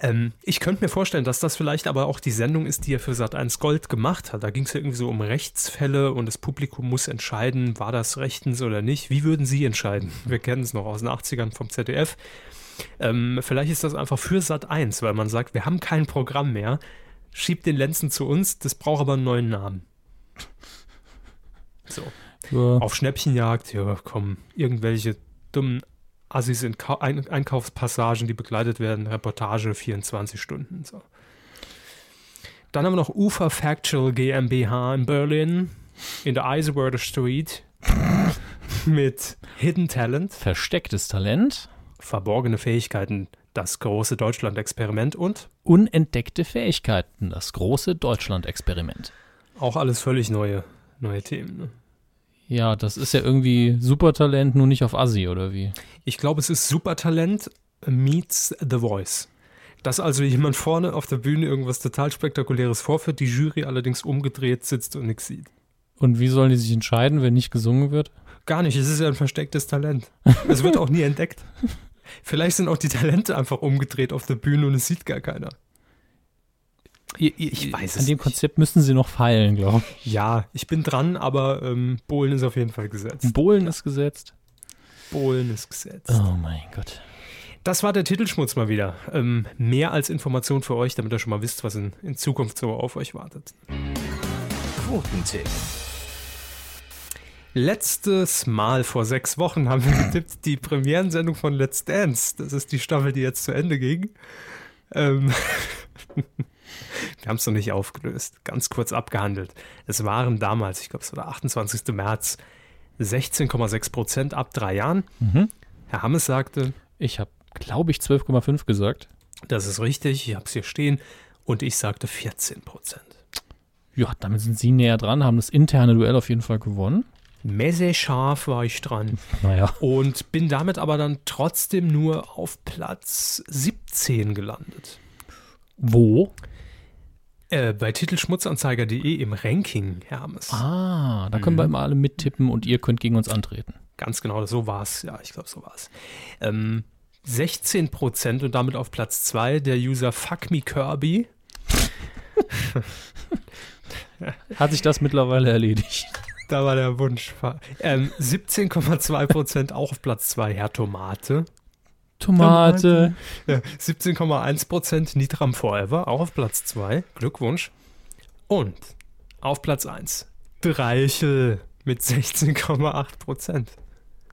Ähm, ich könnte mir vorstellen, dass das vielleicht aber auch die Sendung ist, die er für Sat1 Gold gemacht hat. Da ging es ja irgendwie so um Rechtsfälle und das Publikum muss entscheiden, war das rechtens oder nicht. Wie würden Sie entscheiden? <laughs> Wir kennen es noch aus den 80ern vom ZDF. Ähm, vielleicht ist das einfach für Sat1, weil man sagt, wir haben kein Programm mehr. Schiebt den Lenzen zu uns, das braucht aber einen neuen Namen. So Ja. auf Schnäppchenjagd, ja, komm, irgendwelche dummen Assis in Ka Ein Einkaufspassagen, die begleitet werden, Reportage 24 Stunden. So. Dann haben wir noch Ufer Factual GmbH in Berlin, in der Eisenwerder Street, <laughs> mit Hidden Talent, Verstecktes Talent, verborgene Fähigkeiten, das große Deutschland-Experiment und unentdeckte Fähigkeiten, das große Deutschland-Experiment. auch alles völlig neue, neue Themen. Ne? Ja, das ist ja irgendwie Supertalent, nur nicht auf Assi, oder wie? Ich glaube, es ist Supertalent meets The Voice. Dass also jemand vorne auf der Bühne irgendwas total Spektakuläres vorführt, die Jury allerdings umgedreht sitzt und nichts sieht. Und wie sollen die sich entscheiden, wenn nicht gesungen wird? Gar nicht, es ist ja ein verstecktes Talent. Es wird auch nie entdeckt. <laughs> Vielleicht sind auch die Talente einfach umgedreht auf der Bühne und es sieht gar keiner. Ich weiß An es dem nicht. Konzept müssen sie noch feilen, glaube ich. Ja, ich bin dran, aber ähm, Bohlen ist auf jeden Fall gesetzt. Bohlen ist gesetzt. Bohlen ist gesetzt. Oh mein Gott. Das war der Titelschmutz mal wieder. Ähm, mehr als Information für euch, damit ihr schon mal wisst, was in, in Zukunft so auf euch wartet. Quotentipp. Letztes Mal vor sechs Wochen haben wir getippt die Premierensendung von Let's Dance. Das ist die Staffel, die jetzt zu Ende ging. Ähm <laughs> <laughs> wir haben es noch nicht aufgelöst, ganz kurz abgehandelt. Es waren damals, ich glaube, es war der 28. März, 16,6 Prozent ab drei Jahren. Mhm. Herr Hammes sagte, Ich habe, glaube ich, 12,5 gesagt. das ist richtig, ich habe es hier stehen. Und ich sagte 14 Prozent. Ja, damit sind sie näher dran, haben das interne Duell auf jeden Fall gewonnen. Messerscharf war ich dran. <laughs> Naja. Und bin damit aber dann trotzdem nur auf Platz 17 gelandet. Wo? Äh, bei titelschmutzanzeiger.de im Ranking, Herr Hammes. Ah, da können wir immer alle mittippen und ihr könnt gegen uns antreten. Ganz genau, so war es. Ja, ich glaube, so war es. Ähm, 16 Prozent und damit auf Platz 2 der User Fuck Me Kirby. <laughs> Hat sich das mittlerweile erledigt? Da war der Wunsch. Ähm, 17,2 Prozent auch auf Platz 2 Herr Tomate. Tomate. Ja, 17,1 Prozent Nitram Forever, auch auf Platz 2. Glückwunsch. Und auf Platz 1 Dreichel mit 16,8 Prozent.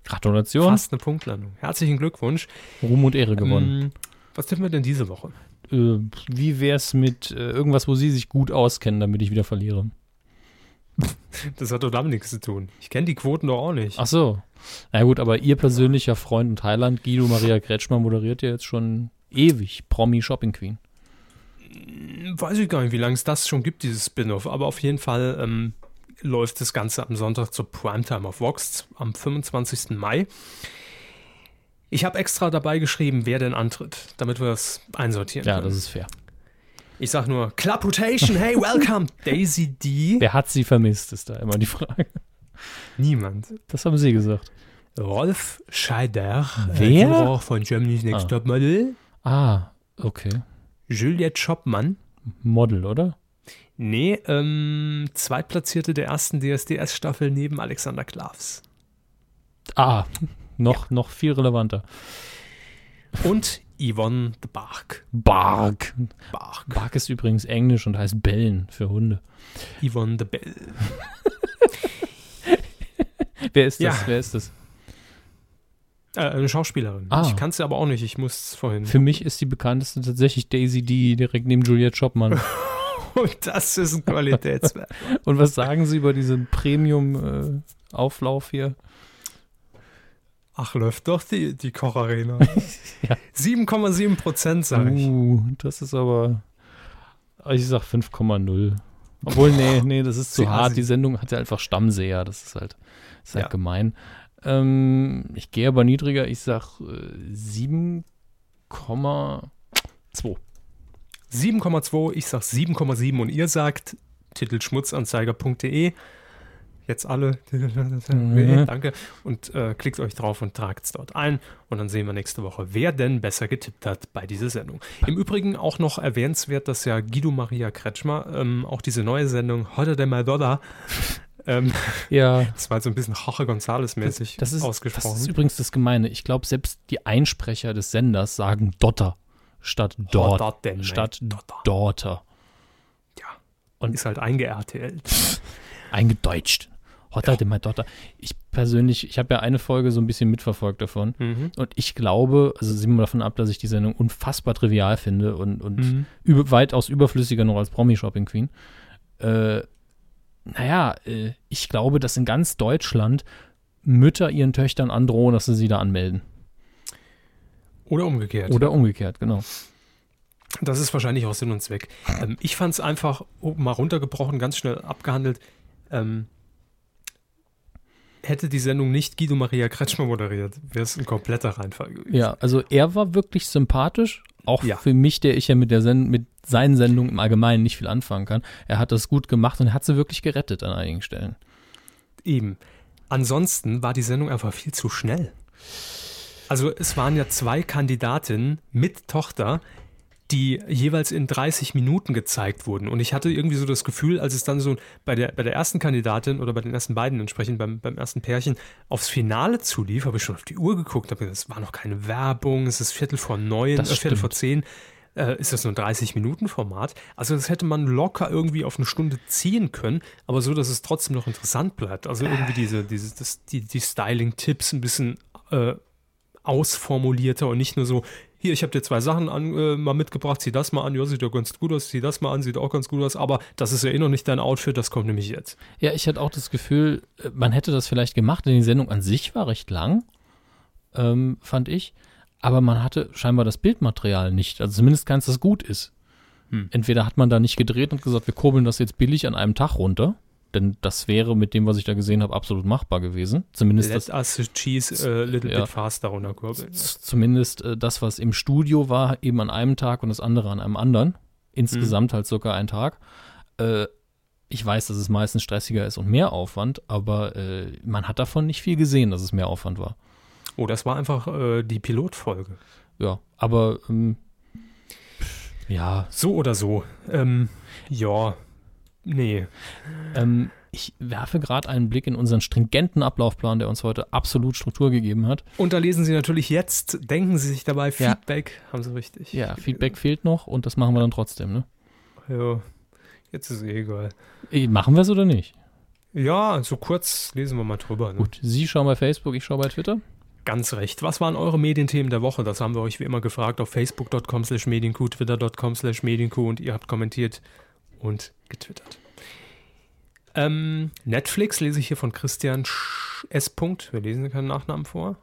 Gratulation. Fast eine Punktlandung. Herzlichen Glückwunsch. Ruhm und Ehre gewonnen. Ähm, was tippen wir denn diese Woche? Äh, wie wär's mit äh, irgendwas, wo sie sich gut auskennen, damit ich wieder verliere? Das hat doch damit nichts zu tun. Ich kenne die Quoten doch auch nicht. Ach so. Na gut, aber ihr persönlicher Freund und Heiland, Guido Maria Kretschmer, moderiert ja jetzt schon ewig Promi Shopping Queen. Weiß ich gar nicht, wie lange es das schon gibt, dieses Spin-off. Aber auf jeden Fall ähm, läuft das Ganze am Sonntag zur Primetime auf Vox am 25. Mai. Ich habe extra dabei geschrieben, wer denn antritt, damit wir das einsortieren Ja, können. das ist fair. Ich sag nur, Claputation, hey, welcome, <laughs> Daisy D. Wer hat sie vermisst, ist da immer die Frage. Niemand. Das haben sie gesagt. Rolf Scheider, Wer? äh, von Germany's Next Ah. Top Model. Ah, okay. Juliette Schoppmann. Model, oder? Nee, ähm, Zweitplatzierte der ersten DSDS-Staffel neben Alexander Klavs. Ah, noch, noch viel relevanter. Und Yvonne de Barg. Bark. Barg. Bark ist übrigens Englisch und heißt Bellen für Hunde. Yvonne de Bell. <laughs> Wer ist das? Ja. Wer ist das? Äh, eine Schauspielerin. Ah. Ich kann es aber auch nicht, ich muss es vorhin. Für mich ist die bekannteste tatsächlich Daisy D, direkt neben Juliette Schoppmann. <laughs> Und das ist ein Qualitätsmerkmal. <laughs> Und was sagen Sie über diesen Premium-Auflauf hier? Ach, läuft doch die, die Kocharena. <laughs> Ja. 7,7 Prozent, sage ich. Uh, das ist aber. Ich sag 5,0. Obwohl, nee, nee, das ist zu hart. Die Sendung hat ja einfach Stammseher. Das ist halt, ist halt Ja. gemein. Ähm, ich gehe aber niedriger. Ich sag äh, 7,2. 7,2, ich sag 7,7 und ihr sagt titelschmutzanzeiger.de. Jetzt alle, <laughs> Mhm. danke, und äh, klickt euch drauf und tragt es dort ein. Und dann sehen wir nächste Woche, wer denn besser getippt hat bei dieser Sendung. Im Übrigen auch noch erwähnenswert, dass ja Guido Maria Kretschmer ähm, auch diese neue Sendung Hotter than my Dollar, ähm, Ja, <laughs> das war so ein bisschen Jorge González-mäßig das ist, das ausgesprochen. ist übrigens das Gemeine. Ich glaube, selbst die Einsprecher des Senders sagen Dotter statt dort. Than my statt Dollar. Daughter. Ja. Und- ist halt einge-RTL. <laughs> Eingedeutscht. Hotter than my daughter. Ich persönlich, ich habe ja eine Folge so ein bisschen mitverfolgt davon. Mhm. Und ich glaube, also sehen wir davon ab, dass ich die Sendung unfassbar trivial finde und, und Mhm. über, weitaus überflüssiger noch als Promi-Shopping Queen. Äh, naja, äh, ich glaube, dass in ganz Deutschland Mütter ihren Töchtern androhen, dass sie sie da anmelden. Oder umgekehrt. Oder umgekehrt, genau. Das ist wahrscheinlich auch Sinn und Zweck. Ähm, ich fand es einfach oh, mal runtergebrochen, ganz schnell abgehandelt. Ähm, hätte die Sendung nicht Guido Maria Kretschmer moderiert, wäre es ein kompletter Reinfall gewesen. Ja, also er war wirklich sympathisch, auch Ja. für mich, der ich ja mit der Send mit seinen Sendungen im Allgemeinen nicht viel anfangen kann. Er hat das gut gemacht und er hat sie wirklich gerettet an einigen Stellen. Eben. Ansonsten war die Sendung einfach viel zu schnell. Also es waren ja zwei Kandidatinnen mit Tochter, die jeweils in 30 Minuten gezeigt wurden. Und ich hatte irgendwie so das Gefühl, als es dann so bei der, bei der ersten Kandidatin oder bei den ersten beiden entsprechend beim, beim ersten Pärchen aufs Finale zulief, habe ich schon auf die Uhr geguckt, habe gesagt, es war noch keine Werbung, es ist Viertel vor neun, Das äh, Viertel vor zehn. Äh, ist das nur ein 30-Minuten-Format? Also das hätte man locker irgendwie auf eine Stunde ziehen können, aber so, dass es trotzdem noch interessant bleibt. Also irgendwie diese, diese, das, die, die Styling-Tipps ein bisschen äh, ausformulierter und nicht nur so, hier, ich habe dir zwei Sachen an, äh, mal mitgebracht, zieh das mal an, ja, sieht ja ganz gut aus, zieh das mal an, sieht auch ganz gut aus, aber das ist ja eh noch nicht dein Outfit, das kommt nämlich jetzt. Ja, ich hatte auch das Gefühl, äh, man hätte das vielleicht gemacht, denn die Sendung an sich war recht lang, ähm, fand ich. Aber man hatte scheinbar das Bildmaterial nicht. Also zumindest keins, das gut ist. Hm. Entweder hat man da nicht gedreht und gesagt, wir kurbeln das jetzt billig an einem Tag runter. Denn das wäre mit dem, was ich da gesehen habe, absolut machbar gewesen. Zumindest das, Let us cheese a little Ja. bit faster runterkurbeln. zumindest äh, das, was im Studio war, eben an einem Tag und das andere an einem anderen. Insgesamt halt sogar ein Tag. Äh, ich weiß, dass es meistens stressiger ist und mehr Aufwand, aber äh, man hat davon nicht viel gesehen, dass es mehr Aufwand war. Oh, das war einfach äh, die Pilotfolge. Ja, aber ähm, ja, So oder so. Ähm, ja, nee. ähm, ich werfe gerade einen Blick in unseren stringenten Ablaufplan, der uns heute absolut Struktur gegeben hat. Und da lesen Sie natürlich jetzt, denken Sie sich dabei, Ja. Feedback, haben Sie richtig. Ja, Feedback fehlt noch und das machen wir dann trotzdem, ne? Ja, jetzt ist eh egal. Eh, Machen wir es oder nicht? Ja, so kurz lesen wir mal drüber. Ne? Gut, Sie schauen bei Facebook, ich schaue bei Twitter. Ganz recht. Was waren eure Medienthemen der Woche? Das haben wir euch wie immer gefragt auf facebook.com slash medienkuh, twitter.com slash medienkuh und ihr habt kommentiert und getwittert. Ähm, Netflix lese ich hier von Christian Sch S. Punkt. Wir lesen keinen Nachnamen vor.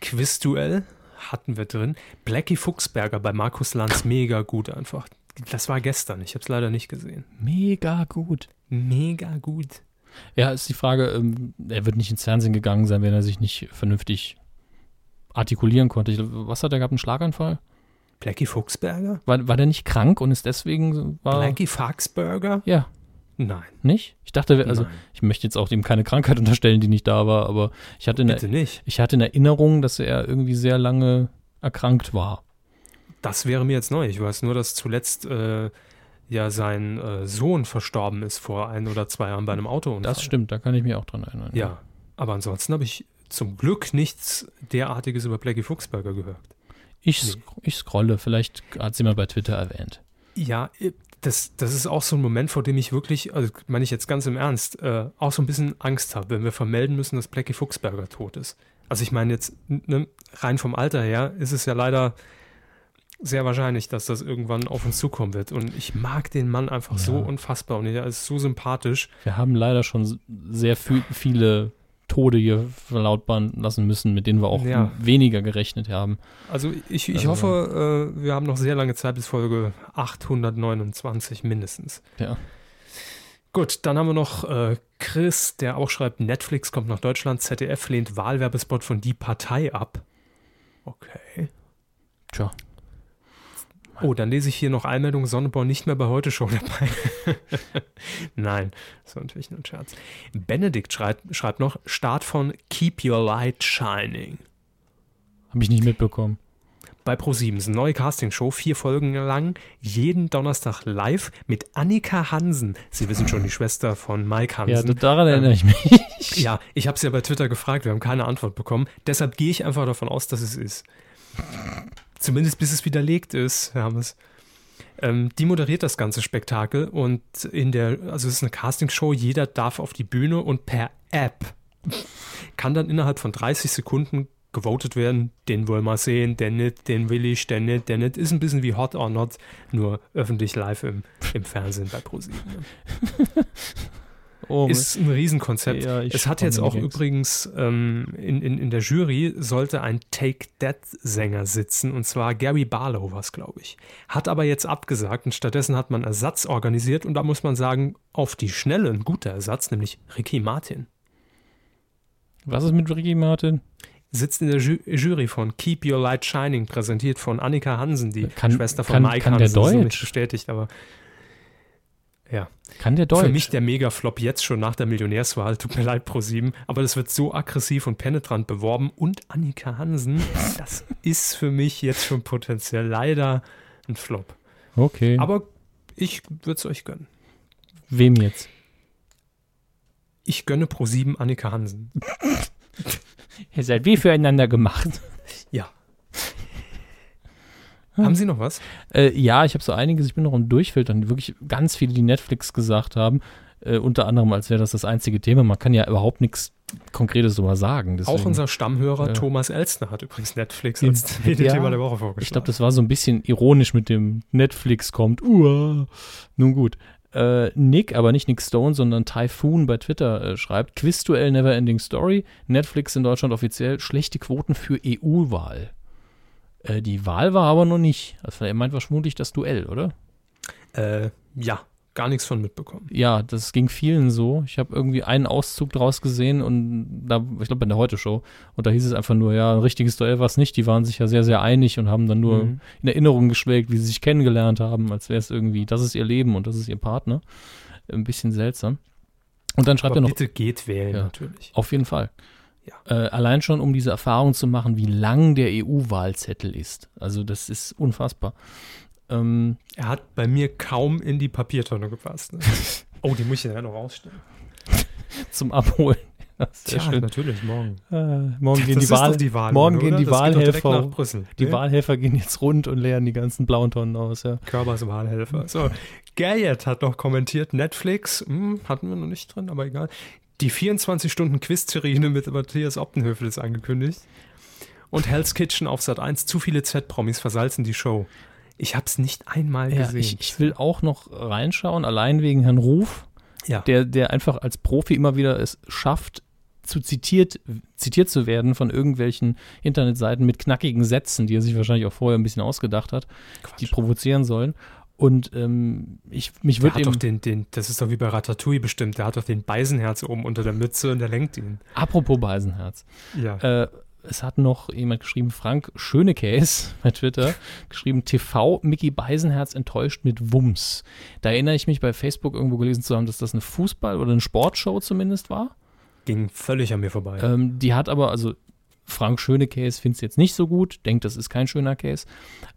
Quizduell hatten wir drin. Blackie Fuchsberger bei Markus Lanz. Mega gut einfach. Das war gestern. Ich habe es leider nicht gesehen. Mega gut. Mega gut. Ja, ist die Frage, ähm, er wird nicht ins Fernsehen gegangen sein, wenn er sich nicht vernünftig artikulieren konnte. Ich, was hat er gehabt, einen Schlaganfall? Blackie Fuchsberger? War, war der nicht krank und ist deswegen, war, Blackie Fuchsberger? ja, Nein. nicht? Ich dachte, also Nein. ich möchte jetzt auch ihm keine Krankheit unterstellen, die nicht da war, aber ich hatte, in Bitte nicht. ich hatte in Erinnerung, dass er irgendwie sehr lange erkrankt war. Das wäre mir jetzt neu. Ich weiß nur, dass zuletzt äh, ja sein äh, Sohn verstorben ist vor ein oder zwei Jahren bei einem Autounfall. Das stimmt, da kann ich mich auch dran erinnern. Ja, aber ansonsten habe ich zum Glück nichts derartiges über Blackie Fuchsberger gehört. Ich, Nee. ich scrolle, vielleicht hat es jemand bei Twitter erwähnt. Ja, äh, das, das ist auch so ein Moment, vor dem ich wirklich, also meine ich jetzt ganz im Ernst, äh, auch so ein bisschen Angst habe, wenn wir vermelden müssen, dass Blackie Fuchsberger tot ist. Also ich meine jetzt, ne, rein vom Alter her ist es ja leider sehr wahrscheinlich, dass das irgendwann auf uns zukommen wird. Und ich mag den Mann einfach so Ja. unfassbar und er ist so sympathisch. Wir haben leider schon sehr viel, viele Tode hier verlautbaren lassen müssen, mit denen wir auch Ja. weniger gerechnet haben. Also ich, ich Also- hoffe, äh, wir haben noch sehr lange Zeit bis Folge 829 mindestens. Ja. Gut, dann haben wir noch äh, Chris, der auch schreibt, Netflix kommt nach Deutschland, ZDF lehnt Wahlwerbespot von Die Partei ab. Okay. Tja. Oh, dann lese ich hier noch Einmeldung, Sonneborn nicht mehr bei Heute Show dabei. <laughs> Nein, das war natürlich nur ein Scherz. Benedikt schreibt, schreibt noch, Start von Keep Your Light Shining. Habe ich nicht mitbekommen. bei ProSieben. ist eine neue Castingshow, vier Folgen lang, jeden Donnerstag live mit Annika Hansen. Sie wissen schon, die Schwester von Mike Ja, Hansen. daran erinnere ich mich. <laughs> Ja, ich habe sie ja bei Twitter gefragt, wir haben keine Antwort bekommen. Deshalb gehe ich einfach davon aus, dass es ist. Zumindest bis es widerlegt ist, Hermes. Ähm, die moderiert das ganze Spektakel und in der, also es ist eine Castingshow, jeder darf auf die Bühne und per App kann dann innerhalb von 30 Sekunden gewotet werden, den wollen wir sehen, den nicht, den will ich, den nicht, den nicht. Ist ein bisschen wie Hot or Not, nur öffentlich live im, im Fernsehen bei ProSieben. <laughs> Oh, Ist ein Riesenkonzept. Ja, es hat jetzt auch Gags. übrigens ähm, in, in, in der Jury sollte ein Take That-Sänger sitzen, und zwar Gary Barlow war es, glaube ich. Hat aber jetzt abgesagt und stattdessen hat man Ersatz organisiert und da muss man sagen, auf die Schnelle ein guter Ersatz, nämlich Ricky Martin. was ist mit Ricky Martin? Sitzt in der Ju Jury von Keep Your Light Shining, präsentiert von Annika Hansen, die Kann- Schwester von kann- Mike kann der Hansen. Das ist noch Deutsch? nicht bestätigt, aber ja. Kann der Deutsch? Für mich der Mega-Flop jetzt schon nach der Millionärswahl. Tut mir leid, ProSieben. Aber das wird so aggressiv und penetrant beworben. Und Annika Hansen, das ist für mich jetzt schon potenziell leider ein Flop. okay. Aber ich würde es euch gönnen. Wem jetzt? Ich gönne ProSieben Annika Hansen. <laughs> Ihr seid wie füreinander gemacht. Ja. Haben Sie noch was? Äh, ja, ich habe so einiges, ich bin noch am Durchfiltern, wirklich ganz viele, die Netflix gesagt haben. Äh, unter anderem, als wäre das das einzige Thema. Man kann ja überhaupt nichts Konkretes drüber sagen. Deswegen, Auch unser Stammhörer Ja. Thomas Elstner hat übrigens Netflix als <laughs> ja. der Woche vorgeschlagen. Ich glaube, das war so ein bisschen ironisch mit dem Netflix kommt. Uah. Nun gut. Äh, Nick, aber nicht Nick Stone, sondern Typhoon bei Twitter äh, schreibt: Quizduell Neverending Story. Netflix in Deutschland offiziell schlechte Quoten für EU-Wahl. Äh, die Wahl war aber noch nicht. Also er meint vermutlich das Duell, oder? äh, ja, gar nichts von mitbekommen. Ja, das ging vielen so. Ich habe irgendwie einen Auszug draus gesehen und da, ich glaube, in der Heute-Show. Und da hieß es einfach nur, ja, ein richtiges Duell war es nicht. Die waren sich ja sehr, sehr einig und haben dann nur Mhm. in Erinnerung geschwelgt, wie sie sich kennengelernt haben, als wäre es irgendwie, das ist ihr Leben und das ist ihr Partner. Ein bisschen seltsam. Und dann schreibt Aber er noch, bitte geht wählen, Ja. natürlich. auf jeden Fall. Ja. Äh, allein schon, um diese Erfahrung zu machen, wie lang der EU-Wahlzettel ist. Also das ist unfassbar. Ähm, Er hat bei mir kaum in die Papiertonne gepasst. Ne? <laughs> oh, die muss ich ja noch rausstellen. zum Abholen. <laughs> Ja, Sehr Tja, schön. natürlich, morgen. Äh, morgen gehen Das die, ist Wahl, die Wahl, morgen oder? gehen die Das Wahlhelfer. nach Brüssel. Die ne? Wahlhelfer gehen jetzt rund und leeren die ganzen blauen Tonnen aus, ja. Körbers Wahlhelfer. So, Gayet hat noch kommentiert, Netflix, hm, hatten wir noch nicht drin, aber egal. Die 24-Stunden-Quiz-Terrine mit Matthias Optenhöfel ist angekündigt. Und Hell's Kitchen auf Sat 1. Zu viele Z-Promis versalzen die Show. Ich hab's nicht einmal ja gesehen. ich, ich will auch noch reinschauen, allein wegen Herrn Ruf, ja. der, der einfach als Profi immer wieder es schafft, zu zitiert, zitiert zu werden von irgendwelchen Internetseiten mit knackigen Sätzen, die er sich wahrscheinlich auch vorher ein bisschen ausgedacht hat, die provozieren sollen. Und ähm, ich, mich würde eben, doch den, den, das ist doch wie bei Ratatouille bestimmt, der hat doch den Beisenherz oben unter der Mütze und der lenkt ihn. apropos Beisenherz, Ja. Äh, es hat noch jemand geschrieben, Frank Schönekäs <laughs> bei Twitter, geschrieben, TV Mickey Beisenherz enttäuscht mit Wumms. Da erinnere ich mich bei Facebook irgendwo gelesen zu haben, dass das eine Fußball- oder eine Sportshow zumindest war. Ging völlig an mir vorbei. Ähm, die hat aber, also Frank Schönekäs findet es jetzt nicht so gut, denkt, das ist kein schöner Case.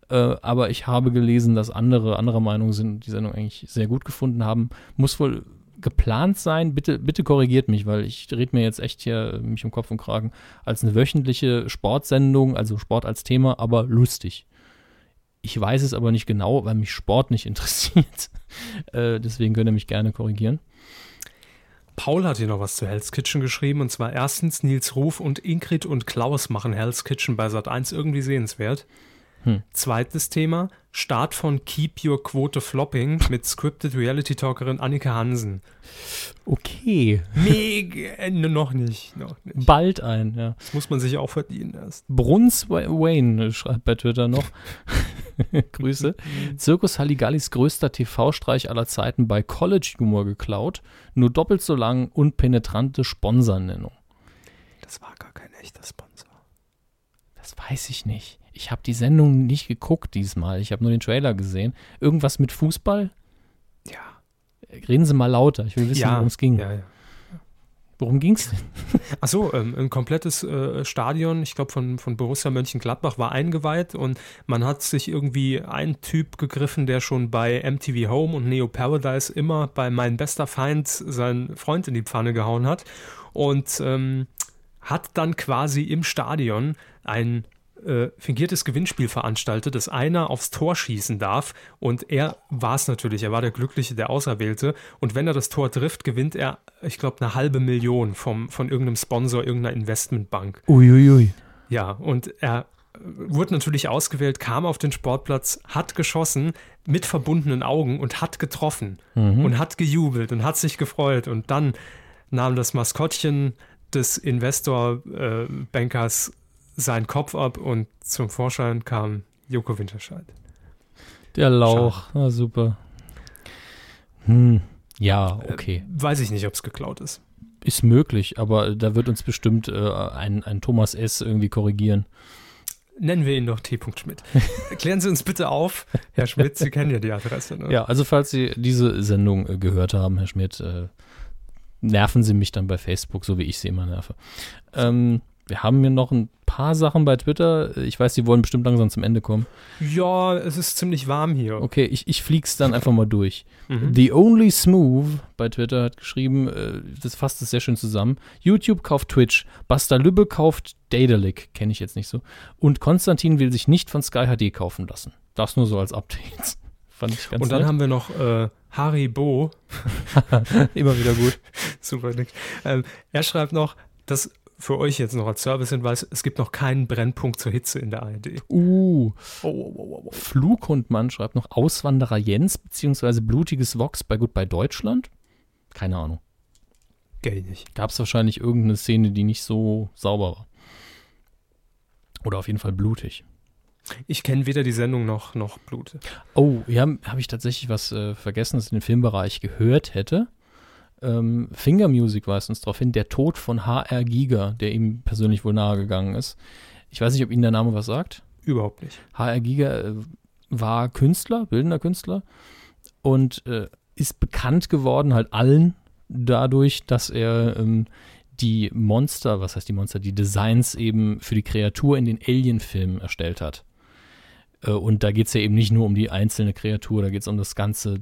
Äh, aber ich habe gelesen, dass andere anderer Meinung sind, die Sendung eigentlich sehr gut gefunden haben. Muss wohl geplant sein. Bitte, bitte korrigiert mich, weil ich rede mir jetzt echt hier mich um Kopf und Kragen als eine wöchentliche Sportsendung, also Sport als Thema, aber lustig. Ich weiß es aber nicht genau, weil mich Sport nicht <laughs> interessiert. äh, deswegen könnt ihr mich gerne korrigieren. Paul hat hier noch was zu Hell's Kitchen geschrieben und zwar erstens Nils Ruf und Ingrid und Klaus machen Hell's Kitchen bei Sat 1 irgendwie sehenswert. Hm. Zweites Thema, Start von Keep Your Quote Flopping mit Scripted Reality Talkerin Annika Hansen. Okay. Mega, äh, noch nicht, noch nicht. Bald ein, ja. Das muss man sich auch verdienen erst. Bruns Wa- Wayne schreibt bei Twitter noch. <laughs> Grüße. Zirkus Halligallis größter TV-Streich aller Zeiten bei College Humor geklaut. Nur doppelt so lang und penetrante Sponsornennung. Das war gar kein echter Sponsor. Das weiß ich nicht. Ich habe die Sendung nicht geguckt diesmal. Ich habe nur den Trailer gesehen. Irgendwas mit Fußball? Ja. Reden Sie mal lauter. Ich will wissen, ja, worum es ging. Ja, ja. Worum ging es denn? <laughs> Achso, ähm, ein komplettes äh, Stadion, ich glaube von, von Borussia Mönchengladbach, war eingeweiht und man hat sich irgendwie einen Typ gegriffen, der schon bei MTV Home und Neo Paradise immer bei Mein bester Feind seinen Freund in die Pfanne gehauen hat und ähm, hat dann quasi im Stadion ein äh, fingiertes Gewinnspiel veranstaltet, dass einer aufs Tor schießen darf und er war es natürlich, er war der Glückliche, der Auserwählte und wenn er das Tor trifft, gewinnt er, ich glaube, eine halbe Million vom, von irgendeinem Sponsor, irgendeiner Investmentbank. Uiuiui. Ja, und er äh, wurde natürlich ausgewählt, kam auf den Sportplatz, hat geschossen mit verbundenen Augen und hat getroffen Mhm. und hat gejubelt und hat sich gefreut und dann nahm das Maskottchen des Investor-Bankers seinen Kopf ab und zum Vorschein kam Joko Winterscheid. Der Lauch. Ah, super. Hm. Ja, okay. Weiß ich nicht, ob es geklaut ist. Ist möglich, aber da wird uns bestimmt äh, ein, ein Thomas S. irgendwie korrigieren. Nennen wir ihn doch T. Schmidt. <laughs> Klären Sie uns bitte auf, Herr Schmidt, Sie kennen ja die Adresse. Ne? Ja, also falls Sie diese Sendung äh, gehört haben, Herr Schmidt, äh, nerven Sie mich dann bei Facebook, so wie ich Sie immer nerve. Ähm, wir haben hier noch ein paar Sachen bei Twitter. Ich weiß, Sie wollen bestimmt langsam zum Ende kommen. ja, es ist ziemlich warm hier. Okay, ich, ich flieg's dann einfach mal durch. Mhm. The Only Smooth bei Twitter hat geschrieben, äh, das fasst es sehr schön zusammen. YouTube kauft Twitch, Basta Lübbe kauft Daedalic, kenne ich jetzt nicht so. Und Konstantin will sich nicht von Sky HD kaufen lassen. Das nur so als Update. <laughs> Fand ich ganz Und dann nett. haben wir noch äh, Haribo. <laughs> <laughs> Immer wieder gut. Super Nick. Ähm, er schreibt noch, dass für euch jetzt noch als Servicehinweis, es gibt noch keinen Brennpunkt zur Hitze in der ARD. Uh, Oh, oh, oh, oh. Flughundmann schreibt noch Auswanderer Jens beziehungsweise blutiges Vox bei Goodbye Deutschland. Keine Ahnung. Gell nicht. Gab es wahrscheinlich irgendeine Szene, die nicht so sauber war. Oder auf jeden Fall blutig. Ich kenne weder die Sendung noch, noch Blut. Oh, ja, habe ich tatsächlich was äh, vergessen, das ich in den Filmbereich gehört hätte. Ähm, Finger Music weist uns darauf hin, der Tod von HR Giga, der ihm persönlich wohl nahegegangen ist. Ich weiß nicht, ob Ihnen der Name was sagt. Überhaupt nicht. HR Giga äh, war Künstler, bildender Künstler und äh, ist bekannt geworden halt allen dadurch, dass er ähm, die Monster, was heißt die Monster, die Designs eben für die Kreatur in den Alien-Filmen erstellt hat. Äh, Und da geht es ja eben nicht nur um die einzelne Kreatur, da geht es um das ganze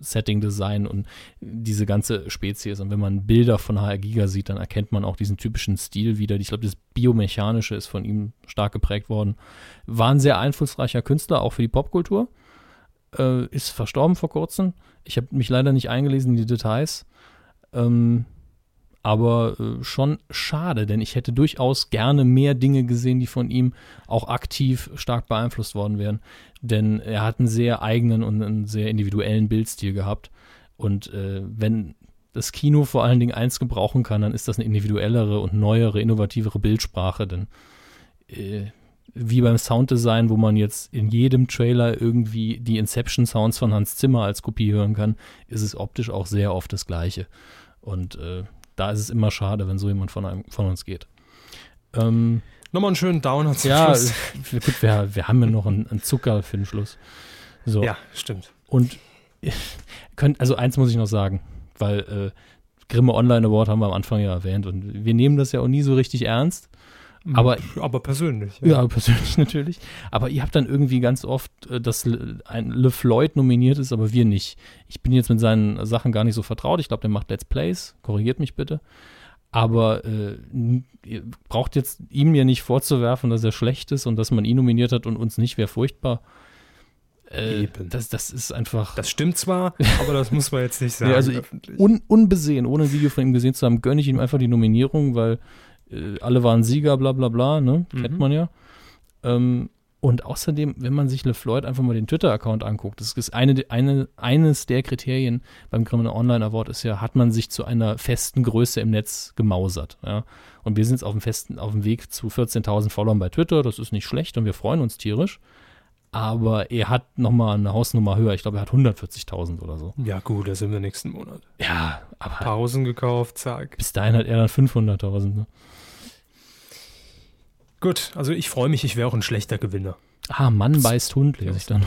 Setting-Design und diese ganze Spezies. Und wenn man Bilder von HR Giga sieht, dann erkennt man auch diesen typischen Stil wieder. Ich glaube, das Biomechanische ist von ihm stark geprägt worden. War ein sehr einflussreicher Künstler, auch für die Popkultur. Äh, ist verstorben vor kurzem. Ich habe mich leider nicht eingelesen in die Details. Ähm, aber äh, schon schade, denn ich hätte durchaus gerne mehr Dinge gesehen, die von ihm auch aktiv stark beeinflusst worden wären. Denn er hat einen sehr eigenen und einen sehr individuellen Bildstil gehabt. Und äh, wenn das Kino vor allen Dingen eins gebrauchen kann, dann ist das eine individuellere und neuere, innovativere Bildsprache. Denn äh, wie beim Sounddesign, wo man jetzt in jedem Trailer irgendwie die Inception-Sounds von Hans Zimmer als Kopie hören kann, ist es optisch auch sehr oft das Gleiche. Und äh, da ist es immer schade, wenn so jemand von, einem, von uns geht. Ähm, Nochmal einen schönen Downer zum ja, Schluss. <laughs> äh, gut, wir, wir haben ja noch einen, einen Zucker für den Schluss. So. Ja, stimmt. Und <laughs> könnt, also eins muss ich noch sagen, weil äh, Grimme Online Award haben wir am Anfang ja erwähnt und wir nehmen das ja auch nie so richtig ernst. Aber- aber persönlich. Ja, persönlich <laughs> natürlich. Aber ihr habt dann irgendwie ganz oft, äh, dass Le- ein Le Floyd nominiert ist, aber wir nicht. Ich bin jetzt mit seinen Sachen gar nicht so vertraut. Ich glaube, der macht Let's Plays. Korrigiert mich bitte. Aber äh, ihr braucht jetzt ihm ja nicht vorzuwerfen, dass er schlecht ist und dass man ihn nominiert hat und uns nicht, wäre furchtbar. Äh, Eben. das, das ist einfach Das stimmt zwar, <laughs> aber das muss man jetzt nicht sagen. Ja, also un, unbesehen, ohne ein Video von ihm gesehen zu haben, gönne ich ihm einfach die Nominierung, weil äh, alle waren Sieger, bla bla bla, ne? Kennt Mhm. man ja. Ähm, Und außerdem, wenn man sich LeFloid einfach mal den Twitter-Account anguckt, das ist eine, eine, eines der Kriterien beim Criminal Online Award ist ja, hat man sich zu einer festen Größe im Netz gemausert. Ja? Und wir sind jetzt auf dem, festen, auf dem Weg zu 14.000 Followern bei Twitter, das ist nicht schlecht und wir freuen uns tierisch. Aber er hat nochmal eine Hausnummer höher. Ich glaube, er hat 140.000 oder so. Ja, gut, da sind wir nächsten Monat. Ja, aber Pausen gekauft, zack. bis dahin hat er dann 500.000. Ne? Gut, also ich freue mich, ich wäre auch ein schlechter Gewinner. Ah, Mann beißt Hund, lese ich dann.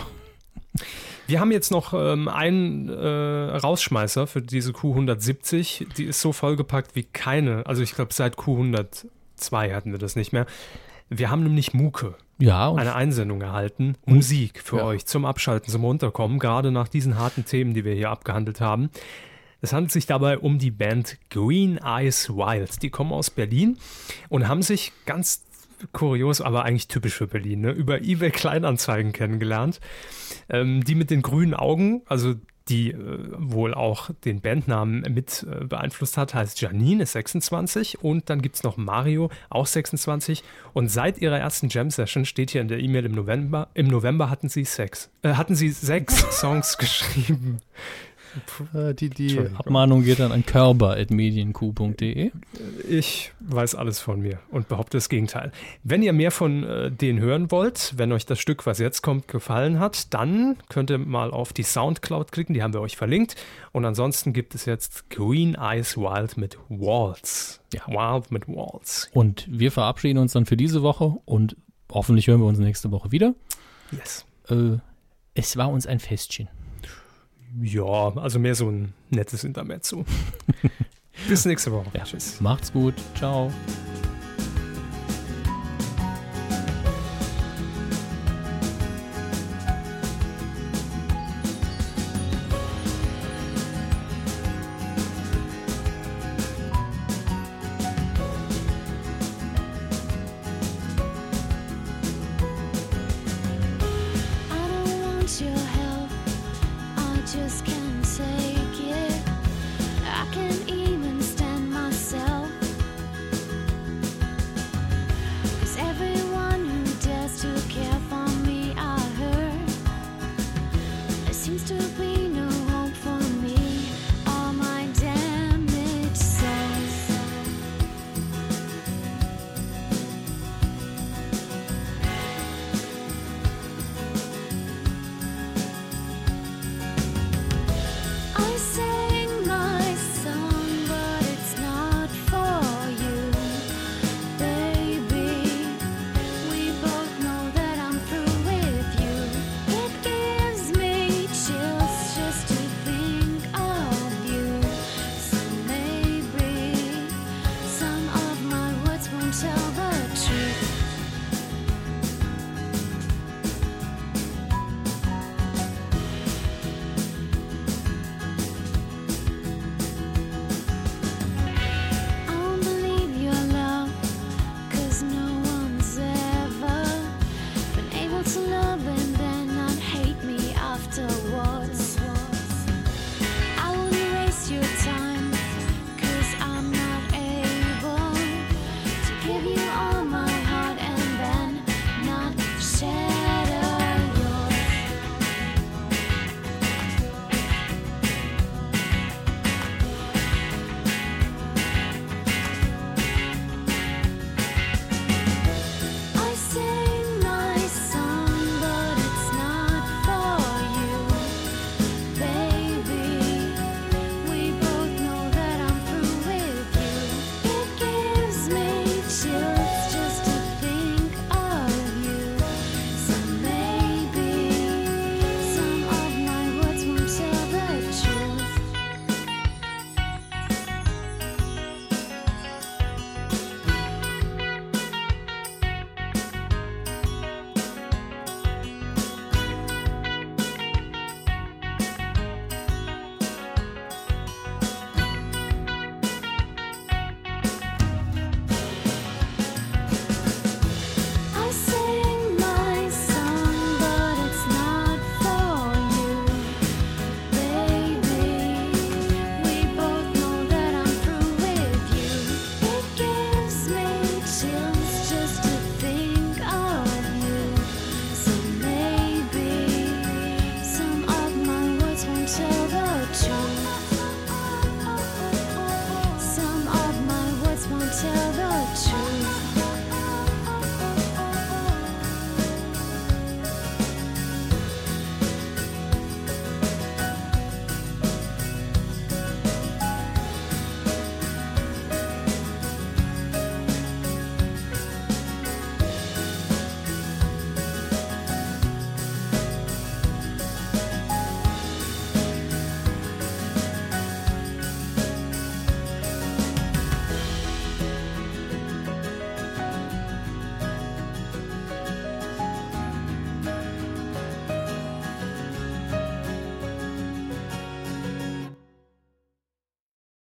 Wir haben jetzt noch ähm, einen äh, Rausschmeißer für diese Q170. Die ist so vollgepackt wie keine. Also ich glaube, seit Q102 hatten wir das nicht mehr. Wir haben nämlich Muke, Ja, eine Einsendung erhalten. Musik für Ja. euch zum Abschalten, zum Runterkommen, gerade nach diesen harten Themen, die wir hier abgehandelt haben. Es handelt sich dabei um die Band Green Eyes Wild. Die kommen aus Berlin und haben sich ganz kurios, aber eigentlich typisch für Berlin, ne, über eBay Kleinanzeigen kennengelernt. Ähm, die mit den grünen Augen, also die äh, wohl auch den Bandnamen mit äh, beeinflusst hat, heißt Janine, ist 26 und dann gibt es noch Mario, auch 26 und seit ihrer ersten Jam-Session steht hier in der E-Mail im November, im November hatten sie sechs, äh, hatten sie sechs <laughs> Songs geschrieben. Äh, die, die. Abmahnung geht dann an körper.medienq.de. Ich weiß alles von mir und behaupte das Gegenteil. Wenn ihr mehr von äh, denen hören wollt, wenn euch das Stück, was jetzt kommt, gefallen hat, dann könnt ihr mal auf die Soundcloud klicken, die haben wir euch verlinkt. Und ansonsten gibt es jetzt Green Eyes Wild mit Waltz. Ja. Wild mit Waltz. Und wir verabschieden uns dann für diese Woche und hoffentlich hören wir uns nächste Woche wieder. Yes. Äh, es war uns ein Festchen. Ja, also mehr so ein nettes Intermezzo. <laughs> Bis nächste Woche. Ja. Tschüss. Macht's gut. Ciao.